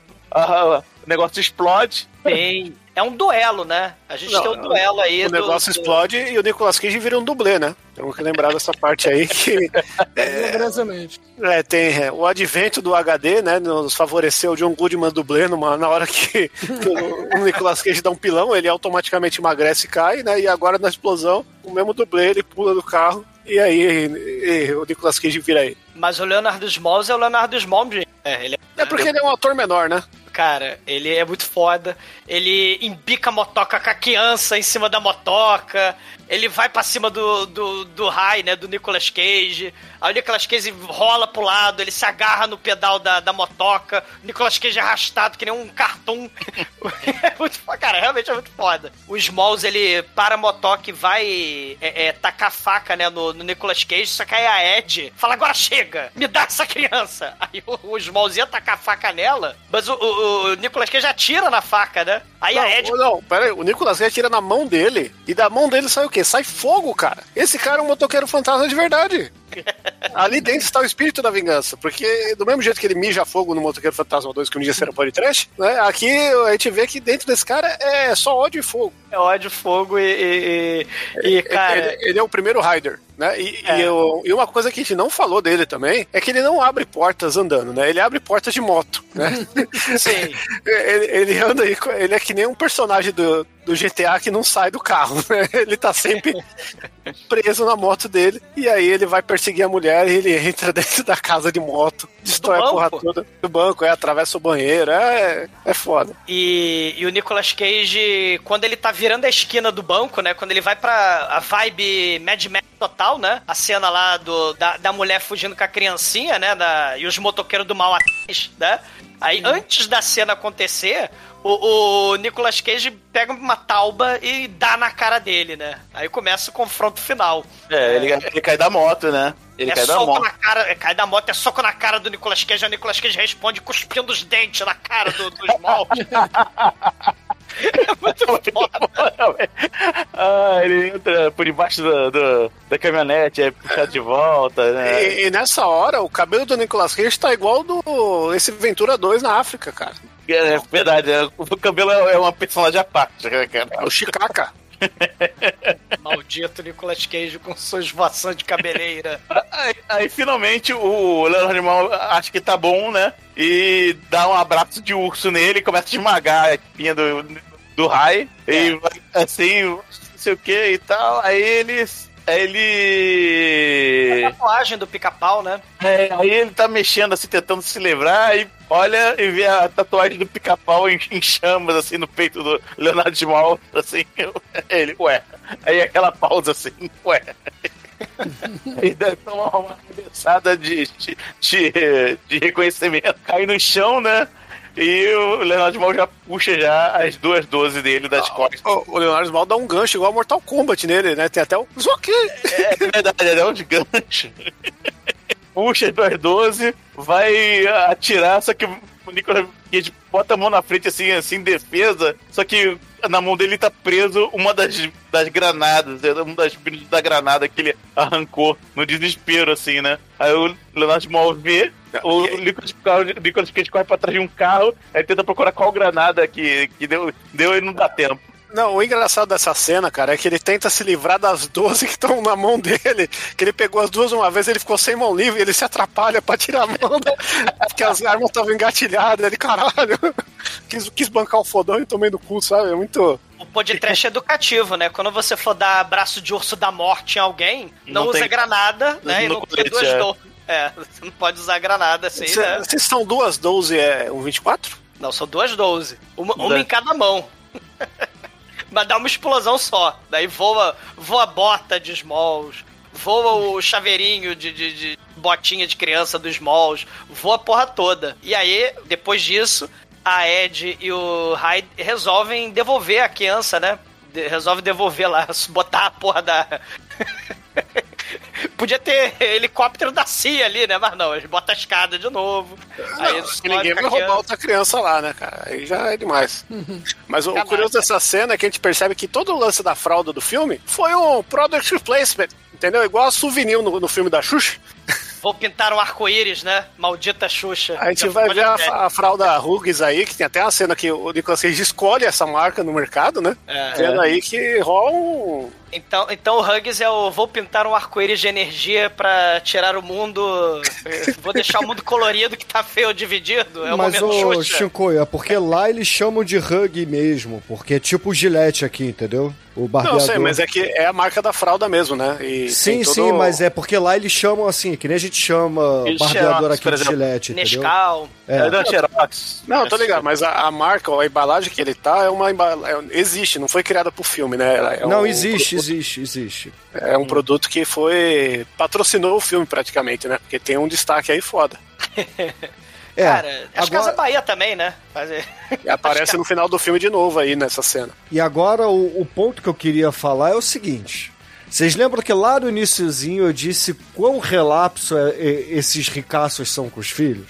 O negócio explode. Tem. É um duelo, né? A gente Não, tem um duelo aí. O do- negócio do- explode e o Nicolas Cage vira um dublê, né? Temos que lembrar dessa parte aí que Milagrosamente. é, tem é, o advento do HD, né? Nos favoreceu o John Goodman dublê numa, na hora que, que o, o Nicolas Cage dá um pilão, ele automaticamente emagrece e cai, né? E agora na explosão, o mesmo dublê, ele pula do carro e aí e- e o Nicolas Cage vira aí. Mas o Leonardo Smalls é o Leonardo Smalls. É, ele É porque ele é um ator menor, né? Cara, ele é muito foda. Ele embica a motoca com a criança em cima da motoca. Ele vai pra cima do, do, do Rai, né? Do Nicolas Cage. Aí o Nicolas Cage rola pro lado, ele se agarra no pedal da, da motoca. O Nicolas Cage é arrastado que nem um cartoon. é muito foda, cara, realmente é muito foda. O Smalls, ele para a motoca e vai é, é, tacar faca, né, no, no Nicolas Cage, só que aí a Ed fala, agora chega, me dá essa criança. Aí o, o Smalls ia tacar faca nela, mas o, o, o Nicolas Cage atira na faca, né? Aí não, a Ed... Não, pera aí, o Nicolas Cage atira na mão dele, e da mão dele sai o quê? Sai fogo, cara. Esse cara é um motoqueiro fantasma de verdade. Ali dentro está o espírito da vingança, porque do mesmo jeito que ele mija fogo no Motoqueiro Fantasma 2, que um dia será podcast, né? Aqui a gente vê que dentro desse cara é só ódio e fogo. É ódio, fogo e. e, e cara. Ele, ele, é o primeiro Rider, né? E, é. e, eu, e, uma coisa que a gente não falou dele também é que ele não abre portas andando, né? Ele abre portas de moto, né? Sim. ele, ele anda aí, ele é que nem um personagem do, do GTA que não sai do carro, né? Ele tá sempre preso na moto dele. E aí ele vai perseguir a mulher e ele entra dentro da casa de moto, destrói a porra toda do banco, é, atravessa o banheiro, é, é foda. E, e o Nicolas Cage, quando ele tá virando a esquina do banco, né? Quando ele vai pra a vibe Mad Max total, né? A cena lá do, da, da mulher fugindo com a criancinha, né? Da, e os motoqueiros do mal atrás, né? Aí, antes da cena acontecer, o, o Nicolas Cage pega uma tauba e dá na cara dele, né? Aí começa o confronto final. É, ele, ele cai da moto, né? Ele é cai da moto. na cara, é, cai da moto, é soco na cara do Nicolas Cage, o Nicolas Cage responde cuspindo os dentes na cara do, do Small. é muito foda. ah, ele entra por debaixo do, do da caminhonete, é puxado de volta, né? E, e, nessa hora, o cabelo do Nicolas Cage tá igual do esse Ventura 2 na África, cara. É, verdade, é, o cabelo é uma personagem à parte, né, cara. É o Chicaca. Maldito Nicolas Cage com sua esvoação de cabeleira. Aí, aí, finalmente o Leonardo Animal acha que tá bom, né? E dá um abraço de urso nele e começa a esmagar a espinha do, do Rai. É. E assim, não sei o que e tal. Aí eles ele. A tatuagem do pica-pau, né? É, aí ele tá mexendo assim, tentando se livrar, e olha e vê a tatuagem do pica-pau em, em, chamas, assim, no peito do Leonardo de Mal, assim, ele, ué. Aí aquela pausa assim, ué. e deve tomar uma cabeçada de, de, de, de reconhecimento. Cai no chão, né? E o Leonardo Mal já puxa já as duas 12 dele das ah, costas. O, o Leonardo Mal dá um gancho igual Mortal Kombat nele, né? Tem até o Zoki. É, é verdade, é um gancho. puxa as duas 12, vai atirar, só que o Nicolas Cage bota a mão na frente assim, assim, defesa, só que na mão dele tá preso uma das, das granadas, é uma das da granada que ele arrancou no desespero, assim, né? Aí o Leonardo Mal vê, o Nicolas, Nicolas Cage corre pra trás de um carro, aí tenta procurar qual granada que, que deu, deu e não dá tempo. Não, o engraçado dessa cena, cara, é que ele tenta se livrar das 12 que estão na mão dele. Que ele pegou as duas uma vez, ele ficou sem mão livre, ele se atrapalha pra tirar a mão, da... porque as armas estavam engatilhadas. Ele, caralho, quis, quis bancar o fodão e tomei no cu, sabe? É muito. O podcast educativo, né? Quando você for dar braço de urso da morte em alguém, não, não usa tem... granada, né? E não tem duas é. Do... é, você não pode usar granada assim, Cê, né? Vocês são duas 12 é um 24? Não, são duas 12. Uma, uma em cada mão. Mas dá uma explosão só. Daí voa, voa bota de Smalls, voa o chaveirinho de, de, de botinha de criança dos Smalls, voa a porra toda. E aí, depois disso, a Ed e o Hyde resolvem devolver a criança, né? De, resolve devolver lá, botar a porra da. Podia ter helicóptero da CIA ali, né? Mas não, eles botam a escada de novo. Não, aí ninguém vai roubar outra criança lá, né, cara? Aí já é demais. Mas o, o curioso dessa cena é que a gente percebe que todo o lance da fralda do filme foi um product placement, entendeu? Igual a souvenir no, no filme da Xuxa. Vou pintar um arco-íris, né? Maldita Xuxa. A gente vai ver a, a, fralda Huggies aí, que tem até uma cena que o Nicolas Cage escolhe essa marca no mercado, né? É. Vendo é. aí que rola um... Então, então o Huggies é o vou pintar um arco-íris de energia para tirar o mundo. vou deixar o mundo colorido que tá feio dividido. É o Mas, ô, é porque lá eles chamam de Hug mesmo, porque é tipo o Gillette aqui, entendeu? o barbeador. Não sei, mas é que é a marca da fralda mesmo, né? E Sim, todo- sim, mas é porque lá eles chamam assim, que nem a gente chama E barbeador Xerox, aqui de gilete, entendeu? Nescau. É. É da Xerox. Não, tô ligado, mas a, a marca, a embalagem que ele tá é uma embalagem. Existe, não foi criada pro filme, né? É Não, um existe, produto- existe, existe. É um produto que foi. patrocinou o filme praticamente, né? Porque tem um destaque aí foda. É, Cara, as agora- Casas Bahia também, né? Fazer... E aparece no final do filme de novo aí nessa cena. E agora o, o ponto que eu queria falar é o seguinte. Vocês lembram que lá no iniciozinho eu disse quão relapso é- é- esses ricaços são com os filhos?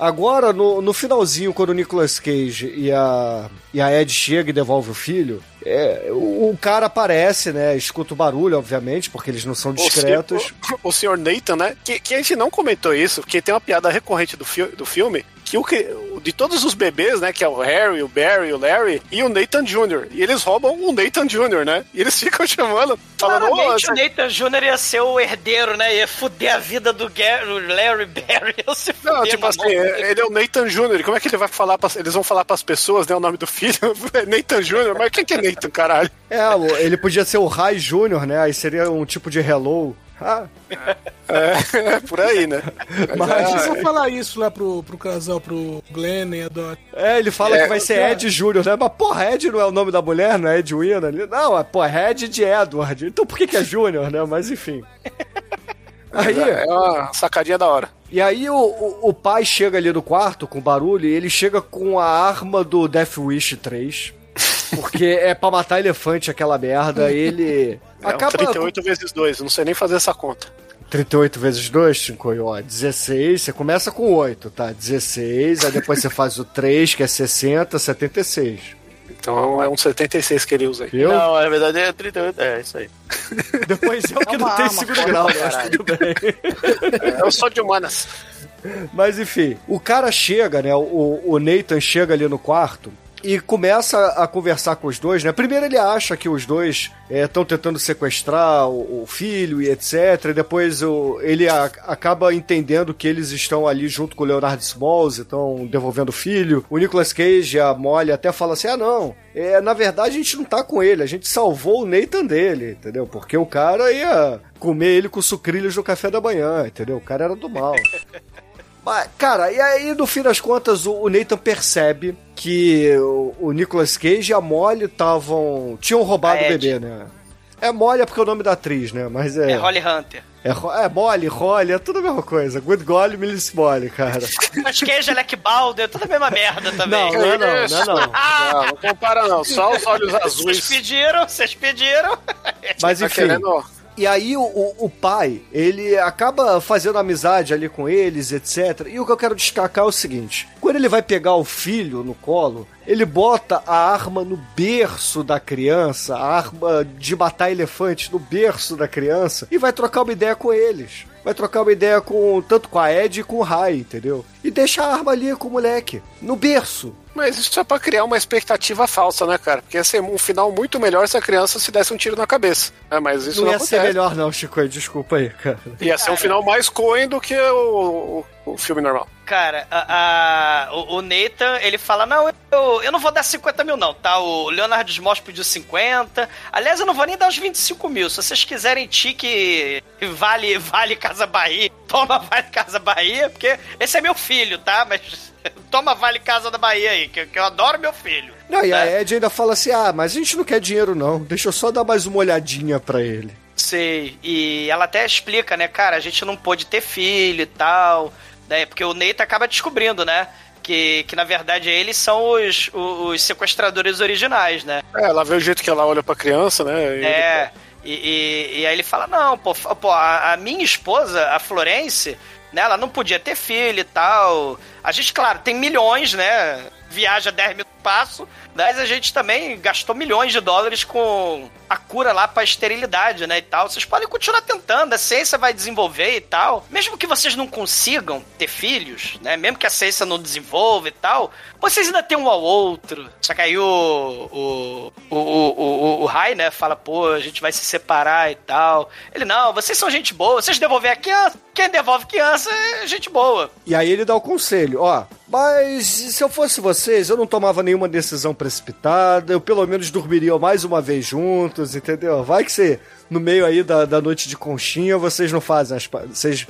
Agora, no, no finalzinho, quando o Nicolas Cage e a, e a Ed chega e devolve o filho, é, o, o cara aparece, né? Escuta o barulho, obviamente, porque eles não são discretos. O, senhor Nathan, né? Que, que a gente não comentou isso, porque tem uma piada recorrente do, fi do filme, que o que de todos os bebês, né? Que é o Harry, o Barry, o Larry e o Nathan Jr. E eles roubam o Nathan Jr., né? E eles ficam chamando, falando, Claramente essa- o Nathan Jr. ia ser o herdeiro, né? Ia fuder a vida do Gary, Larry Barry. Eu se fuder, Não, tipo assim, é- ele é o Nathan Jr. Como é que ele vai falar? Pra, eles vão falar pras pessoas, né? O nome do filho? É Nathan Jr. Mas quem que é Nathan, caralho? É, ele podia ser o Rai Júnior, né? Aí seria um tipo de hello. Ah, É, por aí, né? Mas- é, Precisa falar isso lá pro, pro casal, pro Glenn e a Dot. É, ele fala É, que vai ser Ed Júnior, né? Mas, porra, Ed não é o nome da mulher, não é Edwina? ali? Não, é, pô, é Ed de Edward. Então por que, que é Júnior, né? Mas enfim. Aí, é uma sacadinha da hora. e aí o, o, o pai chega ali no quarto com barulho e ele chega com a arma do Death Wish 3. Porque é pra matar elefante aquela merda. Ele. É acaba. 38 vezes 2, não sei nem fazer essa conta. 38 vezes 2, Chicoio, ó, 16, você começa com 8, tá? 16, aí depois você faz o 3, que é 60, 76. Então é um 76 que ele usa aí. Viu? Não, na verdade é 38. É, isso aí. Depois eu que É não arma segundo grau, pra mas tudo bem. Eu sou de humanas. Mas enfim, o cara chega, né? O, o Nathan chega ali no quarto e começa a conversar com os dois, né? Primeiro ele acha que os dois estão tentando sequestrar o, o filho e etc. E depois o, ele a- acaba entendendo que eles estão ali junto com o Leonard Smalls, estão devolvendo o filho. O Nicolas Cage a Molly até fala assim: ah, não, é, na verdade a gente não tá com ele, a gente salvou o Nathan dele, entendeu? Porque o cara ia comer ele com sucrilhos no café da manhã, entendeu? O cara era do mal. Mas, cara, e aí no fim das contas o, o Nathan percebe que o, o Nicolas Cage e a Molly estavam. tinham roubado o bebê, né? É Molly é porque é o nome da atriz, né? Mas é. É Holly Hunter. É, é Molly, Holly, é tudo a mesma coisa. Good Golly, Millis Molly, cara. Mas queijo, Alec Balder, tudo a mesma merda também. Não, não é não, não é não. Não, não compara não, só os olhos Vocês azuis. pediram, vocês pediram. Mas Tá enfim. querendo... E aí o, o, pai, ele acaba fazendo amizade ali com eles, etc. E o que eu quero destacar é o seguinte: quando ele vai pegar o filho no colo, ele bota a arma no berço da criança, a arma de matar elefantes no berço da criança, e vai trocar uma ideia com eles. Vai trocar uma ideia com tanto com a Ed e com o Rai, entendeu? E deixa a arma ali com o moleque, no berço. Mas isso é pra criar uma expectativa falsa, né, cara? Porque ia ser um final muito melhor se a criança se desse um tiro na cabeça. É, mas isso não não, ia acontece. ser melhor, não, Chico. Desculpa aí, cara. Ia ser um final mais Coen do que o, o, o filme normal. Cara, a, a- o, o Nathan, ele fala, não, eu, eu não vou dar 50 mil não, tá? O Leonardo Smos pediu 50. Aliás, eu não vou nem dar os 25 mil. Se vocês quiserem tique vale, vale Casa Bahia, toma vale Casa Bahia, porque esse é meu filho, tá? Mas toma vale Casa da Bahia aí, que, que eu adoro meu filho. Não, e a né? Ed ainda fala assim: ah, mas a gente não quer dinheiro, não. Deixa eu só dar mais uma olhadinha pra ele. Sei. E ela até explica, né, cara, a gente não pôde ter filho e tal, né? Porque o Neita acaba descobrindo, né? Que, que na verdade eles são os, os, os sequestradores originais, né? É, ela vê o jeito que ela olha pra criança, né? e- É. E, e, e aí ele fala: não, pô, pô a, a minha esposa, a Florence, né, ela não podia ter filho e tal. A gente, claro, tem milhões, né? Viaja 10 mil passo, mas a gente também gastou milhões de dólares com a cura lá pra esterilidade, né? E tal. Vocês podem continuar tentando, a ciência vai desenvolver e tal. Mesmo que vocês não consigam ter filhos, né? Mesmo que a ciência não desenvolva e tal, vocês ainda têm um ao outro. Só que aí o. O, o, o, o, o Rai, né, fala, pô, a gente vai se separar e tal. Ele, não, vocês são gente boa, vocês devolver a criança. Quem devolve criança é gente boa. E aí ele dá o conselho: ó. Mas se eu fosse vocês, eu não tomava nenhuma decisão precipitada, eu pelo menos dormiria mais uma vez juntos, entendeu? Vai que você, no meio aí da, da noite de conchinha, vocês não fazem as pazes. Vocês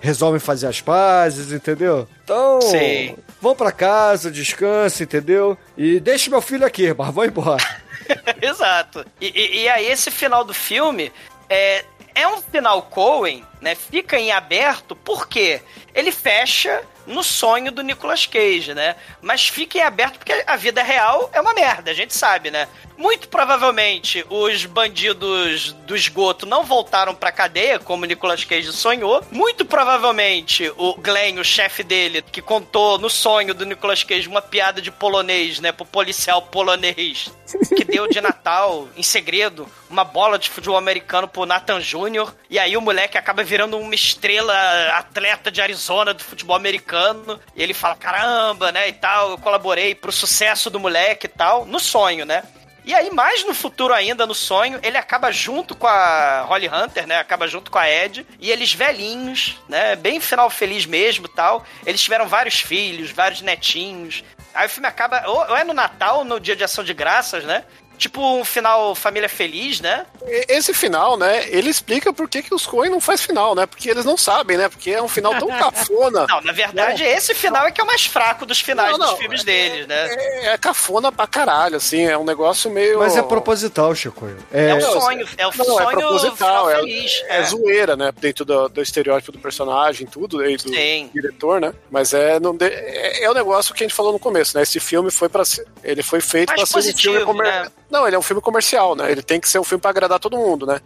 resolvem fazer as pazes, entendeu? Então, Sim. vão pra casa, descansa, entendeu? E deixe meu filho aqui, mas vão embora. Exato. E, e- e aí, esse final do filme é, é um final Cohen, né? Fica em aberto, porque ele fecha no sonho do Nicolas Cage, né? Mas fica em aberto porque a vida real é uma merda, a gente sabe, né? Muito provavelmente os bandidos do esgoto não voltaram pra cadeia, como Nicolas Cage sonhou. Muito provavelmente o Glenn, o chefe dele, que contou no sonho do Nicolas Cage uma piada de polonês, né? Pro policial polonês, que deu de Natal, em segredo, uma bola de futebol americano pro Nathan Júnior. E aí o moleque acaba virando uma estrela atleta de Arizona do futebol americano. E ele fala: caramba, né? E tal, eu colaborei pro sucesso do moleque e tal, no sonho, né? E aí, mais no futuro ainda, no sonho, ele acaba junto com a Holly Hunter, né? Acaba junto com a Ed. E eles velhinhos, né? Bem final feliz mesmo tal. Eles tiveram vários filhos, vários netinhos. Aí o filme acaba, ou é no Natal, no dia de ação de graças, né? Tipo um final família feliz, né? E- Esse final, né, ele explica por que, que os Coen não faz final, né? Porque eles não sabem, né? Porque é um final tão cafona. Não, na verdade, esse final é que é o mais fraco dos finais Não, não, dos filmes deles, né? É, é cafona pra caralho, assim, é um negócio meio. Mas é proposital, Chico. É, É, um sonho, é o Não, sonho é proposital, final é, feliz. é zoeira, né? Dentro do, do estereótipo do personagem, tudo, aí do Sim. diretor, né? Mas é, não de- é, é o negócio que a gente falou no começo, né? Esse filme foi para ser. Ele foi feito Mais pra ser um positivo, filme comercial. né? Não, ele é um filme comercial, né? Ele tem que ser um filme pra agradar todo mundo, né?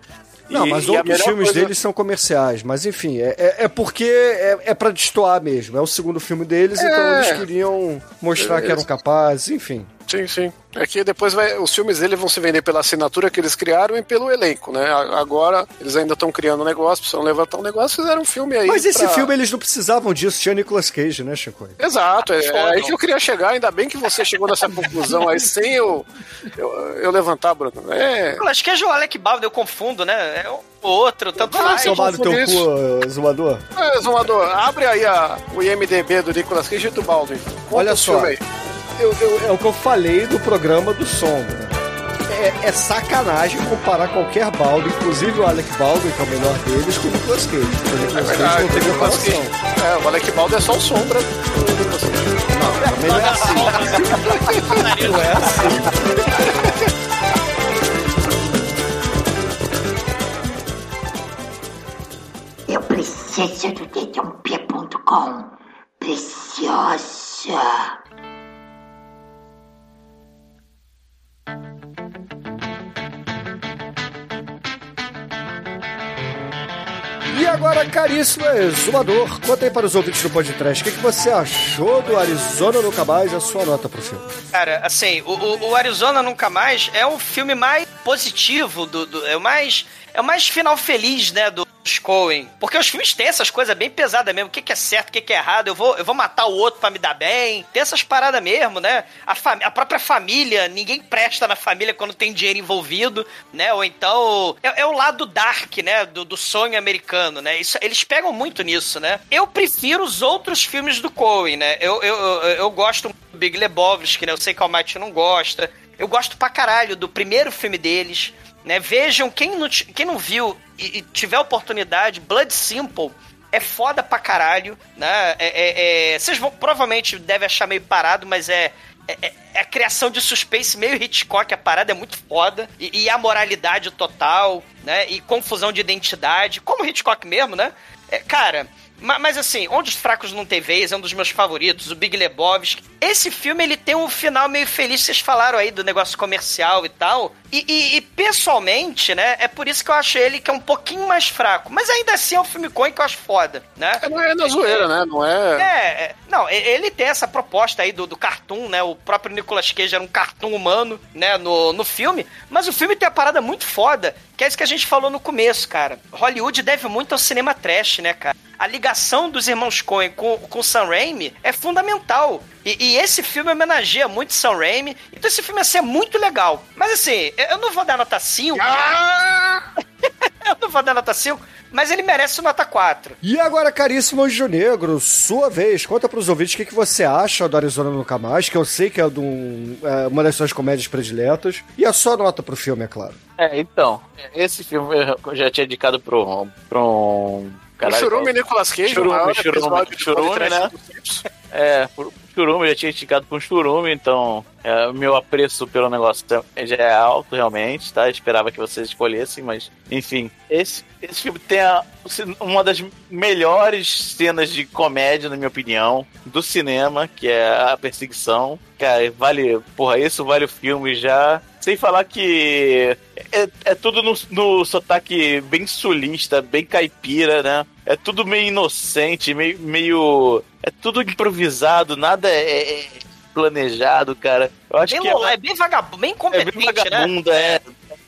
Não, E- mas e outros filmes coisa- deles são comerciais. Mas enfim, é, é, é porque é, é pra destoar mesmo. É o segundo filme deles, então É. eles queriam mostrar que eram capazes, enfim. Sim, sim. É que depois vai, os filmes dele vão se vender pela assinatura que eles criaram e pelo elenco, né? Agora eles ainda estão criando um negócio, precisam levantar um negócio, fizeram um filme aí. Mas esse pra- filme eles não precisavam disso, tinha Nicolas Cage, né, Chico? Exato, é, é Foda. aí que eu queria chegar. Ainda bem que você chegou nessa conclusão aí sem eu, eu, eu levantar, Bruno. É. Eu acho que é o Alec Baldwin, eu confundo, né? É o outro, tanto Ah, faz. no teu cu, Zumador. É, Zumador, abre aí a, o IMDB do Nicolas Cage e do Baldwin. Conta Olha o só. filme aí. Eu- eu- é o que eu falei do programa do Sombra. É, é sacanagem comparar qualquer Baldo, inclusive o Alec Baldwin, que é o melhor deles, com o Nicolas Cage. O Nicolas Cage não tem Nicolas comparação. É, o Alec Baldwin é só o sombra. Não, também não é assim. Não é assim. Eu preciso do dedãop.com. Preciosa. E agora, caríssimo exumador, conta aí para os ouvintes do podcast, o que, que você achou do Arizona Nunca Mais, a sua nota pro filme? Cara, assim, o, o- o Arizona Nunca Mais é o filme mais positivo, do, do- é o mais é o mais final feliz, né, do Coen. Porque os filmes têm essas coisas bem pesadas mesmo. O que, que é certo, o que, que é errado. Eu vou, eu vou matar o outro pra me dar bem. Tem essas paradas mesmo, né? A, a própria família, ninguém presta na família quando tem dinheiro envolvido, né? Ou então. É, é o lado dark, né? Do, do sonho americano, né? Isso, eles pegam muito nisso, né? Eu prefiro os outros filmes do Coen, né? Eu, eu, eu, eu gosto do Big Lebowski, né? Eu sei que o Almighty não gosta. Eu gosto pra caralho do primeiro filme deles, né? Vejam, quem não, quem não viu e, e tiver oportunidade, Blood Simple é foda pra caralho, né? É, é- é- vocês vão, provavelmente devem achar meio parado, mas é, é, é- é a criação de suspense meio Hitchcock, a parada é muito foda. E, e a moralidade total, né? E confusão de identidade, como Hitchcock mesmo, né? É, cara, ma- mas assim, Onde os Fracos Não Têm Vez é um dos meus favoritos, o Big Lebowski. Esse filme, ele tem um final meio feliz, vocês falaram aí do negócio comercial e tal. E, e- e, pessoalmente, né, é por isso que eu acho ele que é um pouquinho mais fraco. Mas ainda assim é um filme cômico que eu acho foda, né? É, não é na zoeira, né? Não é. É, é, não, ele tem essa proposta aí do, do cartoon, né? O próprio Nicolas Cage era um cartoon humano, né? No, no filme. Mas o filme tem a parada muito foda, que é isso que a gente falou no começo, cara. Hollywood deve muito ao cinema trash, né, cara? A ligação dos irmãos Coen com, com Sam Raimi é fundamental. E, e esse filme homenageia muito Sam Raimi. Então esse filme assim, é muito legal. Mas assim, eu não vou dar nota 5. Eu não vou dar nota 5, mas ele merece nota 4. E agora, caríssimo Anjo Negro, sua vez. Conta pros ouvintes o que, que você acha do Arizona Nunca Mais, que eu sei que é, de um- é uma das suas comédias prediletas. E a sua nota pro filme, é claro. É, então, esse filme eu já tinha indicado pro, pro O Churume e Nicolas Cage, o Churume, maior Churume, Churume, podcast né? É, por Churume, já tinha indicado com Churume, então é, meu apreço pelo negócio tam- já é alto, realmente, tá? Eu esperava que vocês escolhessem, mas, enfim. Esse, esse filme tem a- uma das melhores cenas de comédia, na minha opinião, do cinema, que é a perseguição. Cara, vale, porra, isso vale o filme já. Sem falar que é, é tudo no, no sotaque bem sulista, bem caipira, né? É tudo meio inocente, meio. meio é tudo improvisado, nada é, é planejado, cara. Eu acho Bem que é, é bem vagabundo, bem é incompetente, bem vagabundo, né? é.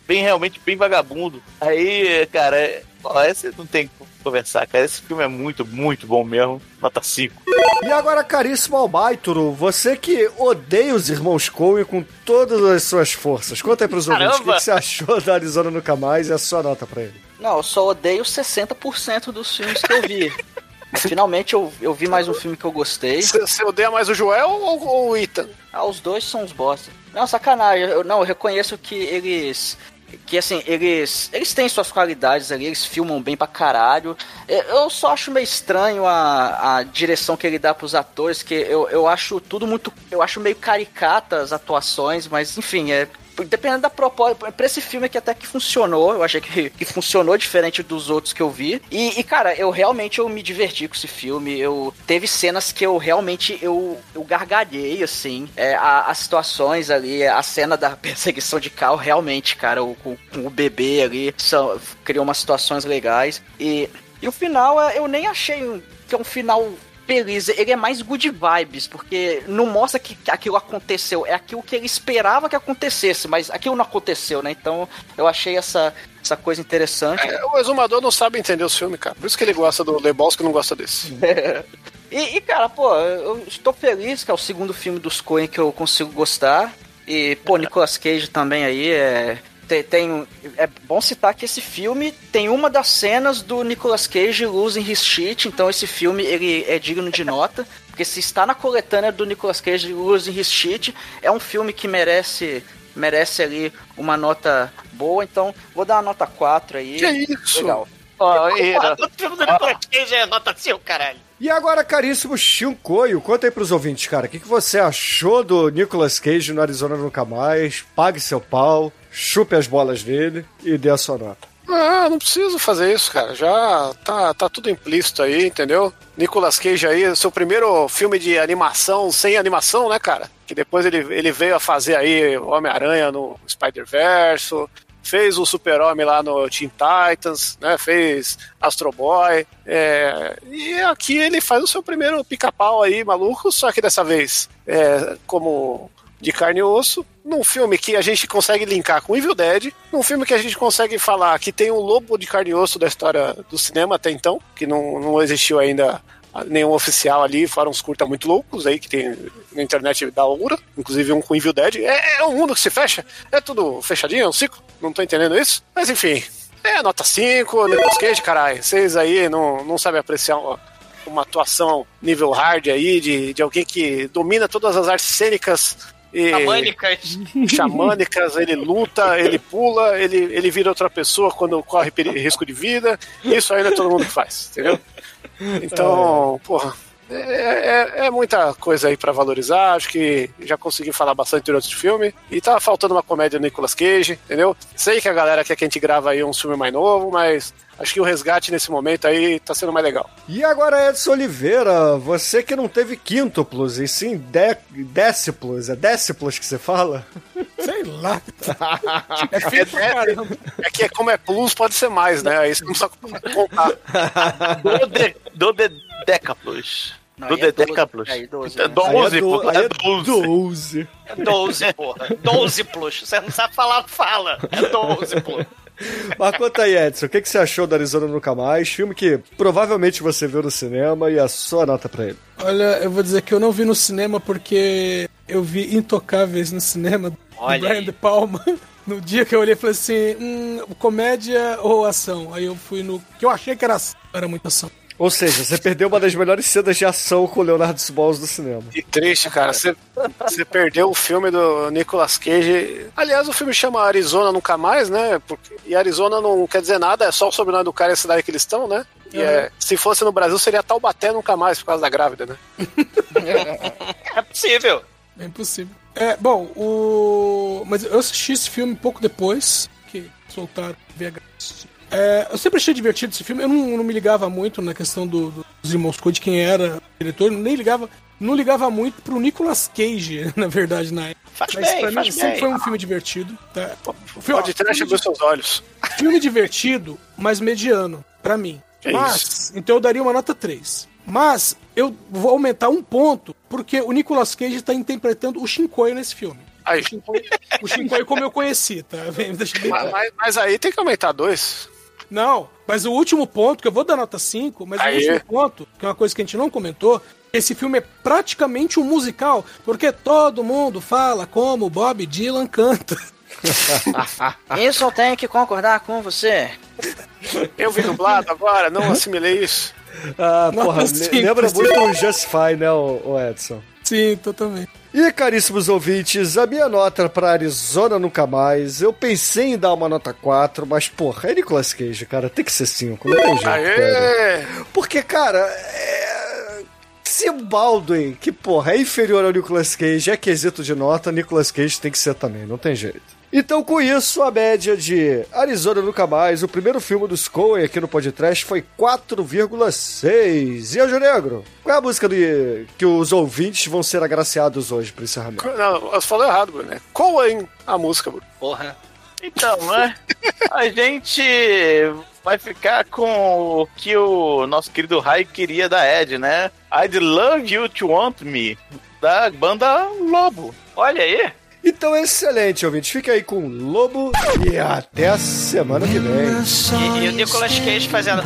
Bem, realmente, bem vagabundo. Aí, cara, é, ó, esse não tem como conversar, cara. Esse filme é muito, muito bom mesmo. Nota 5. E agora, caríssimo Albaituro, você que odeia os irmãos Coen com todas as suas forças. Conta aí pros ouvintes o que, que você achou da Arizona Nunca Mais e a sua nota pra ele. Não, eu só odeio 60% dos filmes que eu vi. Finalmente eu, eu vi mais um filme que eu gostei. Você odeia mais o Joel ou, ou o Ethan? Ah, os dois são uns bosta. Não, sacanagem. Eu, não, eu reconheço que eles. Que assim, eles. Eles têm suas qualidades ali, eles filmam bem pra caralho. Eu- Eu só acho meio estranho a, a direção que ele dá pros atores, que eu, eu acho tudo muito. Eu acho meio caricata as atuações, mas enfim, é. Dependendo da proposta, pra esse filme aqui até que funcionou, eu achei que, que funcionou diferente dos outros que eu vi. E, e, cara, eu realmente eu me diverti com esse filme. Eu teve cenas que eu realmente eu, eu gargalhei, assim. É, a- as situações ali, a cena da perseguição de carro, realmente, cara, o, com, com o bebê ali, são, criou umas situações legais. E, e o final, é, eu nem achei que é um final feliz, ele é mais good vibes, porque não mostra que aquilo aconteceu, é aquilo que ele esperava que acontecesse, mas aquilo não aconteceu, né? Então eu achei essa, essa coisa interessante. É, o exumador não sabe entender os filmes, cara. Por isso que ele gosta do Lebowski e não gosta desse. E, e, cara, pô, eu estou feliz que é o segundo filme dos Coen que eu consigo gostar. E, pô, Nicolas Cage também aí é. Tem, tem- é bom citar que esse filme tem uma das cenas do Nicolas Cage losing his shit, então esse filme ele é digno de nota, porque se está na coletânea do Nicolas Cage losing his shit, é um filme que merece merece ali uma nota boa, então vou dar uma nota 4 aí. Que isso? Legal. Ó, e- filme do Nicolas Cage é nota 5, caralho. E agora, caríssimo Shinkoio, conta aí pros ouvintes, cara, o que, que você achou do Nicolas Cage no Arizona Nunca Mais? Pague seu pau, chupe as bolas dele e dê a sua nota. Ah, não preciso fazer isso, cara. Já tá, tá tudo implícito aí, entendeu? Nicolas Cage aí, seu primeiro filme de animação sem animação, né, cara? Que depois ele, ele veio a fazer aí Homem-Aranha no Spider-Verse, fez o Super-Homem lá no Teen Titans, né? Fez Astro Boy. é, e aqui ele faz o seu primeiro pica-pau aí, maluco, só que dessa vez é, como de carne e osso, num filme que a gente consegue linkar com Evil Dead, num filme que a gente consegue falar que tem um lobo de carne e osso da história do cinema até então, que não, não existiu ainda nenhum oficial ali, fora uns curta muito loucos aí que tem na internet da Oura, inclusive um com Evil Dead. É, é um mundo que se fecha, é tudo fechadinho, é um ciclo, não tô entendendo isso. Mas enfim, é nota 5, Nicolas Cage, caralho, vocês aí não, não sabem apreciar uma, uma atuação nível hard aí, de, de alguém que domina todas as artes cênicas e Xamânicas. xamânicas, ele luta, ele pula, ele, ele vira outra pessoa quando corre risco de vida. Isso ainda é todo mundo faz, entendeu? Então, porra, é, é- é muita coisa aí pra valorizar. Acho que já consegui falar bastante durante o filme. E tá faltando uma comédia do Nicolas Cage, entendeu? Sei que a galera quer que a gente grava aí um filme mais novo, mas acho que o resgate nesse momento aí tá sendo mais legal. E agora, Edson Oliveira, você que não teve quíntuplos, e sim dé- déciplos, é déciplos que você fala? Sei lá. É feio pra caramba. É que como é plus, pode ser mais, né? Aí você não precisa contar. Do, de, do de Decaplos. Não, Do é de Decaplos. 12, aí 12, É né? 12, Aí é do- É é 12. 12. É 12, porra. 12 plus. Você não sabe falar, fala. É 12, porra. Mas conta aí, Edson, o que, que você achou do Arizona Nunca Mais? Filme que provavelmente você viu no cinema e a sua nota pra ele. Olha, eu vou dizer que eu não vi no cinema porque eu vi Intocáveis no cinema do Olha Brian aí. De Palma. No dia que eu olhei, falei assim: hum, comédia ou ação? Aí eu fui no. que eu achei que era ação. Era muita ação. Ou seja, você perdeu uma das melhores cenas de ação com o Leonardo Smalls do cinema. Que triste, cara. Você, você perdeu o filme do Nicolas Cage. Aliás, o filme chama Arizona Nunca Mais, né? Porque, e Arizona não quer dizer nada, é só o sobrenome do cara e a cidade que eles estão, né? E é, se fosse no Brasil, seria Taubaté Nunca Mais, por causa da grávida, né? É possível. É impossível. É, bom, o. Mas eu assisti esse filme pouco depois que soltaram VHS. É, eu sempre achei divertido esse filme. Eu não, não me ligava muito na questão do, do- dos irmãos Coen, de quem era o diretor. Nem ligava. Não ligava muito pro Nicolas Cage, na verdade, na época. Faz Mas bem, pra mim faz sempre bem. foi um filme divertido. Tá? Filme, Pode trash abriu seus olhos. filme divertido, mas mediano, pra mim. Que mas, então eu daria uma nota 3. Mas eu vou aumentar um ponto, porque o Nicolas Cage tá interpretando o Shinkoi nesse filme. Aí. O Shinkoi, como eu conheci, tá? Mas, mas- mas aí tem que aumentar dois. Não, mas o último ponto, que eu vou dar nota 5, mas Aí. o último ponto, que é uma coisa que a gente não comentou, esse filme é praticamente um musical, porque todo mundo fala como Bob Dylan canta. Isso eu tenho que concordar com você. Eu vi dublado agora, não assimilei isso. Ah, porra, cinco, lembra sim. muito o Justify, né, o Edson? Sim, totalmente. E, caríssimos ouvintes, a minha nota pra Arizona Nunca Mais, eu pensei em dar uma nota 4, mas, porra, é Nicolas Cage, cara, tem que ser 5, não tem jeito, cara. Aê! Porque, cara, é... se o Baldwin, que, porra, é inferior ao Nicolas Cage, é quesito de nota, Nicolas Cage tem que ser também, não tem jeito. Então, com isso, a média de Arizona Nunca Mais, o primeiro filme dos Coen aqui no podcast, foi 4,6. E Anjo Negro? Qual é a música do- que os ouvintes vão ser agraciados hoje pro encerramento? Não, você falou errado, Bruno. É Coen a música, Bruno. Porra. Então, né? A gente vai ficar com o que o nosso querido Rai queria da Ed, né? I'd love you to want me, da banda Lobo. Olha aí. Então, excelente, ouvintes. Fica aí com o Lobo e até a semana que vem. E, e o Nicolas Cage fazendo.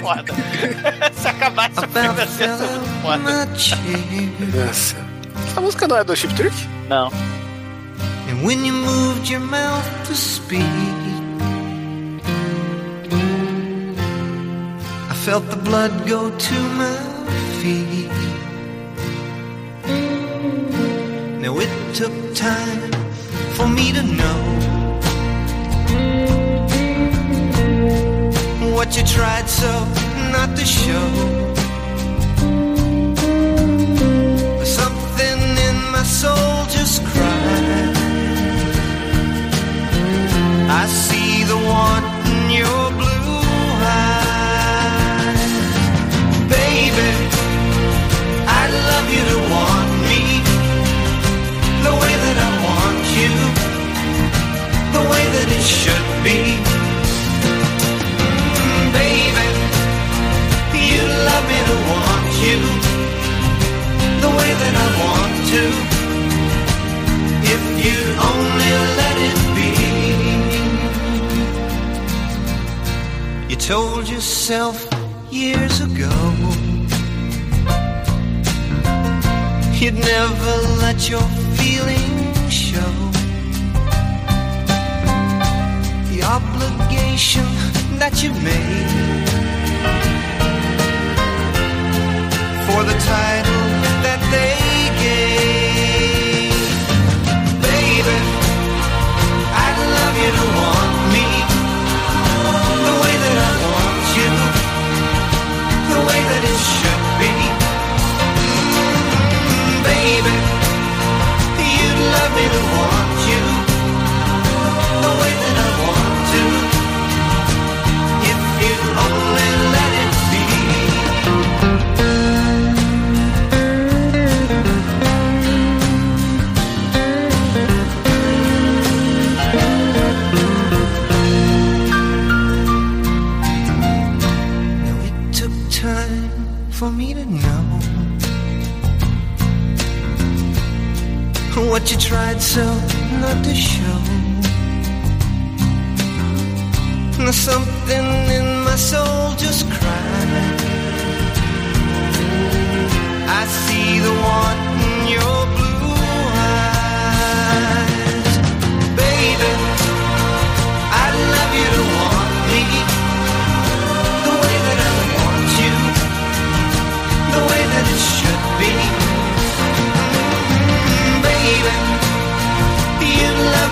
foda. Se acabasse o filme, ia ser muito foda. Nossa. Essa música não é do Chip Trick? Não. And when you moved your mouth to speak, I felt the blood go to my feet. Now it took time for me to know what you tried so not to show. Something in my soul just cried. I see that I want to. If you only let it be. You told yourself years ago you'd never let your feelings show. The obligation that you made for the title I'd love what you tried so not to show. Now something in my soul just cried. I see the want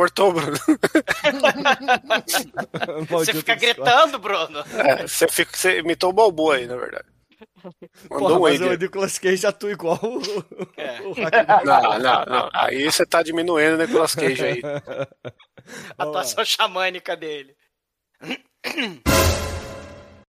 Cortou, Bruno. Você Maldito fica gritando, Bruno. É, você, fica, você imitou o Balboa aí, na verdade. Porra, Mandou um mas o. Nicolas Cage atua igual o, É. o Não, não, não. Aí você tá diminuindo o Nicolas Cage aí. A atuação xamânica dele.